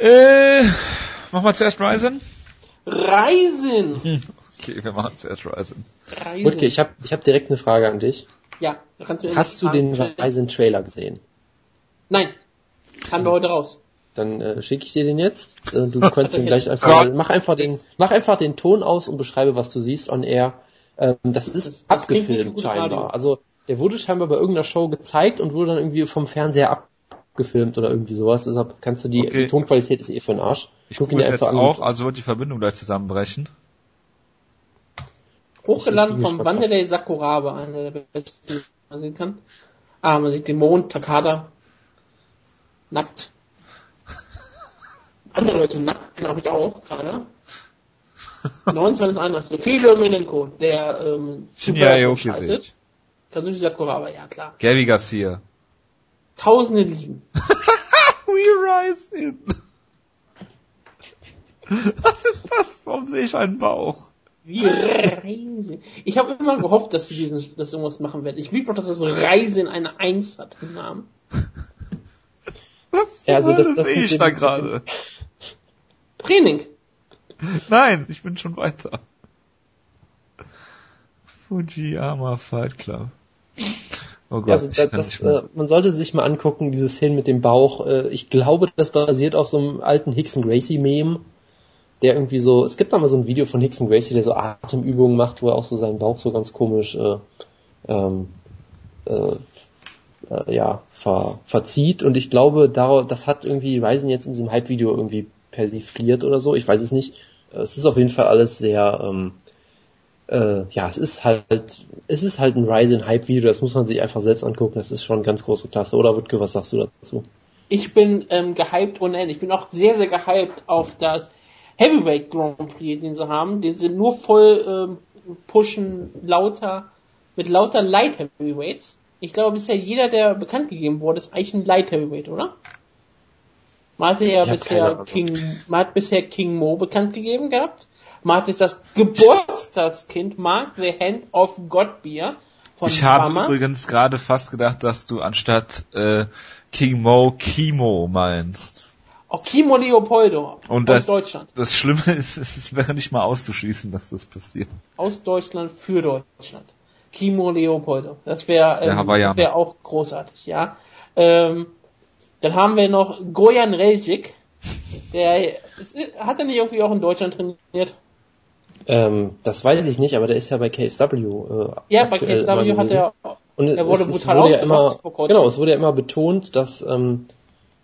äh, machen wir zuerst Ryzen? Ryzen! Okay, wir machen zuerst Ryzen. Ryzen. Okay, ich habe ich hab direkt eine Frage an dich. Ja, da kannst du Hast du den Ryzen Trailer gesehen? Nein. Kann wir heute raus. Dann äh, schicke ich dir den jetzt. Äh, du kannst den gleich einfach. Mach einfach den, mach einfach den Ton aus und beschreibe, was du siehst on air. Ähm, das ist das, das abgefilmt scheinbar. Radio. Also der wurde scheinbar bei irgendeiner Show gezeigt und wurde dann irgendwie vom Fernseher ab abgefilmt oder irgendwie sowas. Deshalb kannst du die, okay. die Tonqualität ist eh für den Arsch. Ich gucke ihn jetzt auch, also wird die Verbindung gleich zusammenbrechen. Hochgeladen vom Wanderlei Sakuraba, einer der besten, die man sehen kann. Ah, man sieht den Mond, Takada, nackt. Andere Leute nackt, glaube ich auch, gerade. 29.31. Viele Milenko, der ähm, Shinya Aoki Kazushi Sakuraba, ja klar. Gabby Garcia. Tausende liegen. We rise in. Was ist das? Warum sehe ich einen Bauch? Wie Reise. Ich habe immer gehofft, dass sie diesen, dass irgendwas machen werden. Ich will doch, dass das Reise in eine Eins hat im Namen. Was ja, also das, das sehe ich da gerade. Training. Nein, ich bin schon weiter. Fujiyama Fight Club. Oh Gott, also das, das, äh, man sollte sich mal angucken, dieses Hin mit dem Bauch. Äh, ich glaube, das basiert auf so einem alten Hickson Gracie Meme der irgendwie so, es gibt da mal so ein Video von Hickson Gracie, der so Atemübungen macht, wo er auch so seinen Bauch so ganz komisch äh, ähm, äh, äh, ja, ver, verzieht und ich glaube, da, das hat irgendwie Ryzen jetzt in diesem Hype-Video irgendwie persifliert oder so, ich weiß es nicht. Es ist auf jeden Fall alles sehr, ähm, äh, ja, es ist halt, es ist halt ein Ryzen Hype-Video, das muss man sich einfach selbst angucken, das ist schon ganz große Klasse. Oder Wutke, was sagst du dazu? Ich bin ähm, gehypt ohne Ende. Ich bin auch sehr, sehr gehypt auf das Heavyweight Grand Prix, den sie haben, den sie nur voll ähm, pushen, lauter, mit lauter Light Heavyweights. Ich glaube, bisher jeder, der bekannt gegeben wurde, ist eigentlich ein Light Heavyweight, oder? Man hatte ja bisher King, man hat bisher King Mo bekannt gegeben gehabt. Hat jetzt das Geburtstagskind Mark the Hand of God Beer von Ich habe übrigens gerade fast gedacht, dass du anstatt äh, King Mo Kimo meinst. Okimo Leopoldo und das, aus Deutschland. Das Schlimme ist, es wäre nicht mal auszuschließen, dass das passiert. Aus Deutschland für Deutschland. Kimo Leopoldo. Das wäre ähm, wär auch großartig, ja. Ähm, dann haben wir noch Gojan Reljic. Der ist, hat er nicht irgendwie auch in Deutschland trainiert? Ähm, das weiß ich nicht, aber der ist ja bei KSW. Äh, ja, bei KSW hat er. Und er wurde brutal wurde ja immer, Genau, es wurde ja immer betont, dass ähm,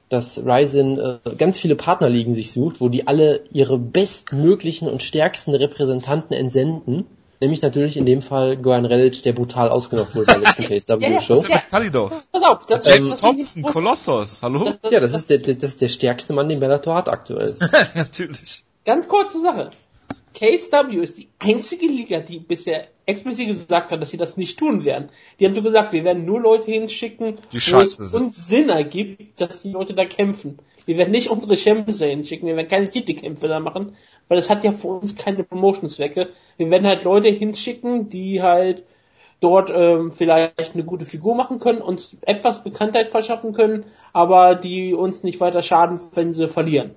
dass Ryzen äh, ganz viele Partnerligen sich sucht, wo die alle ihre bestmöglichen und stärksten Repräsentanten entsenden. Nämlich natürlich in dem Fall Goran Relic, der brutal ausgenockt wurde bei der letzten KSW-Show. ja, ja, Kalidov. Pass auf, das James ähm, Thompson, Kolossos, hallo? Ja, das ist der, das ist der stärkste Mann, den Bellator hat aktuell. natürlich. Ganz kurze Sache. KSW ist die einzige Liga, die bisher explizit gesagt hat, dass sie das nicht tun werden. Die haben so gesagt, wir werden nur Leute hinschicken, die wo es uns Sinn ergibt, dass die Leute da kämpfen. Wir werden nicht unsere Champions da hinschicken, wir werden keine Titelkämpfe da machen, weil das hat ja für uns keine Promotionszwecke. Wir werden halt Leute hinschicken, die halt dort ähm, vielleicht eine gute Figur machen können, uns etwas Bekanntheit verschaffen können, aber die uns nicht weiter schaden, wenn sie verlieren.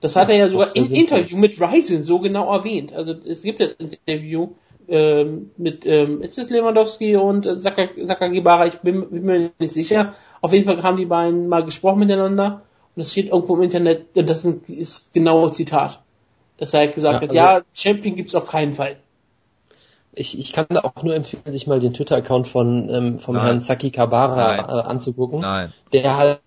Das hat ja, er ja sogar im Interview mit Ryzen so genau erwähnt. Also es gibt ein Interview ähm, mit, ähm, ist es Lewandowski und äh, Sakagibara, ich bin, bin, mir nicht sicher. Auf jeden Fall haben die beiden mal gesprochen miteinander und es steht irgendwo im Internet, das ist, ein, ist genaue Zitat. Dass er halt gesagt ja, hat, also ja, Champion gibt's auf keinen Fall. Ich, ich kann da auch nur empfehlen, sich mal den Twitter-Account von ähm, vom Nein. Herrn Saki Kabara äh, anzugucken. Nein. Der halt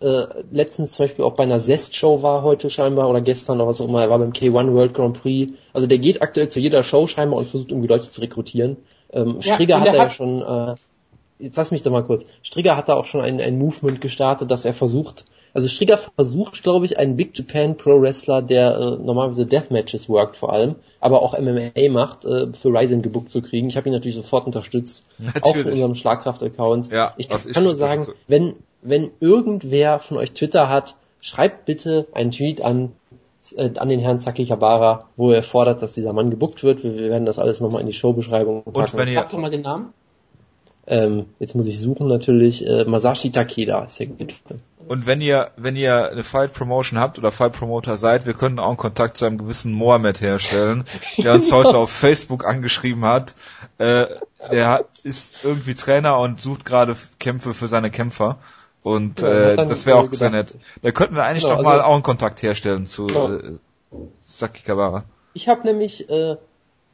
äh, letztens zum Beispiel auch bei einer Zest-Show war heute scheinbar oder gestern oder was auch immer, er war beim K1 World Grand Prix. Also der geht aktuell zu jeder Show scheinbar und versucht irgendwie Leute zu rekrutieren. Ähm, ja, Strigger hat er ja schon, äh, jetzt lass mich da mal kurz, Strigger hat da auch schon ein, ein Movement gestartet, dass er versucht, also Strigger versucht, glaube ich, einen Big Japan Pro Wrestler, der äh, normalerweise Deathmatches workt vor allem, aber auch MMA macht, äh, für Ryzen gebuckt zu kriegen. Ich habe ihn natürlich sofort unterstützt, natürlich. auch von unserem Schlagkraft-Account. Ja, ich kann, kann nur sagen, so. wenn wenn irgendwer von euch Twitter hat, schreibt bitte einen Tweet an äh, an den Herrn Zaki Kabara, wo er fordert, dass dieser Mann gebuckt wird. Wir, wir werden das alles nochmal in die Showbeschreibung packen. Und wenn ihr... Sag doch mal den Namen. Ähm, jetzt muss ich suchen natürlich. Äh, Masashi Takeda ist der gut. Und wenn ihr, wenn ihr eine Fight Promotion habt oder Fight Promoter seid, wir können auch einen Kontakt zu einem gewissen Mohammed herstellen, der uns heute auf Facebook angeschrieben hat. Äh, der ist irgendwie Trainer und sucht gerade Kämpfe für seine Kämpfer. Und ja, äh, das wäre auch sehr nett. Da könnten wir eigentlich genau, doch mal also, auch einen Kontakt herstellen zu genau. äh, Saki Kabara. Ich habe nämlich äh,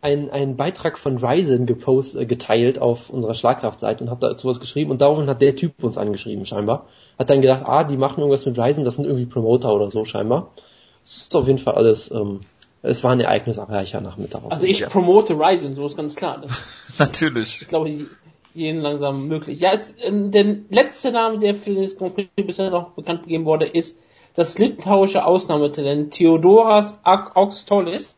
einen, einen Beitrag von Ryzen gepost, äh, geteilt auf unserer Schlagkraftseite und habe dazu was geschrieben und daraufhin hat der Typ uns angeschrieben scheinbar. Hat dann gedacht, ah, die machen irgendwas mit Ryzen, das sind irgendwie Promoter oder so scheinbar. Das ist auf jeden Fall alles, ähm, es war ein ereignisreicher Nachmittag. Also ich ja. promote Ryzen, so ist ganz klar. Das Natürlich. Ich glaube, jeden langsam möglich. Ja, es, äh, der letzte Name, der für das Grand Prix bisher noch bekannt gegeben wurde, ist das litauische Ausnahmetalent Theodoras Augstolis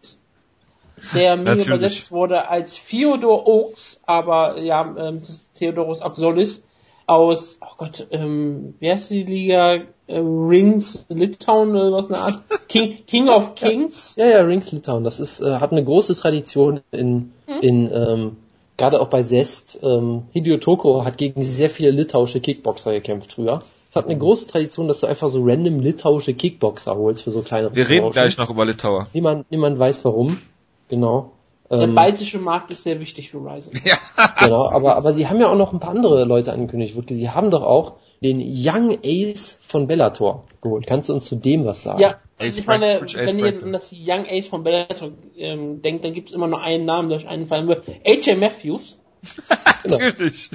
der mir übersetzt wurde als Fyodor Oaks, aber ja, ähm, Theodorus Axolis aus, oh Gott, ähm, wer ist die Liga? Äh, Rings Litauen oder was eine Art? King, King of Kings? Ja, ja, Rings Litauen. Das ist, äh, hat eine große Tradition in, hm? in ähm, gerade auch bei Zest. Ähm, Hideo Toko hat gegen sehr viele litauische Kickboxer gekämpft früher. Es hat eine mhm. große Tradition, dass du einfach so random litauische Kickboxer holst für so kleine Wir reden gleich noch über Litauer. Niemand, niemand weiß warum. Genau. Der ähm, baltische Markt ist sehr wichtig für Ryzen. Ja. Genau, aber, aber sie haben ja auch noch ein paar andere Leute angekündigt. Wirklich, sie haben doch auch den Young Ace von Bellator geholt. Kannst du uns zu dem was sagen? Ja, also ich meine, wenn ihr an das Young Ace von Bellator ähm, denkt, dann gibt es immer nur einen Namen, der euch einfallen wird. AJ Matthews. genau. Natürlich.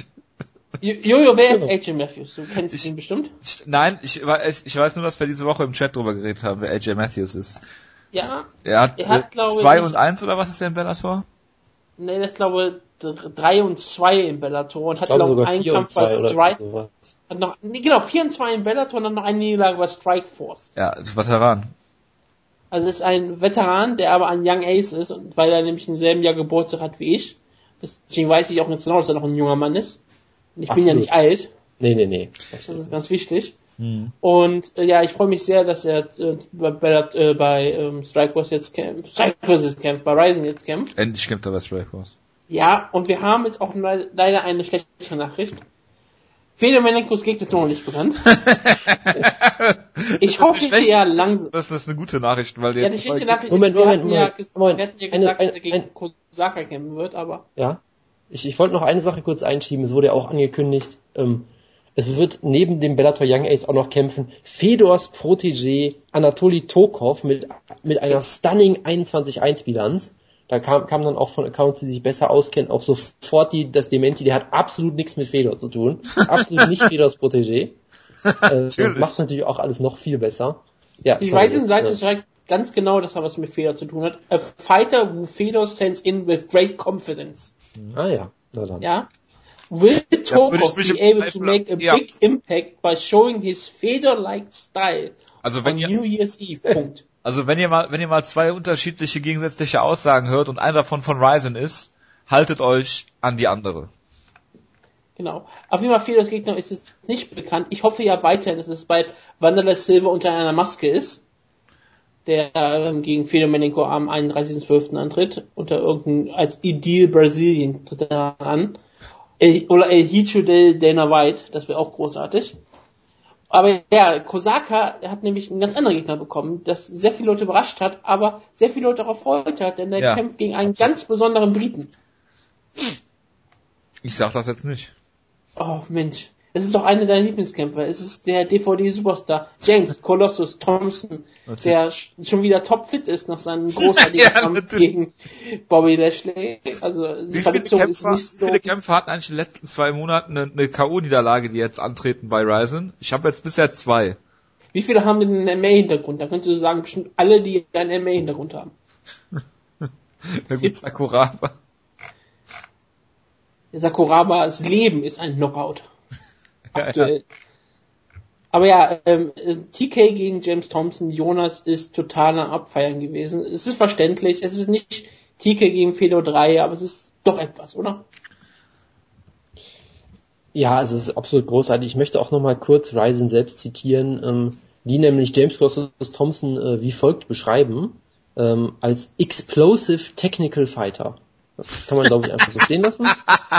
Jojo, wer ist AJ Matthews? Du kennst ich, ihn bestimmt? Ich, nein, ich, ich weiß nur, dass wir diese Woche im Chat drüber geredet haben, wer AJ Matthews ist. Ja. Er hat, er hat 2 und 1 oder was ist der in Bellator? Nee, das glaube 3 und 2 in Bellator und hat glaube ich einen Kampf bei Strike. Hat noch, nee, genau, 4 und 2 in Bellator und dann noch eine Niederlage bei Strike Force. Ja, ist Veteran. Also ist ein Veteran, der aber ein Young Ace ist und weil er nämlich im selben Jahr Geburtstag hat wie ich. Deswegen weiß ich auch nicht genau, dass er noch ein junger Mann ist. Ich Absolut. bin ja nicht alt. Nee, nee, nee. Das ist ganz wichtig. Mhm. Und äh, ja, ich freue mich sehr, dass er äh, bei, bei, äh, bei ähm, Strikeforce jetzt kämpft, Strikeforce jetzt kämpft, bei Ryzen jetzt kämpft. Endlich kämpft er bei Strikeforce. Ja, und wir haben jetzt auch leider eine schlechte Nachricht. Fedormenenkos Gegner ist noch nicht bekannt. ich hoffe ja langsam. Das ist eine gute Nachricht, weil der. Ja, die schlechte Nachricht Moment, ist, wir Moment, Moment, ja, Moment. wir hatten ja gesagt, eine, eine, dass er gegen Kosaka kämpfen wird, aber. Ja. Ich, ich wollte noch eine Sache kurz einschieben. Es wurde ja auch angekündigt, ähm, es wird neben dem Bellator Young Ace auch noch kämpfen Fedors Protégé Anatoly Tokov mit, mit einer stunning 21-1 Bilanz. Da kam, kam dann auch von Accounts, die sich besser auskennen, auch sofort die, das Dementi, der hat absolut nichts mit Fedor zu tun. Absolut nicht Fedors Protégé. Äh, das macht natürlich auch alles noch viel besser. Ja, die Rising-Seite äh, schreibt ganz genau, dass er was mit Fedor zu tun hat. A fighter who Fedor sends in with great confidence. Ah ja, na dann. Ja, Will Tokov be able to make a ja. big impact by showing his Feder-like style also wenn ihr, New Year's Eve? Punkt. Also wenn ihr mal, wenn ihr mal zwei unterschiedliche gegensätzliche Aussagen hört und einer davon von Ryzen ist, haltet euch an die andere. Genau. Auf jeden Fall Fedors Gegner ist es nicht bekannt. Ich hoffe ja weiterhin, dass es bald Wanderlei Silver unter einer Maske ist, der ähm, gegen Fedor Menenko am 31.12. antritt, unter irgendeinem, als Ideal Brasilien tritt er an. El, oder El Hicho del Dana White, das wäre auch großartig. Aber ja, Kosaka hat nämlich einen ganz anderen Gegner bekommen, das sehr viele Leute überrascht hat, aber sehr viele Leute darauf freut hat, denn er ja. kämpft gegen einen ganz besonderen Briten. Ich sag das jetzt nicht. Oh Mensch. Es ist doch einer deiner Lieblingskämpfer. Es ist der DVD-Superstar James Colossus Thompson, der schon wieder topfit ist nach seinem großartigen ja, Kampf gegen Bobby Lashley. Also die Verletzung ist nicht so. Wie viele Kämpfer hatten eigentlich in den letzten zwei Monaten eine, eine K.O.-Niederlage, die jetzt antreten bei Ryzen? Ich habe jetzt bisher zwei. Wie viele haben denn einen MA-Hintergrund? Da könntest du sagen, bestimmt alle, die einen MA-Hintergrund haben. Na gut, Sakuraba. Sakurabas Leben ist ein Knockout aktuell. Aber ja, ähm, TK gegen James Thompson, Jonas ist totaler Abfeiern gewesen. Es ist verständlich, es ist nicht TK gegen Fedor 3, aber es ist doch etwas, oder? Ja, es ist absolut großartig. Ich möchte auch nochmal kurz Ryzen selbst zitieren, ähm, die nämlich James Crosses Thompson äh, wie folgt beschreiben, ähm, als Explosive Technical Fighter. Das kann man, glaube ich, einfach so stehen lassen.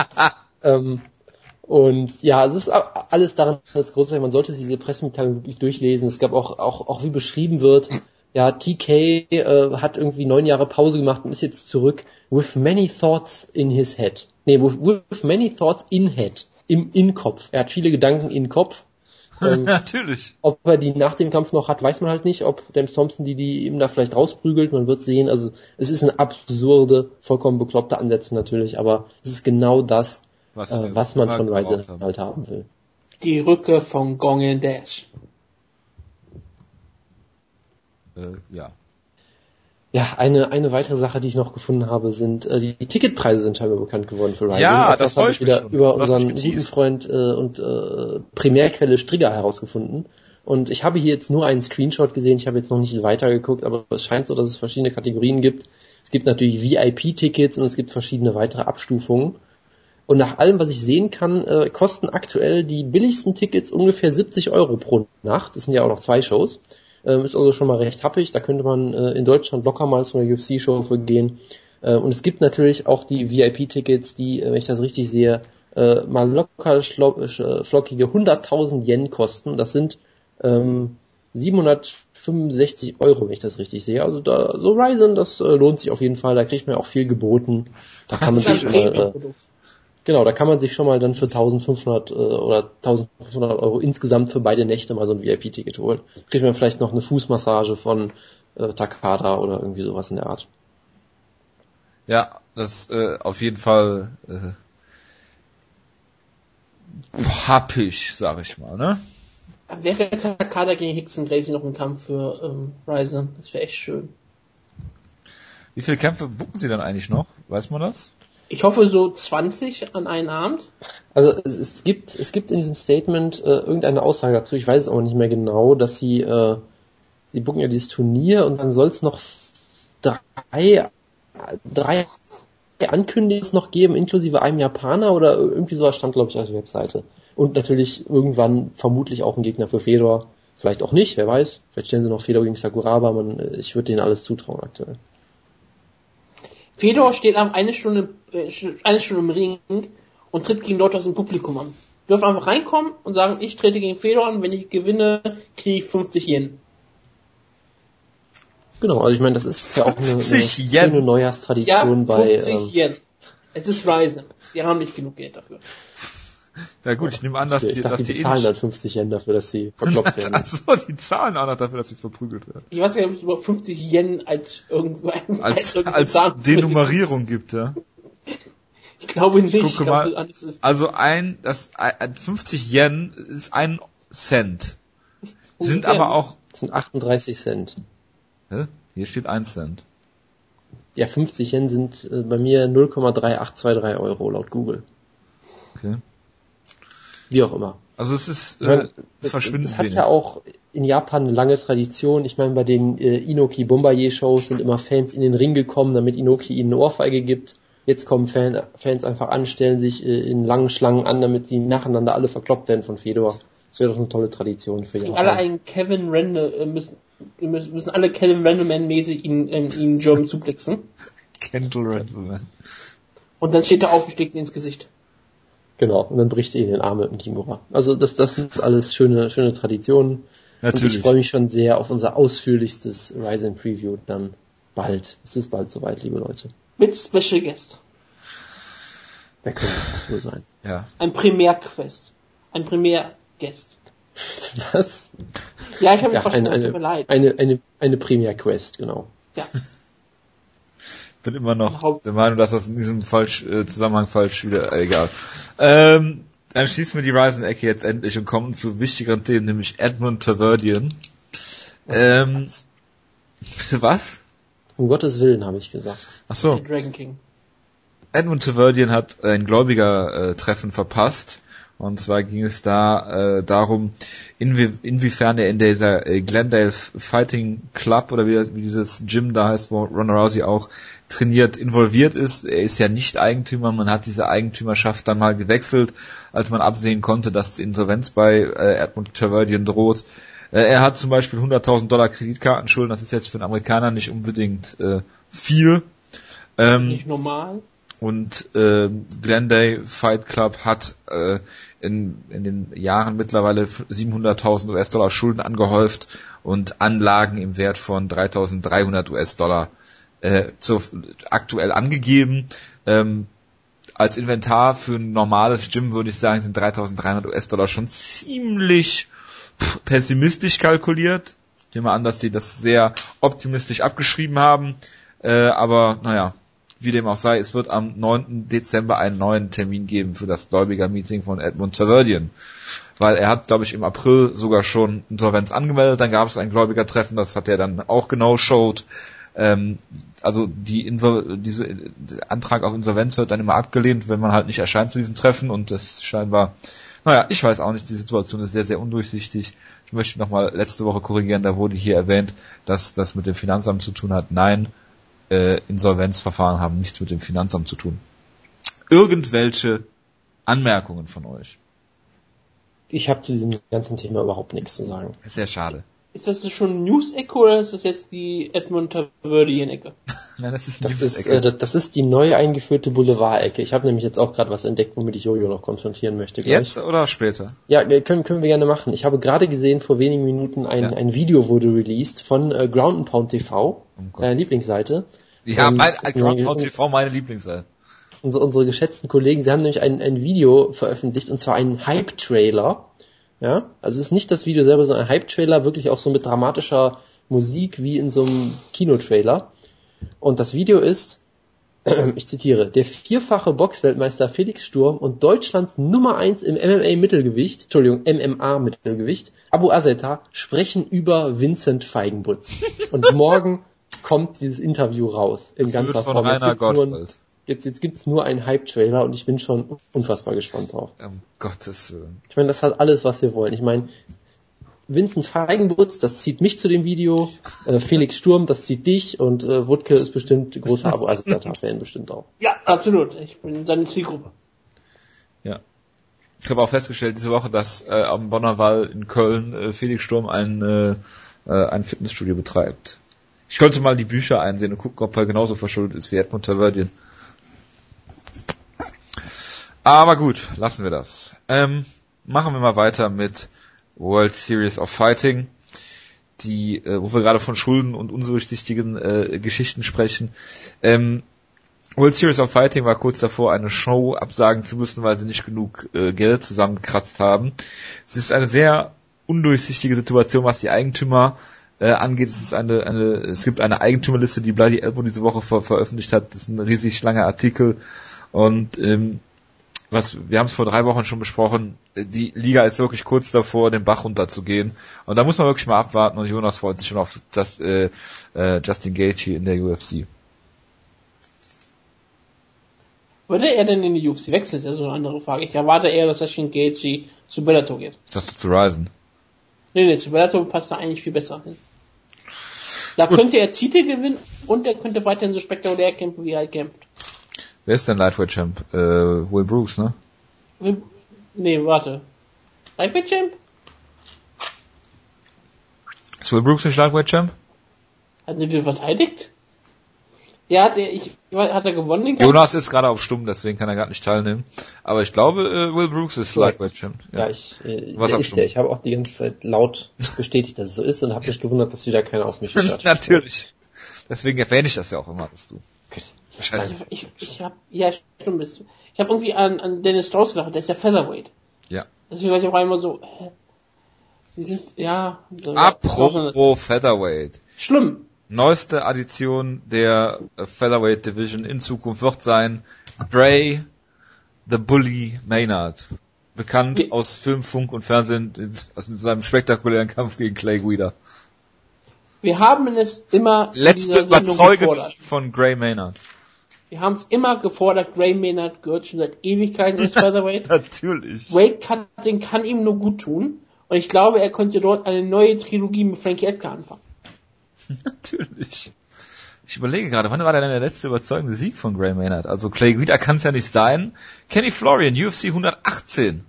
ähm, und ja, es ist alles daran das Große, man sollte diese Pressemitteilung wirklich durchlesen. Es gab auch, auch, auch wie beschrieben wird, ja, TK äh, hat irgendwie neun Jahre Pause gemacht und ist jetzt zurück with many thoughts in his head. Nee, with, with many thoughts in head. Im In-Kopf. Er hat viele Gedanken in Kopf. Ähm, Natürlich. Ob er die nach dem Kampf noch hat, weiß man halt nicht. Ob James Thompson die, die ihm da vielleicht rausprügelt, man wird sehen. Also es ist eine absurde, vollkommen bekloppte Ansätze natürlich, aber es ist genau das, was, äh, was man von Weise halt haben will. Die Rücke von Gong Dash. Äh, ja. Ja, eine, eine weitere Sache, die ich noch gefunden habe, sind äh, die, die Ticketpreise sind scheinbar bekannt geworden für Rising. Ja, Auch das, das habe ich wieder schon. über unseren guten Freund äh, und äh, Primärquelle Strigger herausgefunden. Und ich habe hier jetzt nur einen Screenshot gesehen, ich habe jetzt noch nicht weiter geguckt, aber es scheint so, dass es verschiedene Kategorien gibt. Es gibt natürlich VIP-Tickets und es gibt verschiedene weitere Abstufungen. Und nach allem, was ich sehen kann, äh, kosten aktuell die billigsten Tickets ungefähr 70 Euro pro Nacht. Das sind ja auch noch zwei Shows. Ähm, ist also schon mal recht happig. Da könnte man äh, in Deutschland locker mal zu einer UFC-Show für gehen. Äh, und es gibt natürlich auch die VIP-Tickets, die, äh, wenn ich das richtig sehe, äh, mal locker äh, flockige 100.000 Yen kosten. Das sind ähm, 765 Euro, wenn ich das richtig sehe. Also da, so Ryzen, das äh, lohnt sich auf jeden Fall. Da kriegt man auch viel geboten. Da kann man sich äh, Genau, da kann man sich schon mal dann für 1500 äh, oder 1500 Euro insgesamt für beide Nächte mal so ein VIP-Ticket holen. Kriegt man vielleicht noch eine Fußmassage von äh, Takada oder irgendwie sowas in der Art. Ja, das äh, auf jeden Fall äh, happig, sag ich mal, ne? Wäre Takada gegen Hickson Gracie noch ein Kampf für ähm, Ryzen? Das wäre echt schön. Wie viele Kämpfe bucken sie dann eigentlich noch? Weiß man das? Ich hoffe so 20 an einen Abend. Also es, es gibt es gibt in diesem Statement äh, irgendeine Aussage dazu, ich weiß es aber nicht mehr genau, dass sie äh, sie bucken ja dieses Turnier und dann soll es noch drei drei Ankündigungen noch geben, inklusive einem Japaner oder irgendwie sowas stand glaube ich auf der Webseite. Und natürlich irgendwann vermutlich auch ein Gegner für Fedor. Vielleicht auch nicht, wer weiß. Vielleicht stellen sie noch Fedor gegen Sakuraba, man, ich würde denen alles zutrauen aktuell. Fedor steht am eine Stunde, äh, eine Stunde im Ring und tritt gegen Leute aus dem Publikum an. Dürfen einfach reinkommen und sagen, ich trete gegen Fedor an, wenn ich gewinne, kriege ich 50 Yen. Genau, also ich meine, das ist ja auch eine, eine schöne Neujahrstradition ja, 50 bei. 50 ähm, Yen. Es ist Ryzen. Die haben nicht genug Geld dafür. Ja gut, ich nehme an, dass ich die, dachte, dass die, die zahlen dann 50 Yen dafür, dass sie verkloppt werden. Achso, die zahlen auch noch dafür, dass sie verprügelt werden. Ich weiß gar nicht, ob es über 50 Yen als irgendwo ein, als, als, als Denummerierung gibt, ja. Ich glaube nicht. Ich gucke mal, also ein, das, 50 Yen ist ein Cent. Sind aber auch. Das sind 38 Cent. Hä? Hier steht 1 Cent. Ja, 50 Yen sind äh, bei mir 0,3823 Euro laut Google. Okay. Wie auch immer. Also es ist äh, verschwindend Es hat wenig. ja auch in Japan eine lange Tradition. Ich meine, bei den äh, Inoki Bombardier Shows sind immer Fans in den Ring gekommen, damit Inoki ihnen eine Ohrfeige gibt. Jetzt kommen Fan, Fans einfach an, stellen sich äh, in langen Schlangen an, damit sie nacheinander alle verkloppt werden von Fedor. Das wäre doch eine tolle Tradition für Japan. Alle einen Kevin Randall äh, müssen, müssen alle Kevin Randleman mäßig ihn, ähm, ihn German zublicksen. Kendall Randleman. Und dann steht er auf und schlägt ihn ins Gesicht. Genau, und dann bricht sie in den Arm mit dem Kimura. Also das, das sind alles schöne, schöne Traditionen. Natürlich. Und ich freue mich schon sehr auf unser ausführlichstes Ryzen Preview dann bald. Es ist bald soweit, liebe Leute. Mit Special Guest. Wer könnte das wohl sein? Ja. Ein Primärquest. Ein Primärguest. Was? Ja, ich habe ja, eine, eine, eine, eine, eine Primärquest, genau. Ja. Bin immer noch der Meinung, dass das in diesem falsch, äh, Zusammenhang falsch wieder, äh, egal. Ähm, dann schließen wir die Ryzen-Ecke jetzt endlich und kommen zu wichtigeren Themen, nämlich Edmund Taverdian. Ähm, was? Um Gottes Willen, habe ich gesagt. Ach so. Dragon King. Edmund Taverdian hat ein Gläubiger-Treffen verpasst und zwar ging es da äh, darum, inwie inwiefern er in dieser äh, Glendale Fighting Club oder wie, wie dieses Gym da heißt, wo Ronda Rousey auch trainiert, involviert ist. Er ist ja nicht Eigentümer, man hat diese Eigentümerschaft dann mal gewechselt, als man absehen konnte, dass die Insolvenz bei äh, Edmund Taverdian droht. Äh, er hat zum Beispiel 100.000 Dollar Kreditkartenschulden, das ist jetzt für einen Amerikaner nicht unbedingt äh, viel. Ähm, nicht normal. Und äh, Glendale Fight Club hat äh, in, in den Jahren mittlerweile 700.000 US-Dollar Schulden angehäuft und Anlagen im Wert von 3.300 US-Dollar äh, zu, aktuell angegeben. Ähm, als Inventar für ein normales Gym würde ich sagen, sind 3.300 US-Dollar schon ziemlich pessimistisch kalkuliert. Ich nehme an, dass die das sehr optimistisch abgeschrieben haben. Äh, aber naja, wie dem auch sei, es wird am 9. Dezember einen neuen Termin geben für das Gläubiger-Meeting von Edmund Taverdian. Weil er hat, glaube ich, im April sogar schon Insolvenz angemeldet, dann gab es ein Gläubigertreffen, das hat er dann auch genau showed. Ähm, also die Insol diese der Antrag auf Insolvenz wird dann immer abgelehnt, wenn man halt nicht erscheint zu diesem Treffen und das scheinbar naja, ich weiß auch nicht, die Situation ist sehr, sehr undurchsichtig. Ich möchte nochmal letzte Woche korrigieren, da wurde hier erwähnt, dass das mit dem Finanzamt zu tun hat. Nein, äh, Insolvenzverfahren haben nichts mit dem Finanzamt zu tun. Irgendwelche Anmerkungen von euch? Ich habe zu diesem ganzen Thema überhaupt nichts zu sagen. Sehr schade. Ist das schon News-Ecke oder ist das jetzt die Edmund Taverdian-Ecke? Nein, das ist das ist, äh, das, das, ist die neu eingeführte Boulevard-Ecke. Ich habe nämlich jetzt auch gerade was entdeckt, womit ich Jojo noch konfrontieren möchte. Jetzt oder später? Ja, können, können wir gerne machen. Ich habe gerade gesehen, vor wenigen Minuten ein, ja. ein Video wurde released von äh, Ground Pound TV, oh äh, Lieblingsseite. Ja, ähm, mein, Ground Pound TV meine Lieblingsseite. Unsere, unsere geschätzten Kollegen, sie haben nämlich ein, ein Video veröffentlicht, und zwar einen Hype-Trailer ja, also es ist nicht das Video selber, sondern ein Hype-Trailer, wirklich auch so mit dramatischer Musik wie in so einem Kinotrailer. Und das Video ist, ich zitiere, der vierfache Boxweltmeister Felix Sturm und Deutschlands Nummer eins im MMA-Mittelgewicht, Entschuldigung, MMA-Mittelgewicht, Abu Azeta, sprechen über Vincent Feigenbutz. Und morgen kommt dieses Interview raus in ganzer Form. Rainer Gottwald. Jetzt, jetzt gibt's nur einen Hype-Trailer und ich bin schon unfassbar gespannt drauf. Um Gottes Willen. Ich meine, das hat alles, was wir wollen. Ich meine, Vincent Feigenbutz, das zieht mich zu dem Video, äh, Felix Sturm, das zieht dich und äh, Wutke ist bestimmt großer Abo, also fan bestimmt auch. Ja, absolut. Ich bin seine Zielgruppe. Ja. Ich habe auch festgestellt diese Woche, dass äh, am Bonner Wall in Köln äh, Felix Sturm ein, äh, äh, ein Fitnessstudio betreibt. Ich könnte mal die Bücher einsehen und gucken, ob er genauso verschuldet ist wie Edmund Taverdian. Aber gut, lassen wir das. Ähm, machen wir mal weiter mit World Series of Fighting, die, äh, wo wir gerade von Schulden und unsurchsichtigen äh, Geschichten sprechen. Ähm, World Series of Fighting war kurz davor, eine Show absagen zu müssen, weil sie nicht genug äh, Geld zusammengekratzt haben. Es ist eine sehr undurchsichtige Situation, was die Eigentümer äh, angeht. Es ist eine, eine, es gibt eine Eigentümerliste, die Bloody Elbow diese Woche ver veröffentlicht hat. Das ist ein riesig langer Artikel und ähm, was, wir haben es vor drei Wochen schon besprochen, die Liga ist wirklich kurz davor, den Bach runterzugehen. Und da muss man wirklich mal abwarten und Jonas freut sich schon auf das, äh, äh, Justin Gaethje in der UFC. Würde er denn in die UFC wechseln, ist ja so eine andere Frage. Ich erwarte eher, dass Justin Gaethje zu Bellator geht. Ich dachte zu Ryzen. Nee, nee, zu Bellator passt er eigentlich viel besser hin. Da Gut. könnte er Titel gewinnen und er könnte weiterhin so spektakulär kämpfen, wie er halt kämpft. Wer ist denn Lightweight Champ? Äh, Will Brooks, ne? Will, nee, warte. Lightweight Champ? Ist Will Brooks nicht Lightweight Champ? Hat er den verteidigt? Ja, hat er, ich, hat er gewonnen? Jonas ist gerade auf Stumm, deswegen kann er gerade nicht teilnehmen. Aber ich glaube, äh, Will Brooks ist Correct. Lightweight Champ. Ja, ja ich, äh, Was ist der. Ich habe auch die ganze Zeit laut bestätigt, dass es so ist und habe mich gewundert, dass wieder keiner auf mich schaut. Natürlich. Deswegen erwähne ich das ja auch immer, dass du. Wahrscheinlich. Ich, ich, ich hab, ja, stimmt. Ich habe irgendwie an, an Dennis Strauss gedacht, der ist ja Featherweight. Ja. Deswegen war ich auch einmal so, hä? Die sind, ja. So, Apropos Featherweight. Schlimm. Neueste Addition der Featherweight Division in Zukunft wird sein Dre the Bully Maynard. Bekannt Wie? aus Film, Funk und Fernsehen aus seinem spektakulären Kampf gegen Clay Guida. Wir haben es immer letzte Überzeugung von Gray Maynard. Wir haben es immer gefordert, Gray Maynard gehört schon seit Ewigkeiten ins Featherweight. Natürlich. Weight Cutting kann ihm nur gut tun. Und ich glaube, er könnte dort eine neue Trilogie mit Frankie Edgar anfangen. Natürlich. Ich überlege gerade, wann war denn der letzte überzeugende Sieg von Gray Maynard? Also Clay Guida kann es ja nicht sein. Kenny Florian, UFC 118.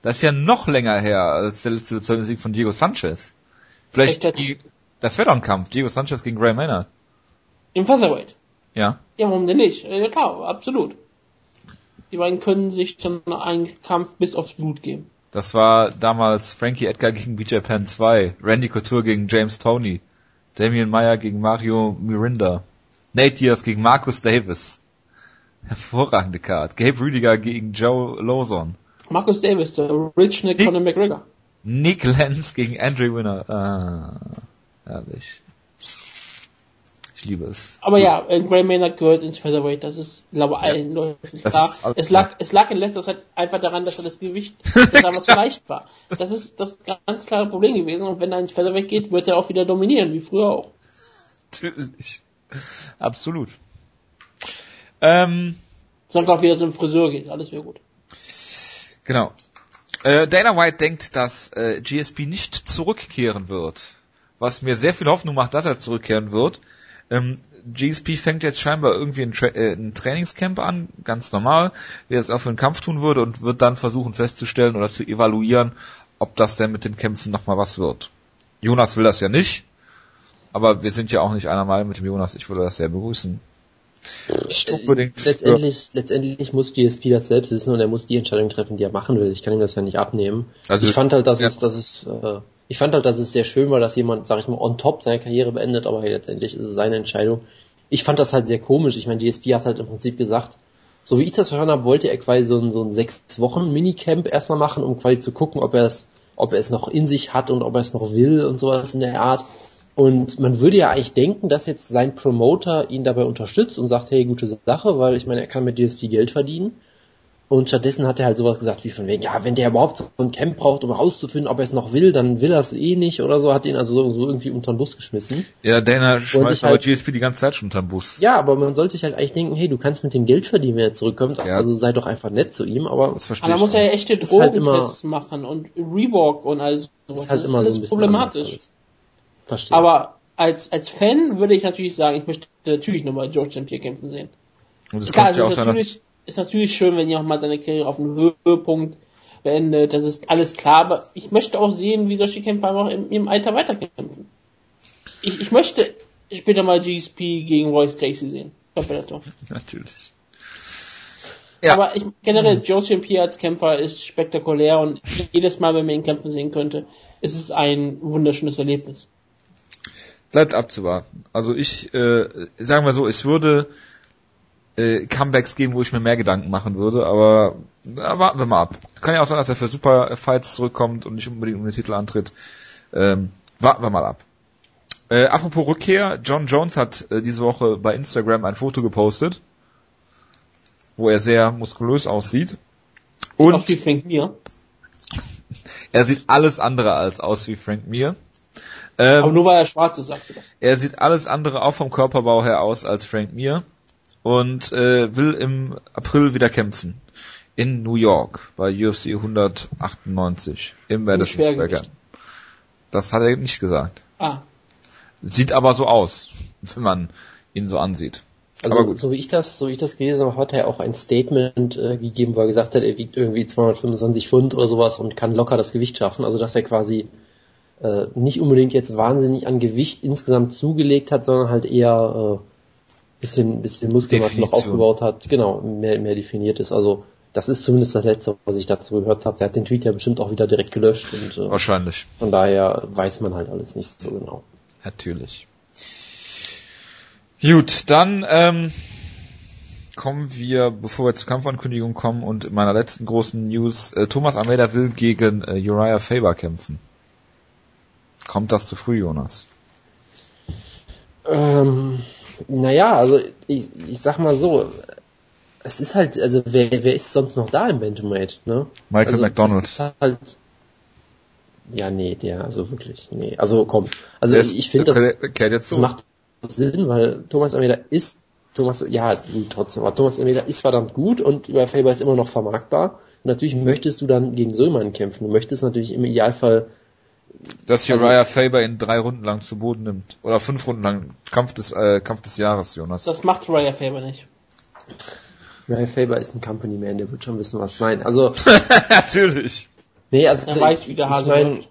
Das ist ja noch länger her als der letzte überzeugende Sieg von Diego Sanchez. Vielleicht die, das wäre doch ein Kampf. Diego Sanchez gegen Gray Maynard. Im Featherweight? Ja. Ja, warum denn nicht? Ja klar, absolut. Die beiden können sich dann einen Kampf bis aufs Blut geben. Das war damals Frankie Edgar gegen BJ Penn 2, Randy Couture gegen James Tony, Damian Meyer gegen Mario Mirinda, Nate Diaz gegen Marcus Davis. Hervorragende Card. Gabe Rüdiger gegen Joe Lawson. Marcus Davis, der Rich Nick Conor McGregor. Nick Lenz gegen Andrew Winner. Ah, herrlich. Ich liebe es. Aber ja, äh, Gray Maynard gehört ins Featherweight, das ist, glaube ich, allen ja, Leuten klar. Es lag, es lag in letzter Zeit einfach daran, dass er das Gewicht damals zu leicht war. Das ist das ganz klare Problem gewesen und wenn er ins Featherweight geht, wird er auch wieder dominieren, wie früher auch. Natürlich. Absolut. Ähm, Solange auch wieder zum Friseur geht, alles wäre gut. Genau. Äh, Dana White denkt, dass äh, GSP nicht zurückkehren wird. Was mir sehr viel Hoffnung macht, dass er zurückkehren wird. Ähm, GSP fängt jetzt scheinbar irgendwie ein, Tra äh, ein Trainingscamp an, ganz normal, wie er es auch für einen Kampf tun würde und wird dann versuchen festzustellen oder zu evaluieren, ob das denn mit dem Kämpfen nochmal was wird. Jonas will das ja nicht, aber wir sind ja auch nicht einer Meinung mit dem Jonas, ich würde das sehr begrüßen. Nicht unbedingt letztendlich, letztendlich muss GSP das selbst wissen und er muss die Entscheidung treffen, die er machen will. Ich kann ihm das ja nicht abnehmen. Also ich fand halt, dass es, dass es äh, ich fand halt, dass es sehr schön war, dass jemand, sag ich mal, on top seine Karriere beendet, aber letztendlich ist es seine Entscheidung. Ich fand das halt sehr komisch. Ich meine, GSP hat halt im Prinzip gesagt, so wie ich das verstanden habe, wollte er quasi so ein, so ein sechs Wochen Minicamp erstmal machen, um quasi zu gucken, ob er es, ob er es noch in sich hat und ob er es noch will und sowas in der Art. Und man würde ja eigentlich denken, dass jetzt sein Promoter ihn dabei unterstützt und sagt, hey, gute Sache, weil ich meine, er kann mit GSP Geld verdienen. Und stattdessen hat er halt sowas gesagt wie von wegen, ja, wenn der überhaupt so ein Camp braucht, um herauszufinden, ob er es noch will, dann will er es eh nicht oder so, hat ihn also so, so irgendwie unter den Bus geschmissen. Ja, Dana schmeißt aber halt, GSP die ganze Zeit schon unter den Bus. Ja, aber man sollte sich halt eigentlich denken, hey, du kannst mit dem Geld verdienen, wenn er zurückkommt, ja. also sei doch einfach nett zu ihm, aber... Das verstehe aber da muss er ja echte halt Drogentests halt machen und Reebok und alles sowas. Ist halt das immer ist so ein bisschen problematisch. Verstehe. Aber als, als Fan würde ich natürlich sagen, ich möchte natürlich nochmal George St. Pierre kämpfen sehen. Und es kommt ja auch sein, ist natürlich schön, wenn ihr auch mal seine Karriere auf einem Höhepunkt beendet. Das ist alles klar, aber ich möchte auch sehen, wie solche Kämpfer einfach in ihrem Alter weiterkämpfen. Ich, ich möchte später mal GSP gegen Royce Gracie sehen. Natürlich. Ja. Aber ich, generell, Joe. Pierre als Kämpfer ist spektakulär und jedes Mal, wenn man ihn kämpfen sehen könnte, ist es ein wunderschönes Erlebnis. Bleibt abzuwarten. Also ich, äh, sagen wir so, ich würde äh, Comebacks geben, wo ich mir mehr Gedanken machen würde, aber na, warten wir mal ab. Kann ja auch sein, dass er für Super Fights zurückkommt und nicht unbedingt um den Titel antritt. Ähm, warten wir mal ab. Äh, apropos Rückkehr, John Jones hat äh, diese Woche bei Instagram ein Foto gepostet, wo er sehr muskulös aussieht. Und auch wie Frank Mir. er sieht alles andere als aus wie Frank Mir. Ähm, Aber nur weil er schwarz ist, sagst du das. Er sieht alles andere auch vom Körperbau her aus als Frank Mir und äh, will im April wieder kämpfen. In New York bei UFC 198 im Madison Square Garden. Das hat er nicht gesagt. Ah. Sieht aber so aus, wenn man ihn so ansieht. Also so wie ich das, so wie ich das gelesen habe, hat er auch ein Statement äh, gegeben, wo er gesagt hat, er wiegt irgendwie 225 Pfund oder sowas und kann locker das Gewicht schaffen. Also dass er quasi äh, nicht unbedingt jetzt wahnsinnig an Gewicht insgesamt zugelegt hat, sondern halt eher äh, bisschen, bisschen Muskelmasse noch aufgebaut hat, genau, mehr, mehr definiert ist. Also das ist zumindest das Letzte, was ich dazu gehört habe. Der hat den Tweet ja bestimmt auch wieder direkt gelöscht und äh, wahrscheinlich. Von daher weiß man halt alles nicht so genau. Natürlich. Gut, dann ähm, kommen wir, bevor wir zur Kampfankündigung kommen und in meiner letzten großen News, äh, Thomas Almeida will gegen äh, Uriah Faber kämpfen. Kommt das zu früh, Jonas? Ähm, naja, also ich, ich sag mal so, es ist halt, also wer, wer ist sonst noch da im Bantamweight, ne? Michael also, McDonald. Halt, ja, nee, der, also wirklich, nee. Also komm, also der ich finde, das, das so. macht Sinn, weil Thomas Almeida ist, Thomas, ja, trotzdem, aber Thomas Almeida ist verdammt gut und über Faber ist immer noch vermarktbar. Und natürlich möchtest du dann gegen so jemanden kämpfen. Du möchtest natürlich im Idealfall dass also- Uriah also, Faber ihn drei Runden lang zu Boden nimmt. Oder fünf Runden lang. Kampf des, äh, Kampf des Jahres, Jonas. Das macht Uriah Faber nicht. Uriah Faber ist ein Company Man, der wird schon wissen, was ich meine. Also. Natürlich. Nee, also. Er weiß, wie der Hase ich mein,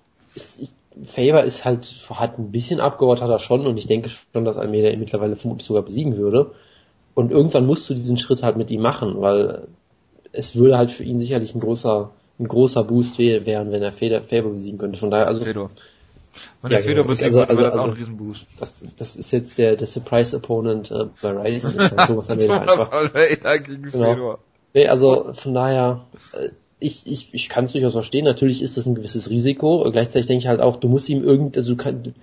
Faber ist halt, hat ein bisschen abgebaut, hat er schon, und ich denke schon, dass Almeida ihn mittlerweile vermutlich sogar besiegen würde. Und irgendwann musst du diesen Schritt halt mit ihm machen, weil es würde halt für ihn sicherlich ein großer ein großer Boost wären, wenn er Feder, Faber besiegen könnte. Von daher, also. Fedor. Wenn ja, er Fedor genau. besiegt, also, also, das also, auch ein Riesenboost. Das, das ist jetzt der, der Surprise Opponent äh, bei dann Thomas Almeida einfach. Almeida gegen genau. Fedor. Nee, also von daher, äh, ich, ich, ich kann es durchaus verstehen. Natürlich ist das ein gewisses Risiko. Gleichzeitig denke ich halt auch, du musst ihm irgend, also du kann,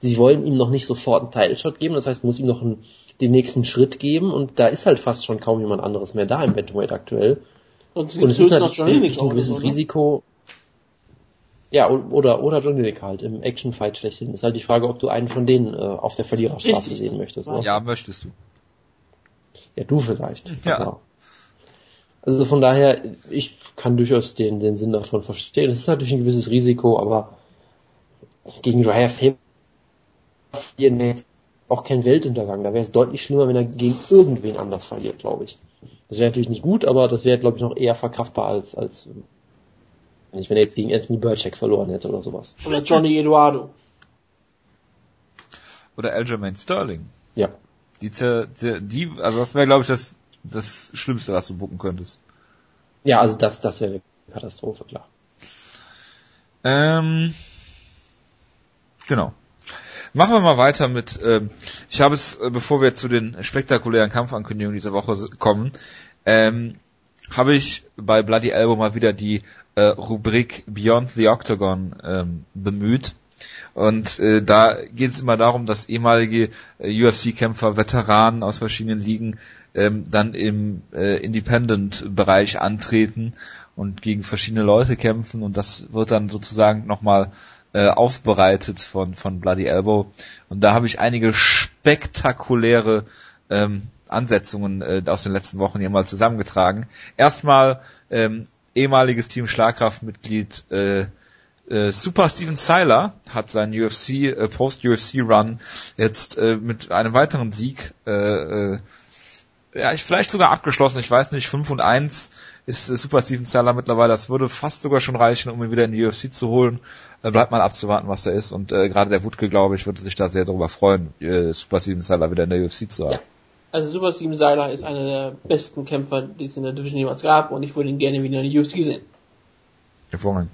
sie wollen ihm noch nicht sofort einen Title Shot geben. Das heißt, du musst ihm noch einen, den nächsten Schritt geben. Und da ist halt fast schon kaum jemand anderes mehr da im Bantamweight aktuell. Und, und es ist natürlich ein gewisses Risiko. Ja, oder, oder Johnny Nick halt im Action-Fight schlechthin. Ist halt die Frage, ob du einen von denen äh, auf der Verliererstraße sehen möchtest. Ne? Ja, möchtest du. Ja, du vielleicht. Ja. Aber also von daher, ich kann durchaus den, den Sinn davon verstehen. Es ist natürlich ein gewisses Risiko, aber gegen Raya Faber wäre jetzt auch kein Weltuntergang. Da wäre es deutlich schlimmer, wenn er gegen irgendwen anders verliert, glaube ich. Das wäre natürlich nicht gut, aber das wäre, glaube ich, noch eher verkraftbar als, als wenn er jetzt gegen Anthony Burchek verloren hätte oder sowas. Oder Johnny Eduardo. Oder Aljamain Sterling. Ja. Die, die, die also das wäre, glaube ich, das das Schlimmste, was du bucken könntest. Ja, also das, das wäre eine Katastrophe, klar. Ähm, genau. Machen wir mal weiter mit, ähm, ich habe es, äh, bevor wir zu den spektakulären Kampfankündigungen dieser Woche kommen, ähm, habe ich bei Bloody Elbow mal wieder die äh, Rubrik Beyond the Octagon ähm, bemüht. Und äh, da geht es immer darum, dass ehemalige äh, UFC-Kämpfer, Veteranen aus verschiedenen Ligen ähm, dann im äh, Independent-Bereich antreten und gegen verschiedene Leute kämpfen und das wird dann sozusagen nochmal äh, aufbereitet von, von Bloody Elbow. Und da habe ich einige spektakuläre ähm, Ansetzungen äh, aus den letzten Wochen hier mal zusammengetragen. Erstmal ähm, ehemaliges Team Schlagkraftmitglied äh, äh, Super Steven Seiler hat seinen UFC äh, Post UFC Run jetzt äh, mit einem weiteren Sieg äh, äh, ja, ich, vielleicht sogar abgeschlossen, ich weiß nicht, 5 und 1 ist äh, Super Steven Seiler mittlerweile, das würde fast sogar schon reichen, um ihn wieder in die UFC zu holen. Äh, bleibt mal abzuwarten, was da ist und äh, gerade der Wutke, glaube ich, würde sich da sehr darüber freuen, äh, Super Steven Seiler wieder in der UFC zu haben. Ja. Also Super Steven Seiler ist einer der besten Kämpfer, die es in der Division jemals gab und ich würde ihn gerne wieder in der UFC sehen. Hervorragend.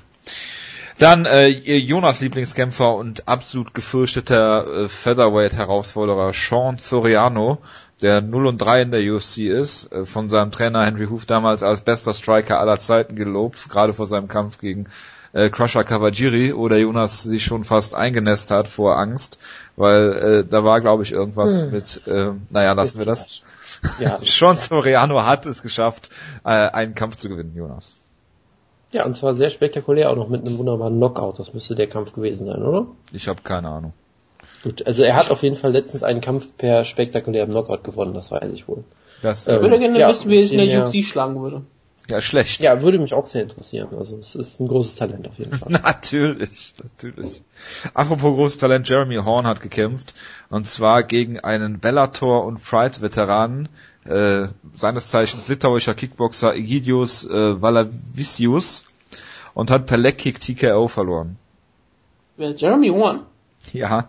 Dann äh, Jonas Lieblingskämpfer und absolut gefürchteter äh, Featherweight-Herausforderer Sean Soriano, der 0 und 3 in der UFC ist, äh, von seinem Trainer Henry Hoof damals als bester Striker aller Zeiten gelobt, gerade vor seinem Kampf gegen äh, Crusher Kawajiri, oder Jonas sich schon fast eingenässt hat vor Angst, weil äh, da war, glaube ich, irgendwas hm. mit, äh, naja, lassen wir das. Ja, Sean Soriano hat es geschafft, äh, einen Kampf zu gewinnen, Jonas. Ja, und zwar sehr spektakulär, auch noch mit einem wunderbaren Knockout. Das müsste der Kampf gewesen sein, oder? Ich habe keine Ahnung. Gut, also er hat auf jeden Fall letztens einen Kampf per spektakulärem Knockout gewonnen, das weiß ich wohl. Das, ich würde gerne ja, wissen, wie es in der UFC schlagen würde. Ja, schlecht. Ja, würde mich auch sehr interessieren. Also es ist ein großes Talent auf jeden Fall. natürlich, natürlich. Apropos großes Talent, Jeremy Horn hat gekämpft und zwar gegen einen Bellator und Pride Veteranen, äh, seines Zeichens litauischer Kickboxer Egidius äh, Valavisius und hat per Legkick TKO verloren. Wer, Jeremy Horn? Ja.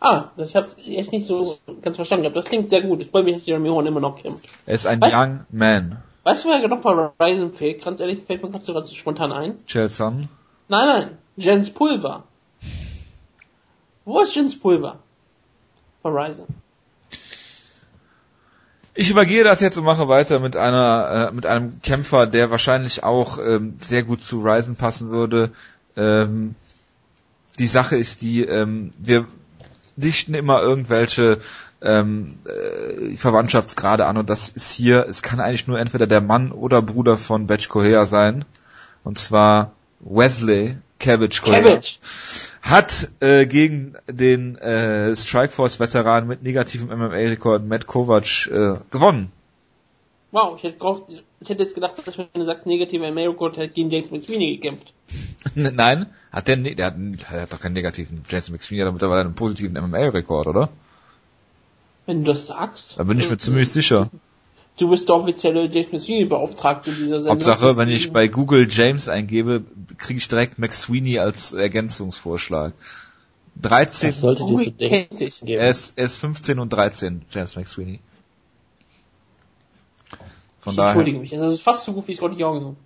Ah, das habe ich echt nicht so ganz verstanden. Aber das klingt sehr gut. Ich freue mich, dass Jeremy Horn immer noch kämpft. Er ist ein weißt, Young Man. Weißt du, wer noch bei Ryzen fehlt? Ganz ehrlich, fällt mir gerade so ganz spontan ein. Chelson? Nein, nein. Jens Pulver. Wo ist Jens Pulver? Horizon. Ich übergehe das jetzt und mache weiter mit einer äh, mit einem Kämpfer, der wahrscheinlich auch ähm, sehr gut zu Ryzen passen würde. Ähm, die Sache ist die, ähm, wir dichten immer irgendwelche ähm, äh, Verwandtschaftsgrade an und das ist hier, es kann eigentlich nur entweder der Mann oder Bruder von Batch Correa sein. Und zwar Wesley Cabbage Correa. Hat äh, gegen den äh, Strikeforce-Veteran mit negativem MMA-Rekord Matt Kovac äh, gewonnen. Wow, ich hätte, gehofft, ich hätte jetzt gedacht, dass wenn du sagst negativer MMA-Rekord, hätte gegen James McSweeney gekämpft. Nein, hat der, der hat, der hat doch keinen negativen. James McSweeney hat mittlerweile einen positiven MMA-Rekord, oder? Wenn du das sagst. Da bin ich mir ziemlich sicher. Du bist der offizielle James McSweeney-Beauftragte dieser Sendung. Hauptsache, wenn ich bei Google James eingebe, kriege ich direkt McSweeney als Ergänzungsvorschlag. 13. Das sollte dir zu denken geben. Er ist, er ist 15 und 13, James McSweeney. Von ich daher, entschuldige mich, das ist fast so gut wie Scotty Jorgensen.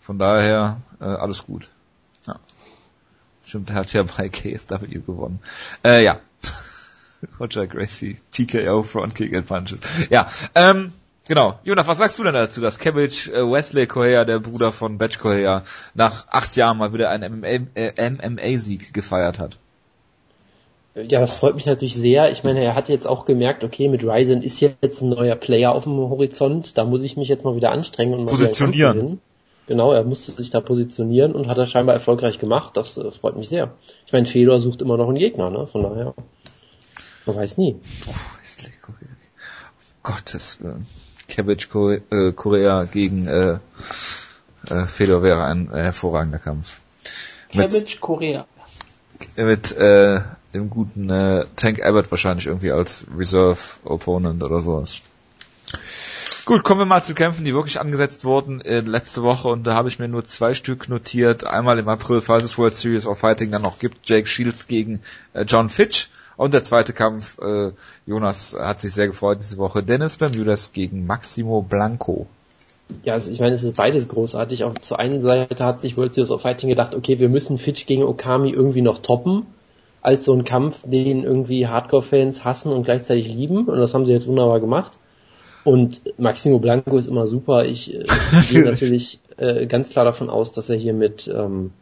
Von daher, äh, alles gut. Ja. Stimmt, er hat ja bei KSW gewonnen. Äh, ja. Roger Gracie, TKO, Frontkick and Punches. Ja, ähm, Genau. Jonas, was sagst du denn dazu, dass Cabbage äh, Wesley Correa, der Bruder von Batch Correa, nach acht Jahren mal wieder einen MMA-Sieg äh, gefeiert hat? Ja, das freut mich natürlich sehr. Ich meine, er hat jetzt auch gemerkt, okay, mit Ryzen ist jetzt ein neuer Player auf dem Horizont, da muss ich mich jetzt mal wieder anstrengen und mal positionieren. Genau, er musste sich da positionieren und hat er scheinbar erfolgreich gemacht. Das äh, freut mich sehr. Ich meine, Fedor sucht immer noch einen Gegner, ne? Von daher, man weiß nie. Oh, Gottes Willen. Cabbage äh, Korea gegen äh, äh, Fedor wäre ein äh, hervorragender Kampf. Cabbage Korea. Mit äh, dem guten äh, Tank Abbott wahrscheinlich irgendwie als Reserve Opponent oder sowas. Gut, kommen wir mal zu Kämpfen, die wirklich angesetzt wurden äh, letzte Woche und da habe ich mir nur zwei Stück notiert. Einmal im April, falls es World Series of Fighting dann noch gibt, Jake Shields gegen äh, John Fitch und der zweite Kampf, äh, Jonas hat sich sehr gefreut diese Woche, Dennis Bermudas gegen Maximo Blanco. Ja, also ich meine, es ist beides großartig. Auch zur einen Seite hat sich World Series of Fighting gedacht, okay, wir müssen Fitch gegen Okami irgendwie noch toppen, als so ein Kampf, den irgendwie Hardcore-Fans hassen und gleichzeitig lieben. Und das haben sie jetzt wunderbar gemacht. Und Maximo Blanco ist immer super. Ich äh, gehe natürlich äh, ganz klar davon aus, dass er hier mit ähm,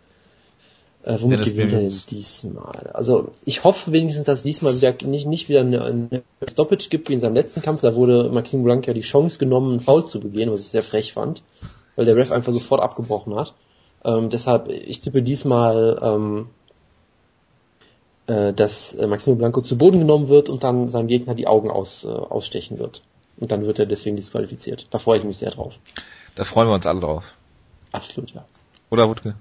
äh, womit ja, gewinnt er denn diesmal? Also ich hoffe wenigstens, dass diesmal wieder nicht, nicht wieder eine, eine Stoppage gibt wie in seinem letzten Kampf. Da wurde Maxim Blanc ja die Chance genommen, einen Foul zu begehen, was ich sehr frech fand, weil der Ref einfach sofort abgebrochen hat. Ähm, deshalb, ich tippe diesmal, ähm, äh, dass äh, Maximo Blanco zu Boden genommen wird und dann sein Gegner die Augen aus, äh, ausstechen wird. Und dann wird er deswegen disqualifiziert. Da freue ich mich sehr drauf. Da freuen wir uns alle drauf. Absolut, ja. Oder Wutke?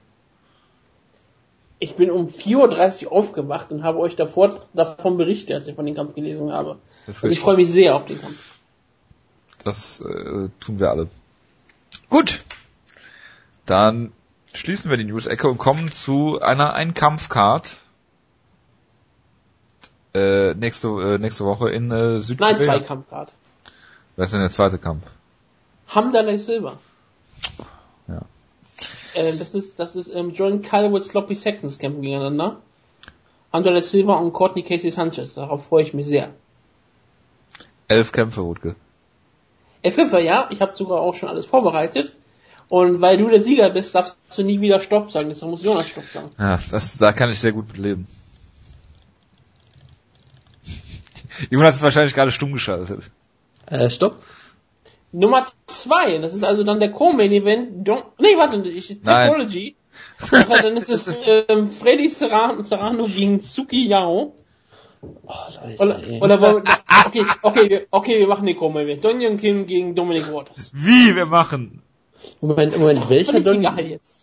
Ich bin um 4.30 Uhr aufgewacht und habe euch davor, davon berichtet, als ich von dem Kampf gelesen habe. Und ich freue mich sehr auf den Kampf. Das äh, tun wir alle. Gut. Dann schließen wir die News-Ecke und kommen zu einer Einkampf-Card. Äh, nächste, äh, nächste Woche in äh, Südkorea. Nein, zwei Kampfcard. Wer ist denn der zweite Kampf? Hamdallah Silva. Äh, das ist, das ist ähm, John Calwood Sloppy Seconds kämpfen gegeneinander. Andrea Silva und Courtney Casey Sanchez. Darauf freue ich mich sehr. Elf Kämpfe, Wutke. Elf Kämpfe, ja. Ich habe sogar auch schon alles vorbereitet. Und weil du der Sieger bist, darfst du nie wieder Stopp sagen. Deshalb muss Jonas Stopp sagen. Ja, das, da kann ich sehr gut mit leben. Jonas ist wahrscheinlich gerade stumm geschaltet. Äh, Stopp. Nummer zwei, das ist also dann der Co-Main Event. Nee, warte, ich, Technology. Nein. dann ist es ähm, Freddy Serrano, Serrano gegen Suki Yao. Oh, Leute, oder, oder wollen okay, okay, okay, wir machen den Co-Main Event. Don Kim gegen Dominic Waters. Wie wir machen? Moment, Moment, welcher Don,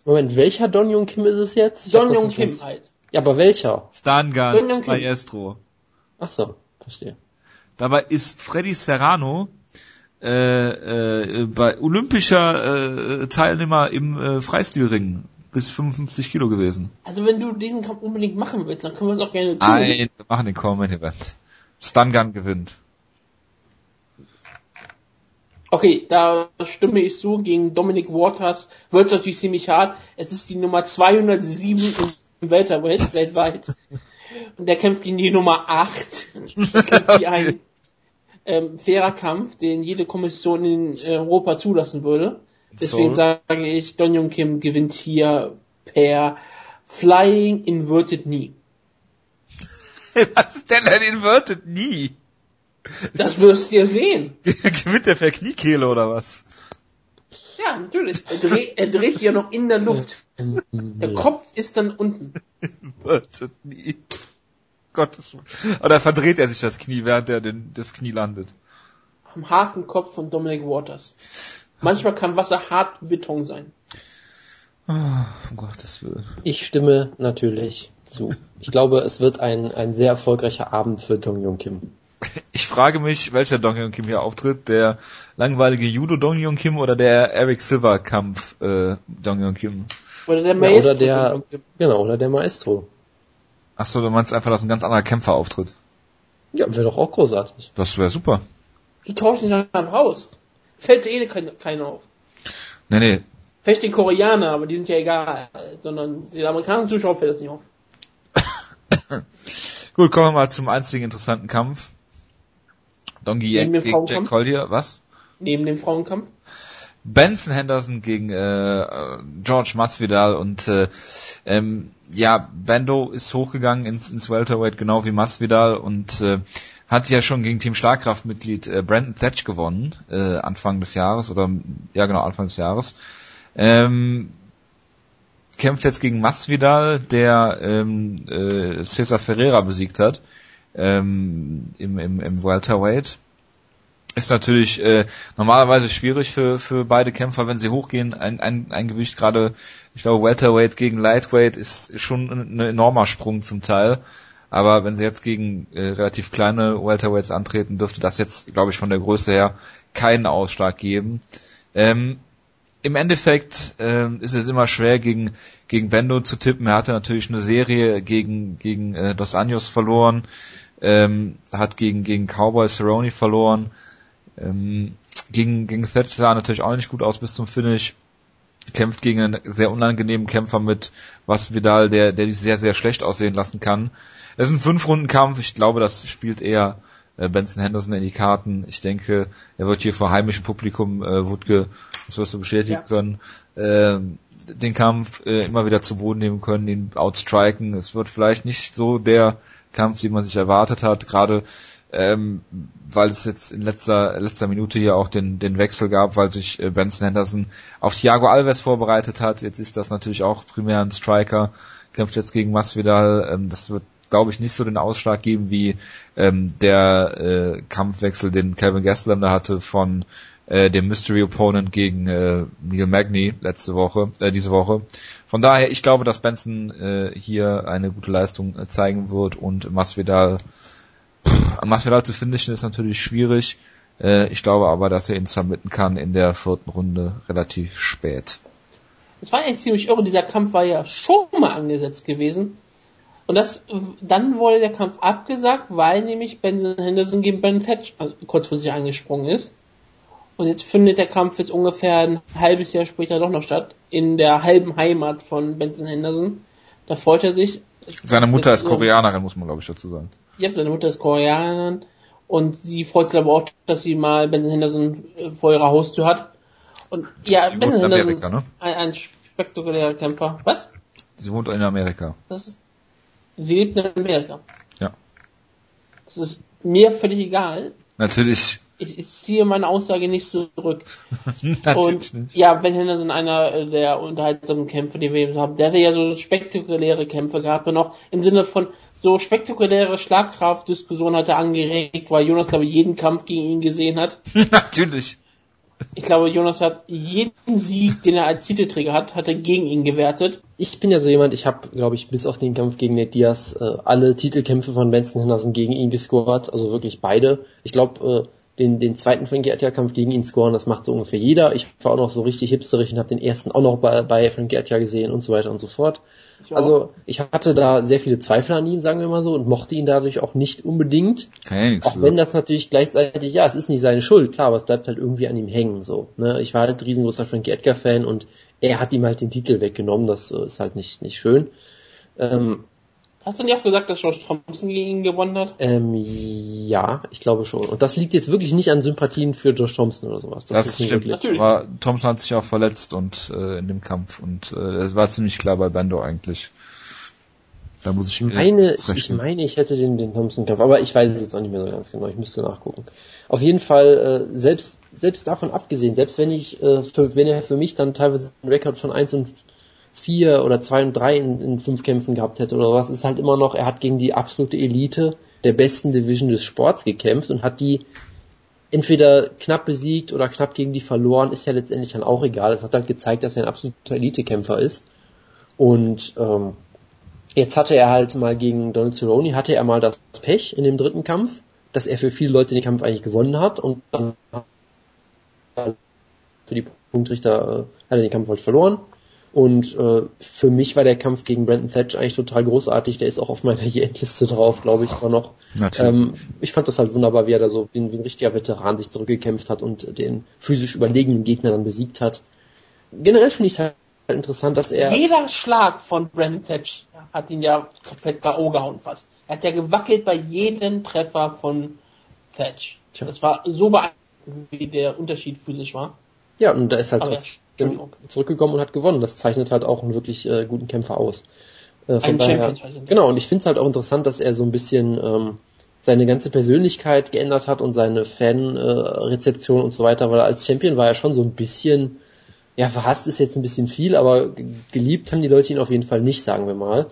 Moment, welcher Don Jung Kim ist es jetzt? Ich Don Jung Kim ganz... halt. Ja, aber welcher? Stangan, Maestro. Ach so, verstehe. Dabei ist Freddy Serrano äh, äh, bei olympischer äh, Teilnehmer im äh, Freistilring bis 55 Kilo gewesen. Also wenn du diesen Kampf unbedingt machen willst, dann können wir es auch gerne tun. Nein, wir machen den Common Event. Stungun gewinnt. Okay, da stimme ich zu. Gegen Dominic Waters wird es natürlich ziemlich hart. Es ist die Nummer 207 im Welterweight, weltweit. Und der kämpft gegen die Nummer 8. Das kämpft die ein ähm, fairer Kampf, den jede Kommission in Europa zulassen würde. Deswegen so. sage ich, Don Jung Kim gewinnt hier per Flying Inverted Knee. Was ist denn ein Inverted Knee? Das wirst du ja sehen. gewinnt der per Kniekehle oder was? Ja, natürlich. Er dreht, er dreht sich ja noch in der Luft. Der Kopf ist dann unten. Inverted Knee. Gottes Oder verdreht er sich das Knie, während er den, das Knie landet? Am harten Kopf von Dominic Waters. Manchmal kann Wasser hart wie Beton sein. Oh, um Gottes Willen. Ich stimme natürlich zu. Ich glaube, es wird ein, ein sehr erfolgreicher Abend für Dong Yong Kim. Ich frage mich, welcher Dong Yong Kim hier auftritt. Der langweilige Judo Dong Yong Kim oder der Eric Silver Kampf äh, Dong Yong Kim? Oder der Maestro. Ja, oder der, genau, oder der Maestro. Ach so, du meinst einfach, dass ein ganz anderer Kämpfer auftritt? Ja, wäre doch auch großartig. Das wäre super. Die tauschen sich dann raus. Fällt eh keiner kein auf. Nee, nee. Vielleicht den Koreaner, aber die sind ja egal. Sondern den amerikanischen Zuschauer fällt das nicht auf. Gut, kommen wir mal zum einzigen interessanten Kampf. Dongi Jack gegen Jack Collier, was? neben dem Frauenkampf? Benson Henderson gegen äh, George Masvidal und äh, ähm, ja, Bando ist hochgegangen ins, ins Welterweight, genau wie Masvidal und äh, hat ja schon gegen Team Schlagkraftmitglied äh, Brandon Thatch gewonnen, äh, Anfang des Jahres oder ja genau, Anfang des Jahres. Ähm, kämpft jetzt gegen Masvidal, der ähm, äh, Cesar Ferreira besiegt hat ähm, im, im, im Welterweight ist natürlich äh, normalerweise schwierig für, für beide Kämpfer, wenn sie hochgehen. Ein, ein, ein Gewicht gerade, ich glaube, Welterweight gegen Lightweight ist schon ein enormer Sprung zum Teil. Aber wenn sie jetzt gegen äh, relativ kleine Welterweights antreten, dürfte das jetzt, glaube ich, von der Größe her keinen Ausschlag geben. Ähm, Im Endeffekt ähm, ist es immer schwer, gegen, gegen Bendo zu tippen. Er hatte natürlich eine Serie gegen, gegen äh, Dos Anjos verloren, ähm, hat gegen, gegen Cowboy Cerrone verloren ähm, gegen, gegen Thatch sah natürlich auch nicht gut aus bis zum Finish. Kämpft gegen einen sehr unangenehmen Kämpfer mit was Vidal, der, der dich sehr, sehr schlecht aussehen lassen kann. Es ist ein Fünf-Runden-Kampf. Ich glaube, das spielt eher äh, Benson Henderson in die Karten. Ich denke, er wird hier vor heimischem Publikum, äh, Wutke, das wirst du bestätigen ja. können, äh, den Kampf äh, immer wieder zu Boden nehmen können, ihn outstriken. Es wird vielleicht nicht so der Kampf, den man sich erwartet hat. Gerade ähm, weil es jetzt in letzter letzter Minute hier auch den den Wechsel gab, weil sich äh, Benson Henderson auf Thiago Alves vorbereitet hat. Jetzt ist das natürlich auch primär ein Striker, kämpft jetzt gegen Masvidal. Ähm, das wird glaube ich nicht so den Ausschlag geben wie ähm, der äh, Kampfwechsel, den Calvin Gastelum da hatte von äh, dem Mystery Opponent gegen äh, Neil Magny letzte Woche, äh, diese Woche. Von daher, ich glaube, dass Benson äh, hier eine gute Leistung äh, zeigen wird und Masvidal Masvidal zu finishen ist natürlich schwierig. Äh, ich glaube aber, dass er ihn submitten kann in der vierten Runde relativ spät. Es war eigentlich ziemlich irre, dieser Kampf war ja schon mal angesetzt gewesen. Und das, dann wurde der Kampf abgesagt, weil nämlich Benson Henderson gegen Ben Thatch kurzfristig angesprungen ist. Und jetzt findet der Kampf jetzt ungefähr ein halbes Jahr später doch noch statt. In der halben Heimat von Benson Henderson. Da freut er sich. Seine Mutter ist Koreanerin, muss man glaube ich dazu sagen. Ja, seine Mutter ist Koreanerin und sie freut sich aber auch, dass sie mal Benson Henderson äh, vor ihrer Haustür hat. Und ja, sie Benson Henderson Amerika, ist ne? ein, ein spektakulärer Kämpfer. Was? Sie wohnt in Amerika. Das ist, sie lebt in Amerika. Ja. Das ist mir völlig egal. Natürlich ich, ich ziehe meine Aussage nicht zurück. und nicht. ja, Ben Henderson, einer der unterhaltsamen Kämpfe, die wir eben haben, der hatte ja so spektakuläre Kämpfe gehabt und auch im Sinne von so spektakuläre Schlagkraftdiskussionen hat er angeregt, weil Jonas, glaube ich, jeden Kampf gegen ihn gesehen hat. Natürlich. Ich glaube, Jonas hat jeden Sieg, den er als Titelträger hat, hat er gegen ihn gewertet. Ich bin ja so jemand, ich habe, glaube ich, bis auf den Kampf gegen Nate Diaz äh, alle Titelkämpfe von Benson Henderson gegen ihn gescored, also wirklich beide. Ich glaube, äh, den, den zweiten Frankie Attia-Kampf gegen ihn scoren, das macht so ungefähr jeder. Ich war auch noch so richtig hipsterig und habe den ersten auch noch bei, bei Frankie Attia gesehen und so weiter und so fort. Ich also ich hatte da sehr viele Zweifel an ihm, sagen wir mal so, und mochte ihn dadurch auch nicht unbedingt. Kein auch wenn das natürlich gleichzeitig, ja, es ist nicht seine Schuld, klar, aber es bleibt halt irgendwie an ihm hängen. so. Ne? Ich war halt ein riesengroßer Frankie Edgar-Fan und er hat ihm halt den Titel weggenommen, das äh, ist halt nicht, nicht schön. Ähm, Hast du nicht auch gesagt, dass Josh Thompson gegen ihn gewonnen hat? Ähm, ja, ich glaube schon. Und das liegt jetzt wirklich nicht an Sympathien für Josh Thompson oder sowas. Das, das stimmt. Natürlich. Aber Thompson hat sich auch verletzt und äh, in dem Kampf und äh, es war ziemlich klar bei Bando eigentlich. Da muss ich meine, ich meine, ich hätte den, den Thompson-Kampf, aber ich weiß es jetzt auch nicht mehr so ganz genau. Ich müsste nachgucken. Auf jeden Fall, äh, selbst, selbst davon abgesehen, selbst wenn ich, äh, für, wenn er für mich dann teilweise einen Rekord von 1 und vier oder zwei und drei in, in fünf Kämpfen gehabt hätte oder was, ist halt immer noch, er hat gegen die absolute Elite der besten Division des Sports gekämpft und hat die entweder knapp besiegt oder knapp gegen die verloren, ist ja letztendlich dann auch egal. Es hat halt gezeigt, dass er ein absoluter Elitekämpfer ist. Und ähm, jetzt hatte er halt mal gegen Donald Cerrone, hatte er mal das Pech in dem dritten Kampf, dass er für viele Leute den Kampf eigentlich gewonnen hat und dann für die Punktrichter äh, hat er den Kampf halt verloren. Und äh, für mich war der Kampf gegen Brandon Thatch eigentlich total großartig. Der ist auch auf meiner Endliste drauf, glaube ich, war noch. Ähm, ich fand das halt wunderbar, wie er da so wie ein, wie ein richtiger Veteran sich zurückgekämpft hat und den physisch überlegenen Gegner dann besiegt hat. Generell finde ich es halt interessant, dass er... Jeder Schlag von Brandon Thatch hat ihn ja komplett K.O. gehauen fast. Er hat ja gewackelt bei jedem Treffer von Thatch. Tja. Das war so beeindruckend wie der Unterschied physisch war. Ja, und da ist halt trotzdem zurückgekommen und hat gewonnen. Das zeichnet halt auch einen wirklich äh, guten Kämpfer aus. Äh, von Ein daher, genau, und ich finde es halt auch interessant, dass er so ein bisschen ähm, seine ganze Persönlichkeit geändert hat und seine Fanrezeption äh, und so weiter, weil als Champion war er schon so ein bisschen, ja, verhasst ist jetzt ein bisschen viel, aber geliebt haben die Leute ihn auf jeden Fall nicht, sagen wir mal.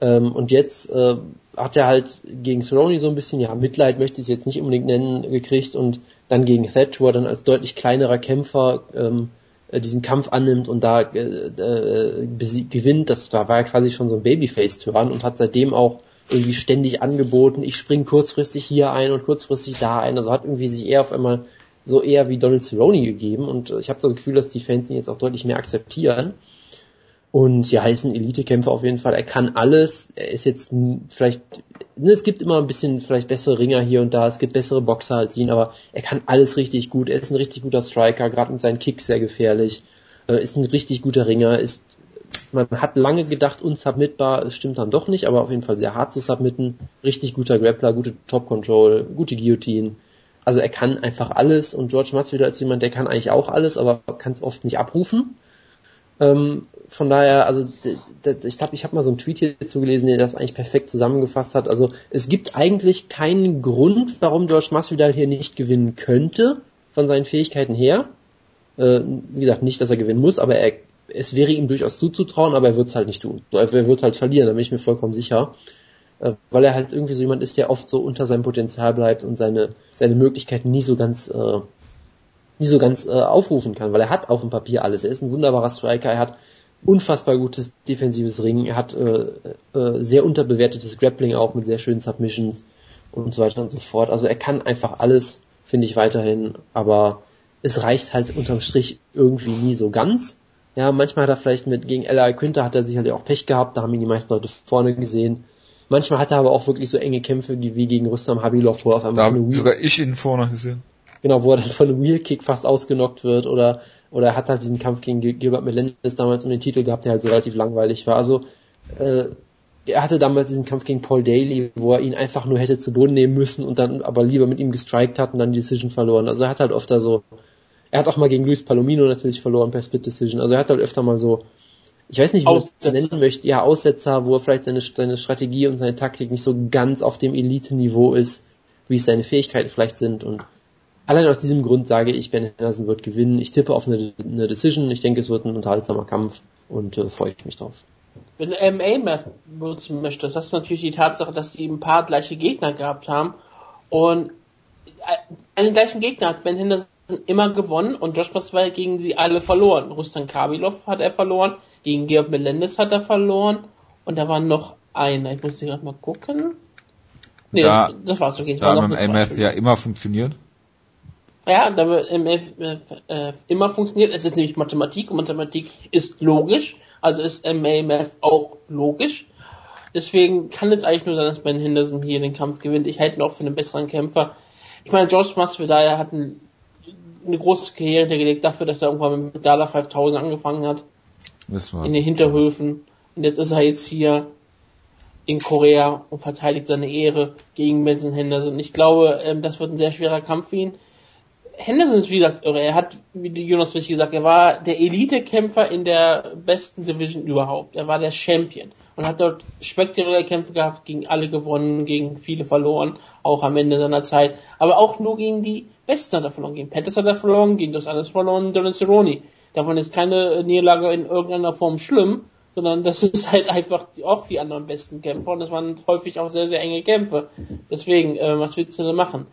Ähm, und jetzt äh, hat er halt gegen Cerrone so ein bisschen, ja, Mitleid möchte ich es jetzt nicht unbedingt nennen, gekriegt und dann gegen Thatch, wo er dann als deutlich kleinerer Kämpfer ähm, äh, diesen Kampf annimmt und da äh, äh, gewinnt, das war, war ja quasi schon so ein Babyface-Turn und hat seitdem auch irgendwie ständig angeboten, ich spring kurzfristig hier ein und kurzfristig da ein. Also hat irgendwie sich eher auf einmal so eher wie Donald Cerrone gegeben und ich habe das Gefühl, dass die Fans ihn jetzt auch deutlich mehr akzeptieren. Und ja, ist ein Elite-Kämpfer auf jeden Fall. Er kann alles. Er ist jetzt vielleicht, ne, es gibt immer ein bisschen vielleicht bessere Ringer hier und da. Es gibt bessere Boxer als ihn, aber er kann alles richtig gut. Er ist ein richtig guter Striker, gerade mit seinen Kicks sehr gefährlich. Äh, ist ein richtig guter Ringer, ist man hat lange gedacht, unsubmitbar, es stimmt dann doch nicht, aber auf jeden Fall sehr hart zu submitten. Richtig guter Grappler, gute Top Control, gute Guillotine. Also er kann einfach alles und George Masvidal ist jemand, der kann eigentlich auch alles, aber kann es oft nicht abrufen. Ähm, von daher, also ich glaube, ich habe mal so einen Tweet hierzu gelesen, der das eigentlich perfekt zusammengefasst hat. Also es gibt eigentlich keinen Grund, warum George Masvidal hier nicht gewinnen könnte, von seinen Fähigkeiten her. Äh, wie gesagt, nicht, dass er gewinnen muss, aber er es wäre ihm durchaus zuzutrauen, aber er wird es halt nicht tun. Er wird halt verlieren, da bin ich mir vollkommen sicher. Äh, weil er halt irgendwie so jemand ist, der oft so unter seinem Potenzial bleibt und seine, seine Möglichkeiten nie so ganz, äh, nie so ganz äh, aufrufen kann, weil er hat auf dem Papier alles. Er ist ein wunderbarer Striker, er hat unfassbar gutes defensives Ringen, er hat äh, äh, sehr unterbewertetes Grappling auch mit sehr schönen Submissions und so weiter und so fort. Also er kann einfach alles, finde ich weiterhin, aber es reicht halt unterm Strich irgendwie nie so ganz. Ja, manchmal hat er vielleicht mit gegen Ella Quinter hat er sicherlich auch Pech gehabt, da haben ihn die meisten Leute vorne gesehen. Manchmal hat er aber auch wirklich so enge Kämpfe wie gegen Rustam Habilov, wo er auf einmal da habe sogar ich ihn vorne gesehen. Genau, wo er dann von einem Wheelkick fast ausgenockt wird oder oder er hat halt diesen Kampf gegen Gilbert Melendez damals um den Titel gehabt, der halt so relativ langweilig war. Also äh, er hatte damals diesen Kampf gegen Paul Daly, wo er ihn einfach nur hätte zu Boden nehmen müssen und dann aber lieber mit ihm gestrikt hat und dann die Decision verloren. Also er hat halt da so er hat auch mal gegen Luis Palomino natürlich verloren per Split Decision. Also er hat halt öfter mal so, ich weiß nicht, wie ich es nennen möchte, ja, Aussetzer, wo er vielleicht seine, seine Strategie und seine Taktik nicht so ganz auf dem Elite-Niveau ist, wie es seine Fähigkeiten vielleicht sind. Und allein aus diesem Grund sage ich, Ben Henderson wird gewinnen. Ich tippe auf eine, eine Decision. Ich denke, es wird ein unterhaltsamer Kampf und äh, freue ich mich drauf. Wenn du MMA benutzen möchtest, hast du natürlich die Tatsache, dass sie ein paar gleiche Gegner gehabt haben. Und äh, einen gleichen Gegner hat Ben Henderson immer gewonnen und Josh Masvidal gegen sie alle verloren. Rustan Kabilov hat er verloren, gegen Georg Melendez hat er verloren und da war noch einer. Ich muss hier gerade mal gucken. Nee, da, das, das war's okay. Das da war noch im MF ja immer funktioniert. Ja, da wird MF äh, immer funktioniert. Es ist nämlich Mathematik und Mathematik ist logisch. Also ist MAMF auch logisch. Deswegen kann es eigentlich nur sein, dass Ben Henderson hier den Kampf gewinnt. Ich halte ihn auch für einen besseren Kämpfer. Ich meine, George Masvidal hat einen eine große Karriere hintergelegt dafür, dass er irgendwann mit Dala 5000 angefangen hat. Das war's. In den Hinterhöfen. Und jetzt ist er jetzt hier in Korea und verteidigt seine Ehre gegen Benson Henderson. Ich glaube, ähm, das wird ein sehr schwerer Kampf für ihn. Henderson ist wie gesagt. Er hat, wie Jonas richtig gesagt, er war der Elite-Kämpfer in der besten Division überhaupt. Er war der Champion und hat dort spektakuläre Kämpfe gehabt, gegen alle gewonnen, gegen viele verloren, auch am Ende seiner Zeit. Aber auch nur gegen die Besten hat er verloren. Gegen Pettis hat er verloren, gegen das alles verloren, Donald Cerrone. Davon ist keine Niederlage in irgendeiner Form schlimm, sondern das ist halt einfach auch die anderen besten Kämpfer und das waren häufig auch sehr, sehr enge Kämpfe. Deswegen, äh, was willst du denn machen?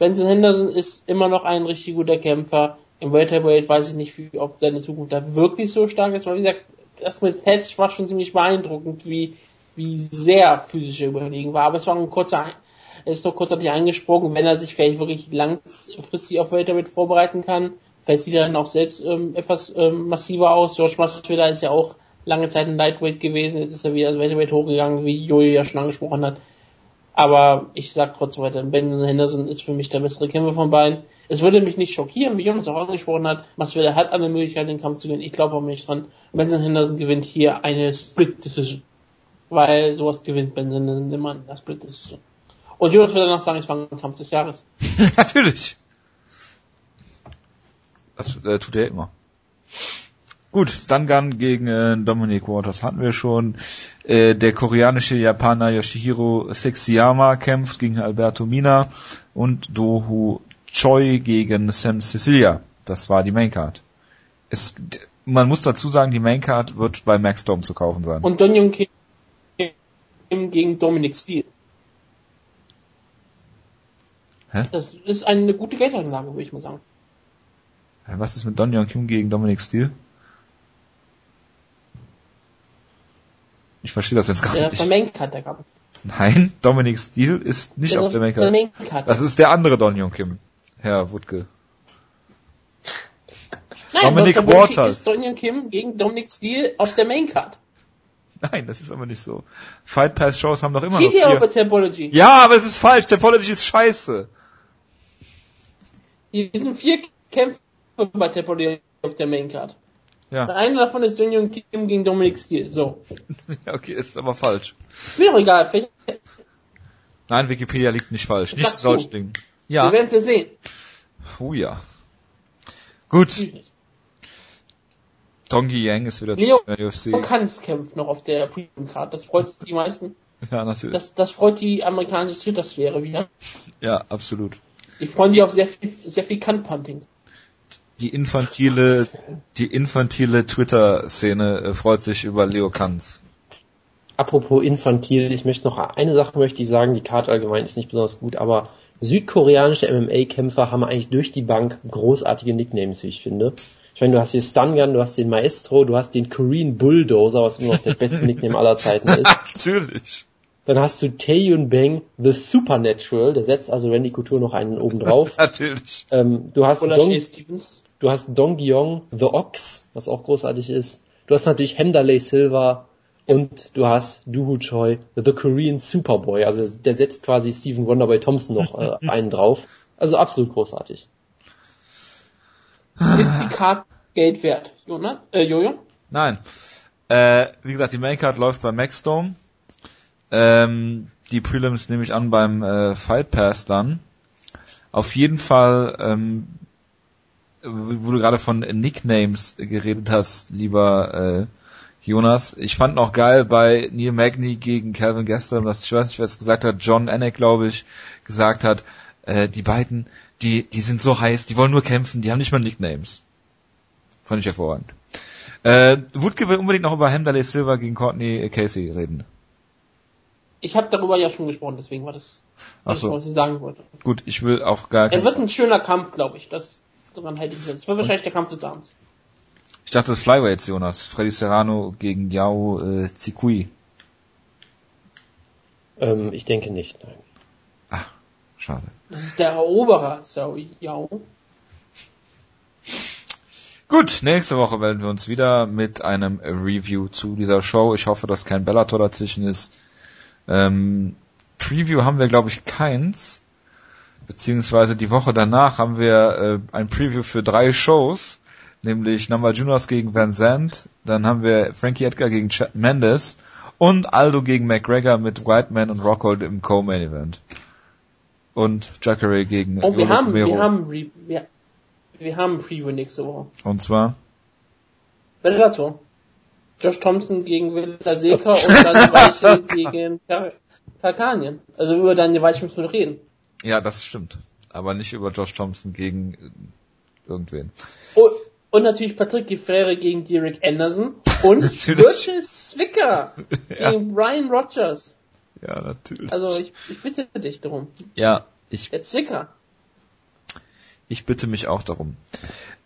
Benson Henderson ist immer noch ein richtig guter Kämpfer. Im Welterweight weiß ich nicht, wie, ob seine Zukunft da wirklich so stark ist, weil wie gesagt, das mit Thatch war schon ziemlich beeindruckend, wie, wie sehr physische Überlegen war. Aber es war ein kurzer, er ist doch kurzzeitig eingesprungen, wenn er sich vielleicht wirklich langfristig auf Welterweight vorbereiten kann. Vielleicht sieht er dann auch selbst ähm, etwas ähm, massiver aus. George Masvidal ist ja auch lange Zeit ein Lightweight gewesen, jetzt ist er wieder Welterweight hochgegangen, wie Jojo ja schon angesprochen hat. Aber ich sag trotzdem weiter, Benson Henderson ist für mich der bessere Kämpfer von beiden. Es würde mich nicht schockieren, wie Jonas auch angesprochen hat. Masvidal hat eine Möglichkeit, den Kampf zu gewinnen. Ich glaube auch nicht dran. Benson Henderson gewinnt hier eine Split Decision. Weil sowas gewinnt Benson Henderson immer in der Split Decision. Und Jonas würde danach sagen, es war ein Kampf des Jahres. Natürlich. Das äh, tut er immer. Gut, Stangan gegen äh, Dominic Waters hatten wir schon. Äh, der koreanische Japaner Yoshihiro Sexyama kämpft gegen Alberto Mina und Dohu Choi gegen Sam Cecilia. Das war die Maincard. Es, man muss dazu sagen, die Maincard wird bei Max Dom zu kaufen sein. Und Don Young Kim gegen Dominic Steele. Hä? Das ist eine gute Geldanlage, würde ich mal sagen. Was ist mit Don Young Kim gegen Dominic Steele? Ich verstehe das jetzt gar der nicht. Der Maincard, der Kampf. Nein, Dominic Steele ist nicht der auf der Maincard. Main das ist der andere Don Young Kim, Herr Wutke. Nein, Dominic Waters. ist Don Young Kim gegen Dominic Steele auf der Maincard. Nein, das ist aber nicht so. Fight Pass Shows haben doch immer Steht noch vier. Topology. Ja, aber es ist falsch. Topology ist scheiße. Hier sind vier Kämpfe bei Topology auf der Maincard. Ja. Einer davon ist Daniel Kim gegen Dominic Steele. So. okay, ist aber falsch. Mir doch egal. Vielleicht... Nein, Wikipedia liegt nicht falsch. Nicht falsch Ding. Ja. Wir werden es ja sehen. Oh ja. Gut. Tongi Yang ist wieder Leo zu der UFC. Kanz kämpft noch auf der Premium Card. Das freut die meisten. Ja, natürlich. Das, das freut die amerikanische Twitter-Sphäre wieder. Ja, absolut. Ich freue mich auf sehr viel, sehr viel Kant-Punting die infantile, die infantile Twitter-Szene äh, freut sich über Leo Kanz. Apropos infantil, ich möchte noch eine Sache möchte ich sagen, die Karte allgemein ist nicht besonders gut, aber südkoreanische MMA-Kämpfer haben eigentlich durch die Bank großartige Nicknames, wie ich finde. Ich meine, du hast hier Stungun, du hast den Maestro, du hast den Korean Bulldozer, was immer noch der beste Nickname aller Zeiten ist. Natürlich. Dann hast du Taeyun Bang, The Supernatural, der setzt also Randy Couture noch einen oben drauf. Natürlich. Ähm, du hast Dong, Stevens. Du hast Dong Gyong, The Ox, was auch großartig ist. Du hast natürlich Hemdalay Silva und du hast Duhu Choi, The Korean Superboy. Also der setzt quasi Stephen Wonderboy Thompson noch äh, einen drauf. Also absolut großartig. Ist die Karte Geld wert, Jonas? Äh, Jojo? Nein. Äh, wie gesagt, die Maincard läuft bei Maxdome. Ähm, die Prelims nehme ich an beim äh, Fight Pass dann. Auf jeden Fall ähm, wo du gerade von Nicknames geredet hast, lieber äh, Jonas. Ich fand noch geil bei Neil Magny gegen Calvin Gaston, dass ich weiß nicht, wer es gesagt hat, John Anek, glaube ich, gesagt hat, äh, die beiden, die, die sind so heiß, die wollen nur kämpfen, die haben nicht mal Nicknames. Fand ich hervorragend. Äh, Woodke will unbedingt noch über Hamdalay Silver gegen Courtney Casey reden. Ich habe darüber ja schon gesprochen, deswegen war das, was so. ich sagen wollte. Gut, ich will auch gar Er wird ein schöner Kampf, glaube ich. Das daran halte ich Das war wahrscheinlich der Kampf des Abends. Ich dachte, das Flyweights, Jonas. Freddy Serrano gegen Yao äh, Zikui. Ähm, ich denke nicht, nein. Ah, schade. Das ist der Eroberer, so Yao. Gut, nächste Woche melden wir uns wieder mit einem Review zu dieser Show. Ich hoffe, dass kein Bellator dazwischen ist. Ähm, Preview haben wir, glaube ich, keins beziehungsweise die Woche danach haben wir äh, ein Preview für drei Shows, nämlich Number Junos gegen Van Zandt, dann haben wir Frankie Edgar gegen Chad Mendes und Aldo gegen McGregor mit Whiteman und Rockhold im Co-Main Event. Und Jacare gegen Oh, wir haben, wir haben, wir, wir haben ein Preview nächste Woche. Und zwar? Bellator. Josh Thompson gegen Villa Seca und dann Weichel gegen Tarkanien. Also über deine Weichel müssen wir reden. Ja, das stimmt. Aber nicht über Josh Thompson gegen äh, irgendwen. Und, und natürlich Patrick Gefrere gegen Derek Anderson und Virgil Zwicker ja. gegen Brian Rogers. Ja, natürlich. Also ich, ich bitte dich darum. Ja, ich. Der Zwicker. Ich bitte mich auch darum.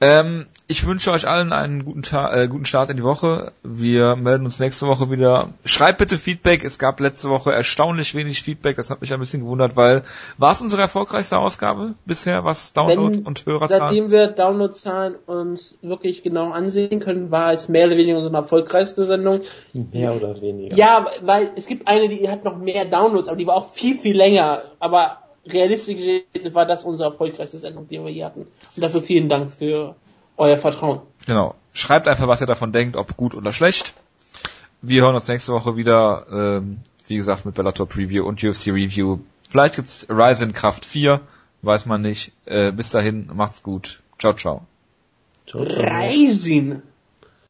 Ähm, ich wünsche euch allen einen guten, Ta äh, guten Start in die Woche. Wir melden uns nächste Woche wieder. Schreibt bitte Feedback. Es gab letzte Woche erstaunlich wenig Feedback. Das hat mich ein bisschen gewundert, weil war es unsere erfolgreichste Ausgabe bisher, was Download Wenn, und Hörerzahlen? Seitdem wir Downloadzahlen uns wirklich genau ansehen können, war es mehr oder weniger unsere erfolgreichste Sendung. Mehr oder weniger. Ja, weil es gibt eine, die hat noch mehr Downloads, aber die war auch viel, viel länger. Aber realistisch gesehen war das unsere erfolgreichste Sendung, die wir hier hatten. Und dafür vielen Dank für euer Vertrauen. Genau. Schreibt einfach, was ihr davon denkt, ob gut oder schlecht. Wir hören uns nächste Woche wieder, ähm, wie gesagt, mit Bellator Preview und UFC Review. Vielleicht gibt's Ryzen Kraft 4, weiß man nicht. Äh, bis dahin, macht's gut. Ciao, ciao. Ciao, Reisin.